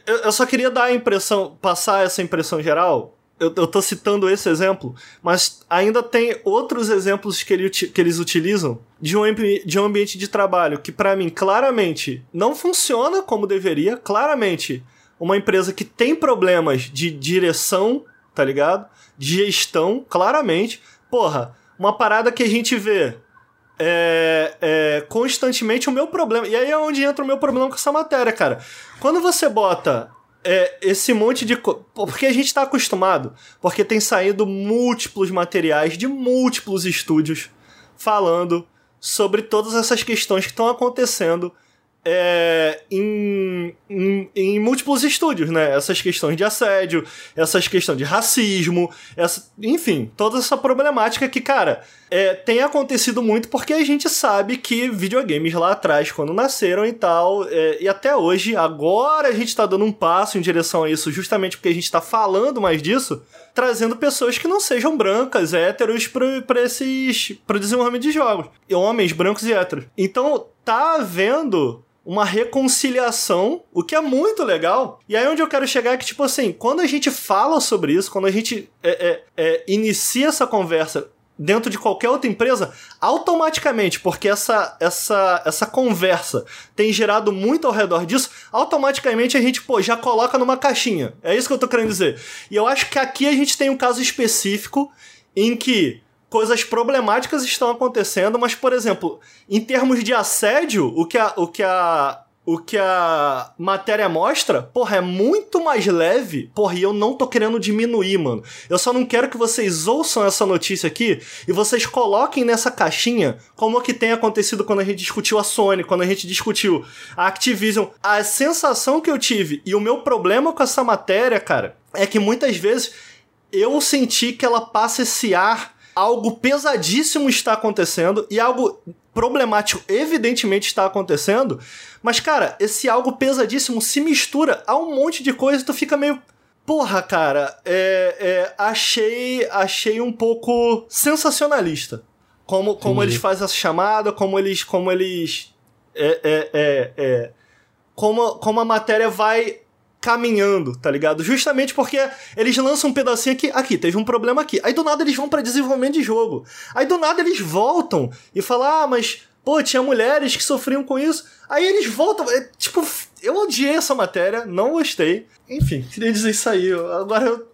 Eu, eu só queria dar a impressão, passar essa impressão geral. Eu, eu tô citando esse exemplo, mas ainda tem outros exemplos que, ele, que eles utilizam de um, de um ambiente de trabalho que, para mim, claramente não funciona como deveria. Claramente, uma empresa que tem problemas de direção, tá ligado? De gestão, claramente. Porra, uma parada que a gente vê é, é, constantemente o meu problema. E aí é onde entra o meu problema com essa matéria, cara. Quando você bota é, esse monte de. Porque a gente está acostumado, porque tem saído múltiplos materiais de múltiplos estúdios falando sobre todas essas questões que estão acontecendo é, em, em, em, múltiplos estúdios, né? Essas questões de assédio, essas questões de racismo, essa, enfim, toda essa problemática que, cara, é, tem acontecido muito porque a gente sabe que videogames lá atrás, quando nasceram e tal, é, e até hoje, agora a gente tá dando um passo em direção a isso, justamente porque a gente tá falando mais disso, trazendo pessoas que não sejam brancas, héteros, para esses. pro desenvolvimento de jogos. Homens brancos e héteros. Então, tá havendo uma reconciliação, o que é muito legal. E aí onde eu quero chegar é que, tipo assim, quando a gente fala sobre isso, quando a gente é, é, é, inicia essa conversa dentro de qualquer outra empresa, automaticamente, porque essa, essa, essa conversa tem gerado muito ao redor disso, automaticamente a gente, pô, já coloca numa caixinha. É isso que eu tô querendo dizer. E eu acho que aqui a gente tem um caso específico em que coisas problemáticas estão acontecendo, mas, por exemplo, em termos de assédio, o que a, o que a o que a matéria mostra, porra, é muito mais leve. Porra, e eu não tô querendo diminuir, mano. Eu só não quero que vocês ouçam essa notícia aqui e vocês coloquem nessa caixinha como o que tem acontecido quando a gente discutiu a Sony, quando a gente discutiu a Activision. A sensação que eu tive e o meu problema com essa matéria, cara, é que muitas vezes eu senti que ela passa esse ar algo pesadíssimo está acontecendo e algo problemático evidentemente está acontecendo, mas cara, esse algo pesadíssimo se mistura a um monte de coisa e tu fica meio Porra, cara, é, é, achei, achei um pouco sensacionalista. Como, como eles fazem essa chamada, como eles. Como eles. É, é, é, é, como, como a matéria vai caminhando, tá ligado? Justamente porque eles lançam um pedacinho aqui, aqui, teve um problema aqui. Aí do nada eles vão para desenvolvimento de jogo. Aí do nada eles voltam e falam: "Ah, mas pô, tinha mulheres que sofriam com isso". Aí eles voltam, é, tipo, eu odiei essa matéria, não gostei. Enfim, queria dizer isso aí. Agora eu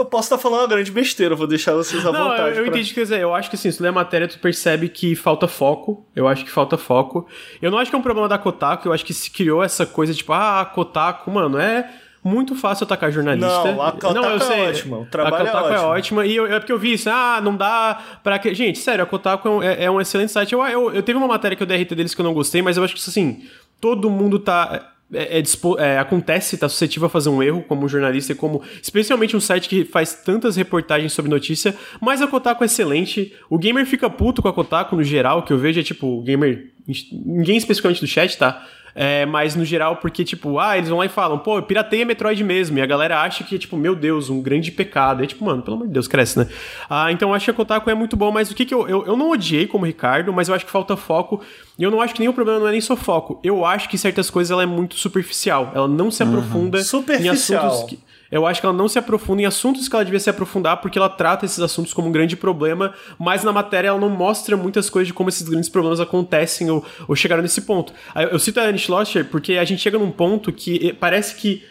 eu posso estar falando uma grande besteira, vou deixar vocês à não, vontade. Eu, eu pra... entendi o que quer dizer. Eu acho que assim, se lê a matéria, tu percebe que falta foco. Eu acho que falta foco. Eu não acho que é um problema da Kotaku, eu acho que se criou essa coisa, tipo, ah, Kotaku, mano, é muito fácil atacar jornalista. Não, a Kotaku não, eu é sei, é ótima. O trabalho a Kotaku é, é ótima. E eu, é porque eu vi isso. Ah, não dá pra... Que... Gente, sério, a Kotaku é um, é, é um excelente site. Eu, eu, eu, teve uma matéria que eu dei RT deles que eu não gostei, mas eu acho que, assim, todo mundo tá é, é, é, acontece, tá suscetível a fazer um erro como jornalista e como. Especialmente um site que faz tantas reportagens sobre notícia, mas a Kotaku é excelente. O gamer fica puto com a Kotaku no geral, que eu vejo é tipo, o gamer. Ninguém especificamente do chat, tá? É, mas no geral, porque, tipo, ah, eles vão lá e falam, pô, pirateia Metroid mesmo. E a galera acha que, tipo, meu Deus, um grande pecado. É tipo, mano, pelo amor de Deus, cresce, né? Ah, então eu acho que a Kotaku é muito bom, mas o que que eu, eu. Eu não odiei como Ricardo, mas eu acho que falta foco. E eu não acho que nenhum problema não é nem só foco. Eu acho que certas coisas ela é muito superficial. Ela não se uhum. aprofunda em assuntos que eu acho que ela não se aprofunda em assuntos que ela devia se aprofundar, porque ela trata esses assuntos como um grande problema, mas na matéria ela não mostra muitas coisas de como esses grandes problemas acontecem ou, ou chegaram nesse ponto. Eu cito a Annie Schlosser porque a gente chega num ponto que parece que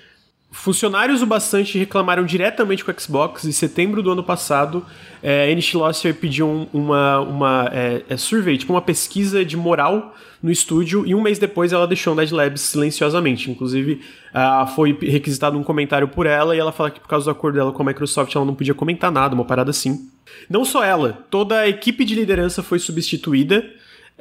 Funcionários o bastante reclamaram diretamente com o Xbox. Em setembro do ano passado, é, a Annie Schlosser pediu uma, uma é, é, survey, tipo uma pesquisa de moral no estúdio, e um mês depois ela deixou o Dead Labs silenciosamente. Inclusive, uh, foi requisitado um comentário por ela, e ela fala que por causa do acordo dela com a Microsoft ela não podia comentar nada, uma parada assim. Não só ela, toda a equipe de liderança foi substituída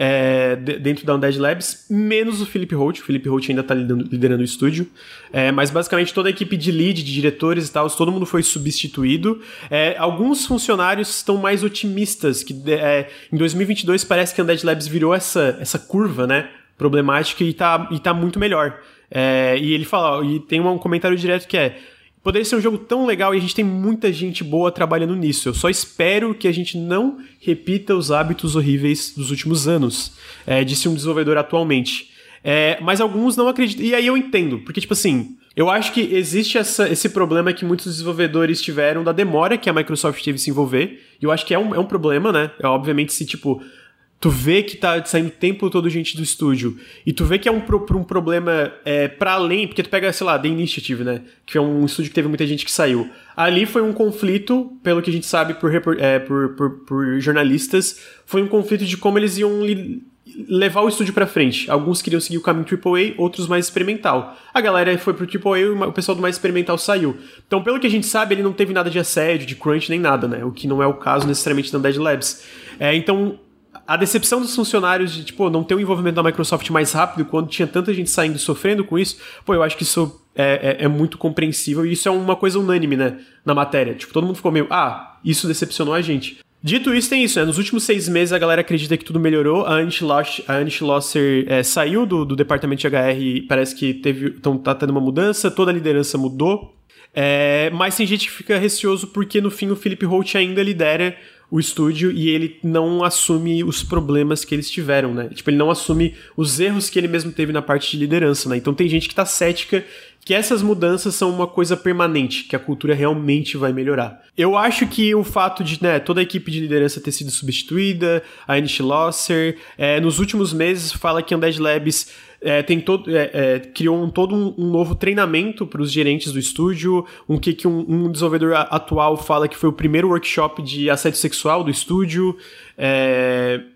é, dentro da Undead Labs, menos o Philip Holt. O Philip Holt ainda está liderando, o estúdio. É, mas basicamente toda a equipe de lead, de diretores e tal, todo mundo foi substituído. É, alguns funcionários estão mais otimistas, que é, em 2022 parece que a Undead Labs virou essa, essa curva, né? Problemática e está e tá muito melhor. É, e ele fala, e tem um comentário direto que é Poderia ser um jogo tão legal e a gente tem muita gente boa trabalhando nisso. Eu só espero que a gente não repita os hábitos horríveis dos últimos anos, é, disse um desenvolvedor atualmente. É, mas alguns não acreditam. E aí eu entendo, porque, tipo assim, eu acho que existe essa, esse problema que muitos desenvolvedores tiveram da demora que a Microsoft teve se envolver. E eu acho que é um, é um problema, né? É, obviamente, se, tipo, tu vê que tá saindo o tempo todo gente do estúdio, e tu vê que é um, pro, um problema é, para além, porque tu pega, sei lá, The Initiative, né? Que é um estúdio que teve muita gente que saiu. Ali foi um conflito, pelo que a gente sabe por, é, por, por, por jornalistas, foi um conflito de como eles iam levar o estúdio para frente. Alguns queriam seguir o caminho AAA, outros mais experimental. A galera foi pro AAA e o pessoal do mais experimental saiu. Então, pelo que a gente sabe, ele não teve nada de assédio, de crunch, nem nada, né? O que não é o caso necessariamente da Dead Labs. É, então, a decepção dos funcionários de, tipo, não ter o envolvimento da Microsoft mais rápido quando tinha tanta gente saindo e sofrendo com isso, pô, eu acho que isso é, é, é, muito compreensível e isso é uma coisa unânime, né, na matéria. Tipo, todo mundo ficou meio, ah, isso decepcionou a gente. Dito isso, tem isso, né? Nos últimos seis meses a galera acredita que tudo melhorou. A Annie Schlosser é, saiu do, do departamento de HR e parece que teve, então, tá tendo uma mudança, toda a liderança mudou. É, mas tem gente que fica receoso porque no fim o Philip Holt ainda lidera o estúdio e ele não assume os problemas que eles tiveram, né? Tipo, ele não assume os erros que ele mesmo teve na parte de liderança, né? Então tem gente que tá cética que essas mudanças são uma coisa permanente, que a cultura realmente vai melhorar. Eu acho que o fato de né, toda a equipe de liderança ter sido substituída, a Anish Losser, é, nos últimos meses fala que a Undead Labs é, tem todo, é, criou um, todo um, um, novo treinamento para os gerentes do estúdio, um que, que um, um, desenvolvedor atual fala que foi o primeiro workshop de assédio sexual do estúdio,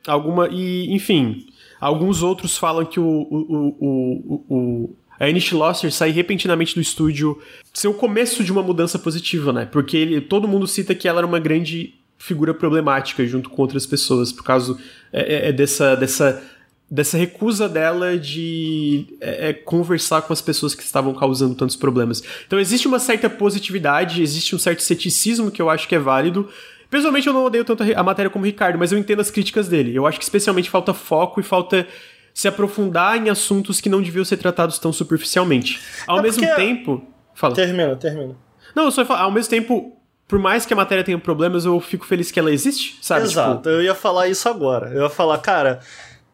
alguma e enfim, alguns outros falam que o, o, o, o a Anish Losser sair repentinamente do estúdio ser o começo de uma mudança positiva, né? Porque ele, todo mundo cita que ela era uma grande figura problemática junto com outras pessoas, por causa é, é, é dessa, dessa, dessa recusa dela de é, é, conversar com as pessoas que estavam causando tantos problemas. Então existe uma certa positividade, existe um certo ceticismo que eu acho que é válido. Pessoalmente eu não odeio tanto a matéria como o Ricardo, mas eu entendo as críticas dele. Eu acho que especialmente falta foco e falta se aprofundar em assuntos que não deviam ser tratados tão superficialmente. Ao é mesmo tempo. Fala. Termina, termina. Não, eu só ia falar, ao mesmo tempo, por mais que a matéria tenha problemas, eu fico feliz que ela existe, sabe? Exato, tipo... eu ia falar isso agora. Eu ia falar, cara,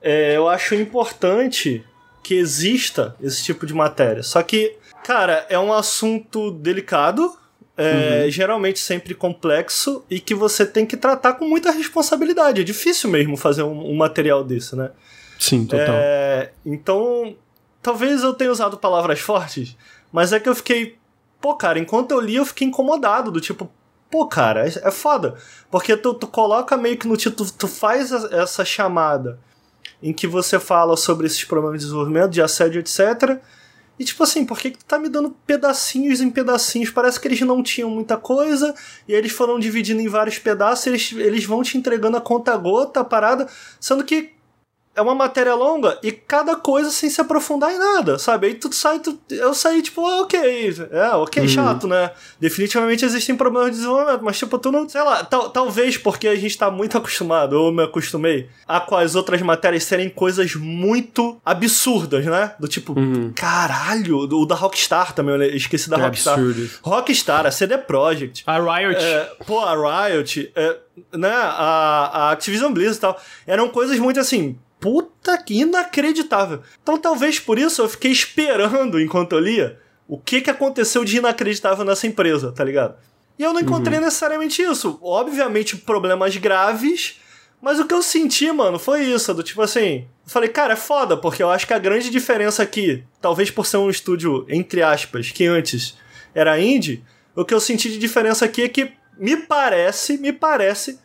é, eu acho importante que exista esse tipo de matéria. Só que, cara, é um assunto delicado, é, uhum. geralmente sempre complexo e que você tem que tratar com muita responsabilidade. É difícil mesmo fazer um, um material desse, né? Sim, total. É, então, talvez eu tenha usado palavras fortes, mas é que eu fiquei. Pô, cara, enquanto eu li, eu fiquei incomodado, do tipo, pô, cara, é, é foda. Porque tu, tu coloca meio que no título, tu faz essa chamada em que você fala sobre esses problemas de desenvolvimento, de assédio, etc. E tipo assim, por que, que tu tá me dando pedacinhos em pedacinhos? Parece que eles não tinham muita coisa, e eles foram dividindo em vários pedaços, eles, eles vão te entregando a conta gota a parada, sendo que é uma matéria longa e cada coisa sem se aprofundar em nada, sabe? Aí tu sai, tu, eu saí tipo, ah, ok, é, ok, uhum. chato, né? Definitivamente existem problemas de desenvolvimento, mas tipo, tu não, sei lá, tal, talvez porque a gente tá muito acostumado, ou me acostumei, a com as outras matérias serem coisas muito absurdas, né? Do tipo, uhum. caralho, o da Rockstar também, eu esqueci da é Rockstar. Absurdo. Rockstar, a CD Projekt. A Riot. É, pô, a Riot, é, né? A, a Activision Blizzard e tal. Eram coisas muito assim puta que inacreditável. Então talvez por isso eu fiquei esperando enquanto eu lia o que, que aconteceu de inacreditável nessa empresa, tá ligado? E eu não encontrei uhum. necessariamente isso. Obviamente, problemas graves, mas o que eu senti, mano, foi isso. Do tipo assim, eu falei, cara, é foda, porque eu acho que a grande diferença aqui, talvez por ser um estúdio, entre aspas, que antes era indie, o que eu senti de diferença aqui é que me parece, me parece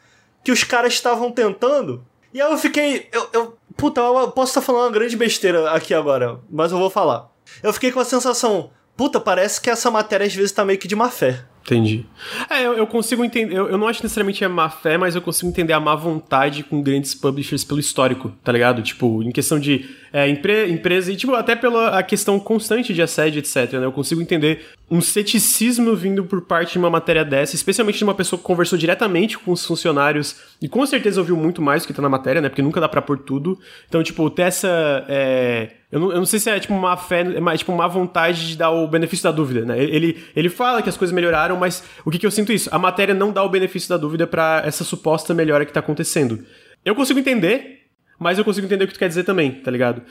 que os caras estavam tentando e aí eu fiquei. Eu, eu, puta, eu posso estar falando uma grande besteira aqui agora, mas eu vou falar. Eu fiquei com a sensação, puta, parece que essa matéria às vezes tá meio que de má fé. Entendi. É, eu, eu consigo entender. Eu, eu, não acho necessariamente a má fé, mas eu consigo entender a má vontade com grandes publishers pelo histórico, tá ligado? Tipo, em questão de é, empre, empresa e, tipo, até pela a questão constante de assédio, etc. Né? Eu consigo entender um ceticismo vindo por parte de uma matéria dessa, especialmente de uma pessoa que conversou diretamente com os funcionários e com certeza ouviu muito mais do que tá na matéria, né? Porque nunca dá pra pôr tudo. Então, tipo, ter essa. É, eu não, eu não sei se é tipo uma fé, é mais tipo uma vontade de dar o benefício da dúvida, né? Ele, ele fala que as coisas melhoraram, mas o que, que eu sinto isso? A matéria não dá o benefício da dúvida para essa suposta melhora que tá acontecendo. Eu consigo entender, mas eu consigo entender o que tu quer dizer também, tá ligado?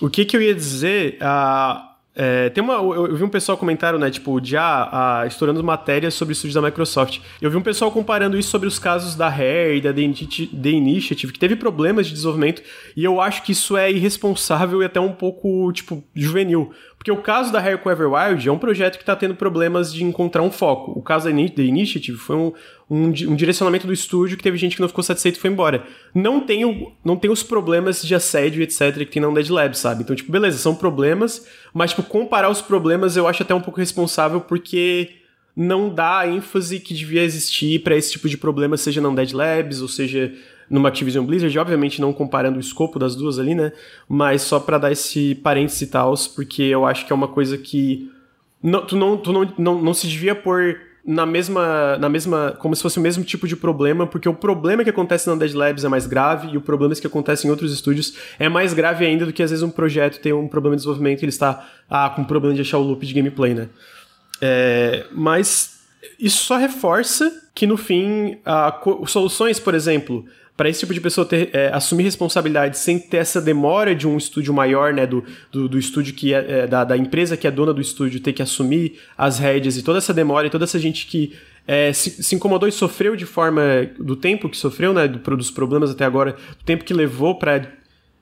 O que, que eu ia dizer? Ah, é, tem uma, eu, eu, vi um pessoal comentário, né, tipo, já ah, ah, estourando matérias sobre estúdios da Microsoft. Eu vi um pessoal comparando isso sobre os casos da Rare e da The Initiative, que teve problemas de desenvolvimento, e eu acho que isso é irresponsável e até um pouco, tipo, juvenil. Porque o caso da com Everwild é um projeto que está tendo problemas de encontrar um foco. O caso da Initiative foi um, um, um, direcionamento do estúdio que teve gente que não ficou satisfeito e foi embora. Não tem, o, não tem os problemas de assédio, etc., que tem na Undead Lab, sabe? Então, tipo, beleza, são problemas, mas, tipo, comparar os problemas eu acho até um pouco responsável porque não dá a ênfase que devia existir para esse tipo de problema, seja na Undead Labs, ou seja numa Activision Blizzard, obviamente não comparando o escopo das duas ali, né? Mas só para dar esse parênteses e tal, porque eu acho que é uma coisa que não, tu, não, tu não, não, não se devia pôr na mesma, na mesma, como se fosse o mesmo tipo de problema, porque o problema que acontece na Dead Labs é mais grave e o problema que acontece em outros estúdios é mais grave ainda do que às vezes um projeto tem um problema de desenvolvimento e ele está ah, com problema de achar o loop de gameplay, né? É, mas isso só reforça que no fim, ah, soluções, por exemplo, para esse tipo de pessoa ter, é, assumir responsabilidade sem ter essa demora de um estúdio maior, né, do, do, do estúdio que é, é, da, da empresa que é dona do estúdio ter que assumir as rédeas e toda essa demora e toda essa gente que é, se, se, incomodou e sofreu de forma do tempo que sofreu, né, do, dos problemas até agora, do tempo que levou para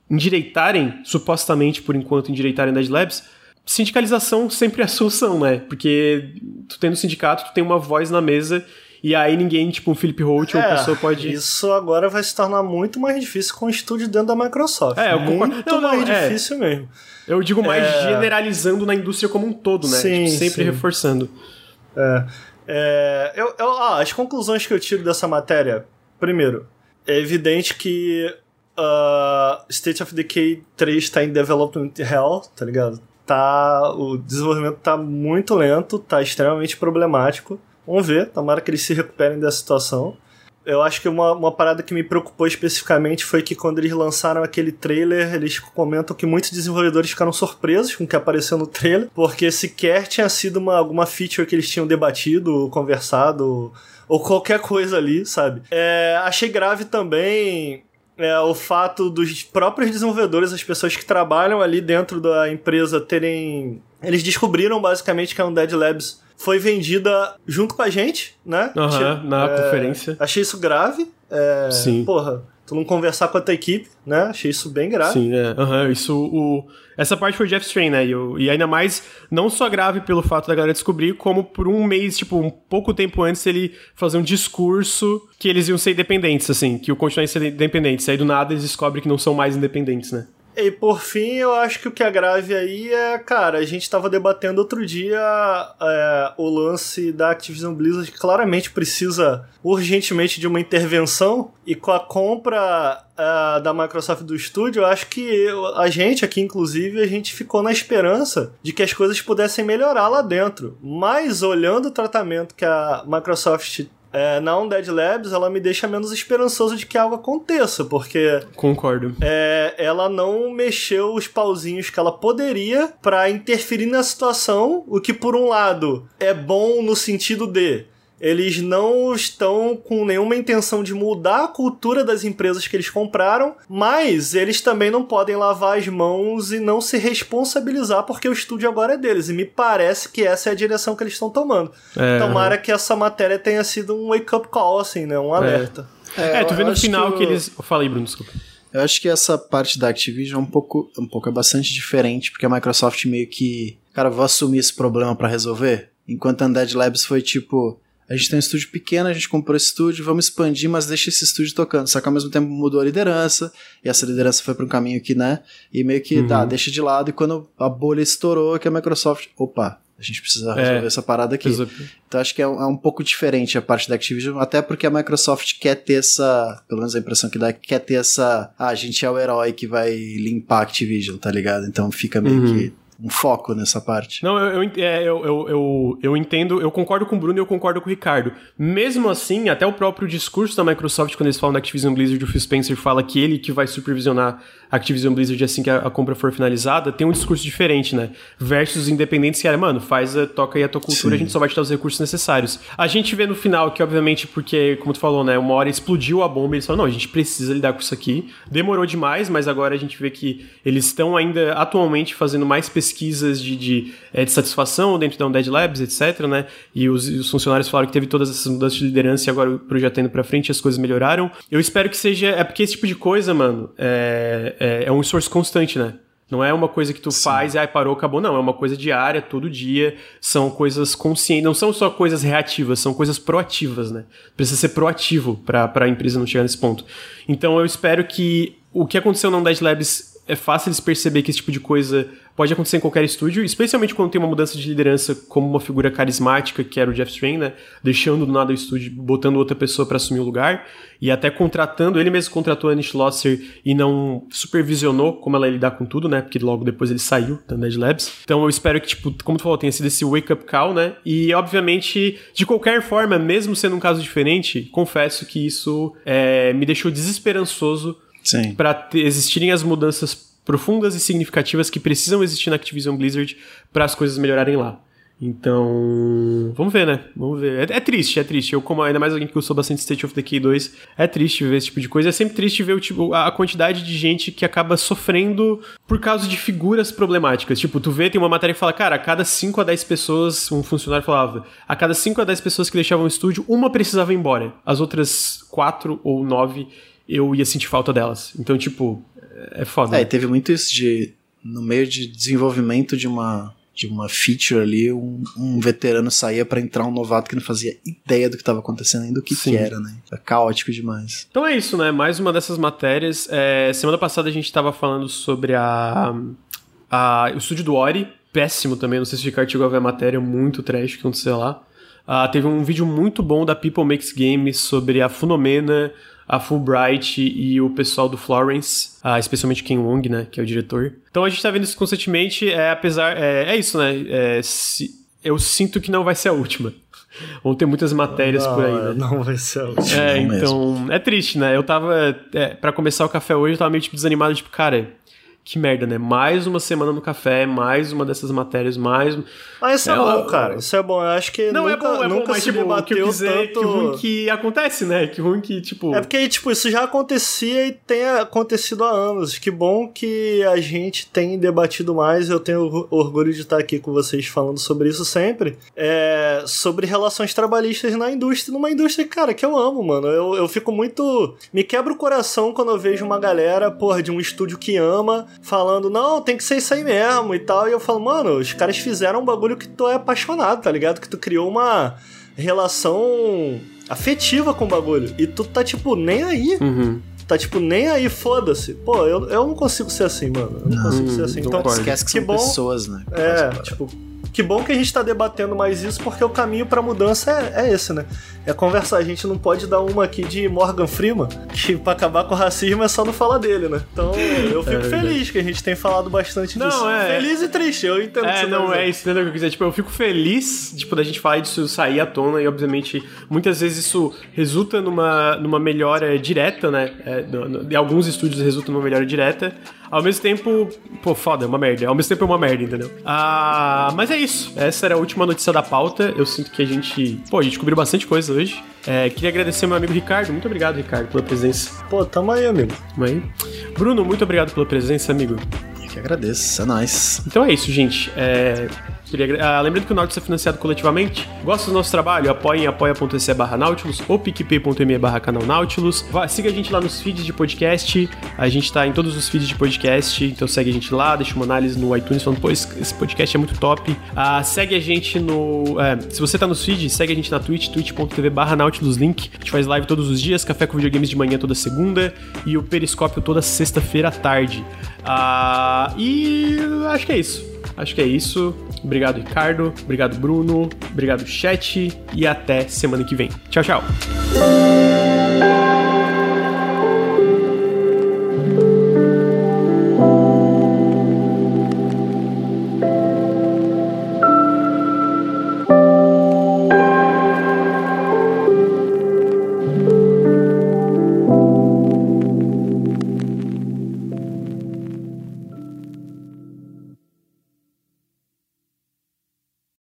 endireitarem, supostamente por enquanto endireitarem Dead Labs, sindicalização sempre é a solução, né? Porque tu tendo sindicato, tu tem uma voz na mesa e aí ninguém, tipo um Philip Holt, é, uma pessoa pode. Isso agora vai se tornar muito mais difícil com o estúdio dentro da Microsoft. É, eu concordo. Muito não, não, mais é. difícil mesmo. Eu digo mais é... generalizando na indústria como um todo, né? Sim, tipo, sempre sim. reforçando. É. é eu, eu, ah, as conclusões que eu tiro dessa matéria. Primeiro, é evidente que uh, State of Decay 3 está em development hell, tá ligado? Tá, o desenvolvimento tá muito lento, tá extremamente problemático. Vamos ver, tomara que eles se recuperem dessa situação. Eu acho que uma, uma parada que me preocupou especificamente foi que quando eles lançaram aquele trailer, eles comentam que muitos desenvolvedores ficaram surpresos com o que apareceu no trailer, porque sequer tinha sido uma, alguma feature que eles tinham debatido, conversado, ou qualquer coisa ali, sabe? É, achei grave também é, o fato dos próprios desenvolvedores, as pessoas que trabalham ali dentro da empresa, terem. Eles descobriram basicamente que a Undead Labs foi vendida junto com a gente, né? Uhum, na é, conferência. Achei isso grave. É, Sim. Porra, tu não conversar com a tua equipe, né? Achei isso bem grave. Sim, é. Uhum, isso, o... Essa parte foi Jeff Strain, né? E, eu, e ainda mais, não só grave pelo fato da galera descobrir, como por um mês, tipo, um pouco tempo antes, ele fazer um discurso que eles iam ser independentes, assim, que o continuar ser independentes. Aí do nada eles descobrem que não são mais independentes, né? E por fim, eu acho que o que é grave aí é, cara, a gente estava debatendo outro dia é, o lance da Activision Blizzard que claramente precisa urgentemente de uma intervenção e com a compra é, da Microsoft do estúdio, eu acho que a gente aqui, inclusive, a gente ficou na esperança de que as coisas pudessem melhorar lá dentro. Mas olhando o tratamento que a Microsoft é, na Undead Labs, ela me deixa menos esperançoso de que algo aconteça, porque. Concordo. É, ela não mexeu os pauzinhos que ela poderia para interferir na situação, o que, por um lado, é bom no sentido de eles não estão com nenhuma intenção de mudar a cultura das empresas que eles compraram, mas eles também não podem lavar as mãos e não se responsabilizar porque o estúdio agora é deles. E me parece que essa é a direção que eles estão tomando. É... Tomara que essa matéria tenha sido um wake-up call, assim, né? Um é. alerta. É, é tu vê no final que, que eles. Fala aí, Bruno, desculpa. Eu acho que essa parte da Activision é um pouco, um pouco é bastante diferente, porque a Microsoft meio que, cara, vou assumir esse problema para resolver. Enquanto a Undead Labs foi tipo, a gente tem um estúdio pequeno, a gente comprou esse estúdio, vamos expandir, mas deixa esse estúdio tocando. Só que ao mesmo tempo mudou a liderança, e essa liderança foi para um caminho que, né? E meio que, uhum. tá, deixa de lado, e quando a bolha estourou, que a Microsoft, opa, a gente precisa resolver é, essa parada aqui. Então acho que é um, é um, pouco diferente a parte da Activision, até porque a Microsoft quer ter essa, pelo menos a impressão que dá, quer ter essa, ah, a gente é o herói que vai limpar a Activision, tá ligado? Então fica meio uhum. que um foco nessa parte. Não, eu, eu, é, eu, eu, eu, eu, entendo, eu concordo com o Bruno e eu concordo com o Ricardo. Mesmo assim, até o próprio discurso da Microsoft, quando eles falam da Activision Blizzard, o Phil Spencer fala que ele que vai supervisionar a Activision Blizzard assim que a, a compra for finalizada, tem um discurso diferente, né? Versus os independentes que era, mano, faz a, toca aí a tua cultura, Sim. a gente só vai te dar os recursos necessários. A gente vê no final que, obviamente, porque, como tu falou, né, uma hora explodiu a bomba e eles falaram, não, a gente precisa lidar com isso aqui. Demorou demais, mas agora a gente vê que eles estão ainda atualmente fazendo mais pesquisas de, de, é, de satisfação dentro da Undead Labs, etc, né? E os, os, funcionários falaram que teve todas essas mudanças de liderança e agora o projeto tá indo pra frente as coisas melhoraram. Eu espero que seja... É porque esse tipo de coisa, mano, é, é, é um esforço constante, né? Não é uma coisa que tu Sim. faz e aí parou, acabou. Não, é uma coisa diária, todo dia. São coisas conscientes. Não são só coisas reativas, são coisas proativas, né? Precisa ser proativo para a empresa não chegar nesse ponto. Então eu espero que o que aconteceu na Undead Labs é fácil eles perceber que esse tipo de coisa pode acontecer em qualquer estúdio, especialmente quando tem uma mudança de liderança como uma figura carismática, que era o Jeff Strain, né? Deixando do nada o estúdio, botando outra pessoa para assumir o lugar e até contratando, ele mesmo contratou a Anish Losser e não supervisionou como ela ia lidar com tudo, né? Porque logo depois ele saiu da Ned Labs. Então eu espero que, tipo, como tu falou, tenha sido esse wake-up call, né? E obviamente, de qualquer forma, mesmo sendo um caso diferente, confesso que isso é, me deixou desesperançoso para existirem as mudanças profundas e significativas que precisam existir na Activision Blizzard para as coisas melhorarem lá. Então, vamos ver, né? Vamos ver. É, é, triste, é triste. Eu, como ainda mais alguém que gostou bastante de State of Decay 2, é triste ver esse tipo de coisa. É sempre triste ver o tipo, a quantidade de gente que acaba sofrendo por causa de figuras problemáticas. Tipo, tu vê, tem uma matéria que fala, cara, a cada 5 a 10 pessoas, um funcionário falava, a cada 5 a 10 pessoas que deixavam o estúdio, uma precisava ir embora. As outras 4 ou 9 eu ia sentir falta delas. Então, tipo, é foda. É, e teve muito isso de, no meio de desenvolvimento de uma de uma feature ali, um, um veterano saía para entrar um novato que não fazia ideia do que estava acontecendo nem do que, que, era, né? É caótico demais. Então é isso, né? Mais uma dessas matérias. É, semana passada a gente estava falando sobre a, a, o estúdio do Ori, péssimo também, não sei se o Ricardo chegou a ver a matéria, muito trash que aconteceu lá. Uh, teve um vídeo muito bom da People Makes Games sobre a Funomena, a Fulbright e o pessoal do Florence, uh, especialmente Ken Wong, né, que é o diretor. Então a gente tá vendo isso constantemente, é, apesar... É, é isso, né, é, se, eu sinto que não vai ser a última. Vão ter muitas matérias não, por aí, né? Não vai ser a última. É, então... Mesmo. É triste, né? Eu tava... É, para começar o café hoje, eu tava meio tipo, desanimado, tipo, cara que merda, né? Mais uma semana no café, mais uma dessas matérias, mais. Ah, isso é, é bom, cara. Isso é bom. Eu acho que não é nunca, é bom, é nunca bom, mas, se tipo, que tanto. Que ruim que acontece, né? Que ruim que, tipo. É porque, tipo, isso já acontecia e tem acontecido há anos. Que bom que a gente tem debatido mais. Eu tenho orgulho de estar aqui com vocês falando sobre isso sempre. É, sobre relações trabalhistas na indústria. Numa indústria, cara, que eu amo, mano. Eu, eu fico muito. Me quebra o coração quando eu vejo uma galera, porra, de um estúdio que ama falando, não, tem que ser isso aí mesmo e tal. E eu falo, mano, os caras fizeram um bagulho que tu é apaixonado, tá ligado? Que tu criou uma relação afetiva com o bagulho. E tu tá, tipo, nem aí. Uhum. Tá, tipo, nem aí, foda-se. Pô, eu, eu não consigo ser assim, mano. Eu não, não consigo ser assim. Então, esquece que, que são bom, pessoas, né? É, tipo, que bom que a gente tá debatendo mais isso, porque o caminho pra mudança é, é esse, né? É conversar. A gente não pode dar uma aqui de Morgan Freeman, que pra acabar com o racismo é só não falar dele, né? Então eu fico é feliz que a gente tem falado bastante não, disso. É, feliz e triste, eu entendo É, não, é isso, entendeu o que eu quiser. Tipo, eu fico feliz, tipo, da gente falar disso sair à tona e, obviamente, muitas vezes isso resulta numa, numa melhora direta, né? É, no, no, alguns estúdios resulta numa melhora direta. Ao mesmo tempo, pô, foda, é uma merda. Ao mesmo tempo é uma merda, entendeu? Ah, mas é isso. Essa era a última notícia da pauta. Eu sinto que a gente, pô, a gente cobriu bastante coisa hoje. É, queria agradecer ao meu amigo Ricardo. Muito obrigado, Ricardo, pela presença. Pô, tamo aí, amigo. Tamo aí. Bruno, muito obrigado pela presença, amigo. Eu que agradeço, é nóis. Então é isso, gente. É, Ah, lembrando que o Nautilus é financiado coletivamente. Gosta do nosso trabalho? Apoie em apoia.se barra Nautilus ou picpay.me barra canal Nautilus. Vá, siga a gente lá nos feeds de podcast. A gente tá em todos os feeds de podcast, então segue a gente lá, deixa uma análise no iTunes falando, pô, esse podcast é muito top. Ah, segue a gente no... É, se você tá nos feeds, segue a gente na Twitch, twitch.tv barra Nautilus Link. A gente faz live todos os dias, café com videogames de manhã toda segunda e o Periscópio toda sexta-feira à tarde. Ah, e acho que é isso. Acho que é isso. Obrigado, Ricardo. Obrigado, Bruno. Obrigado, chat. E até semana que vem. Tchau, tchau.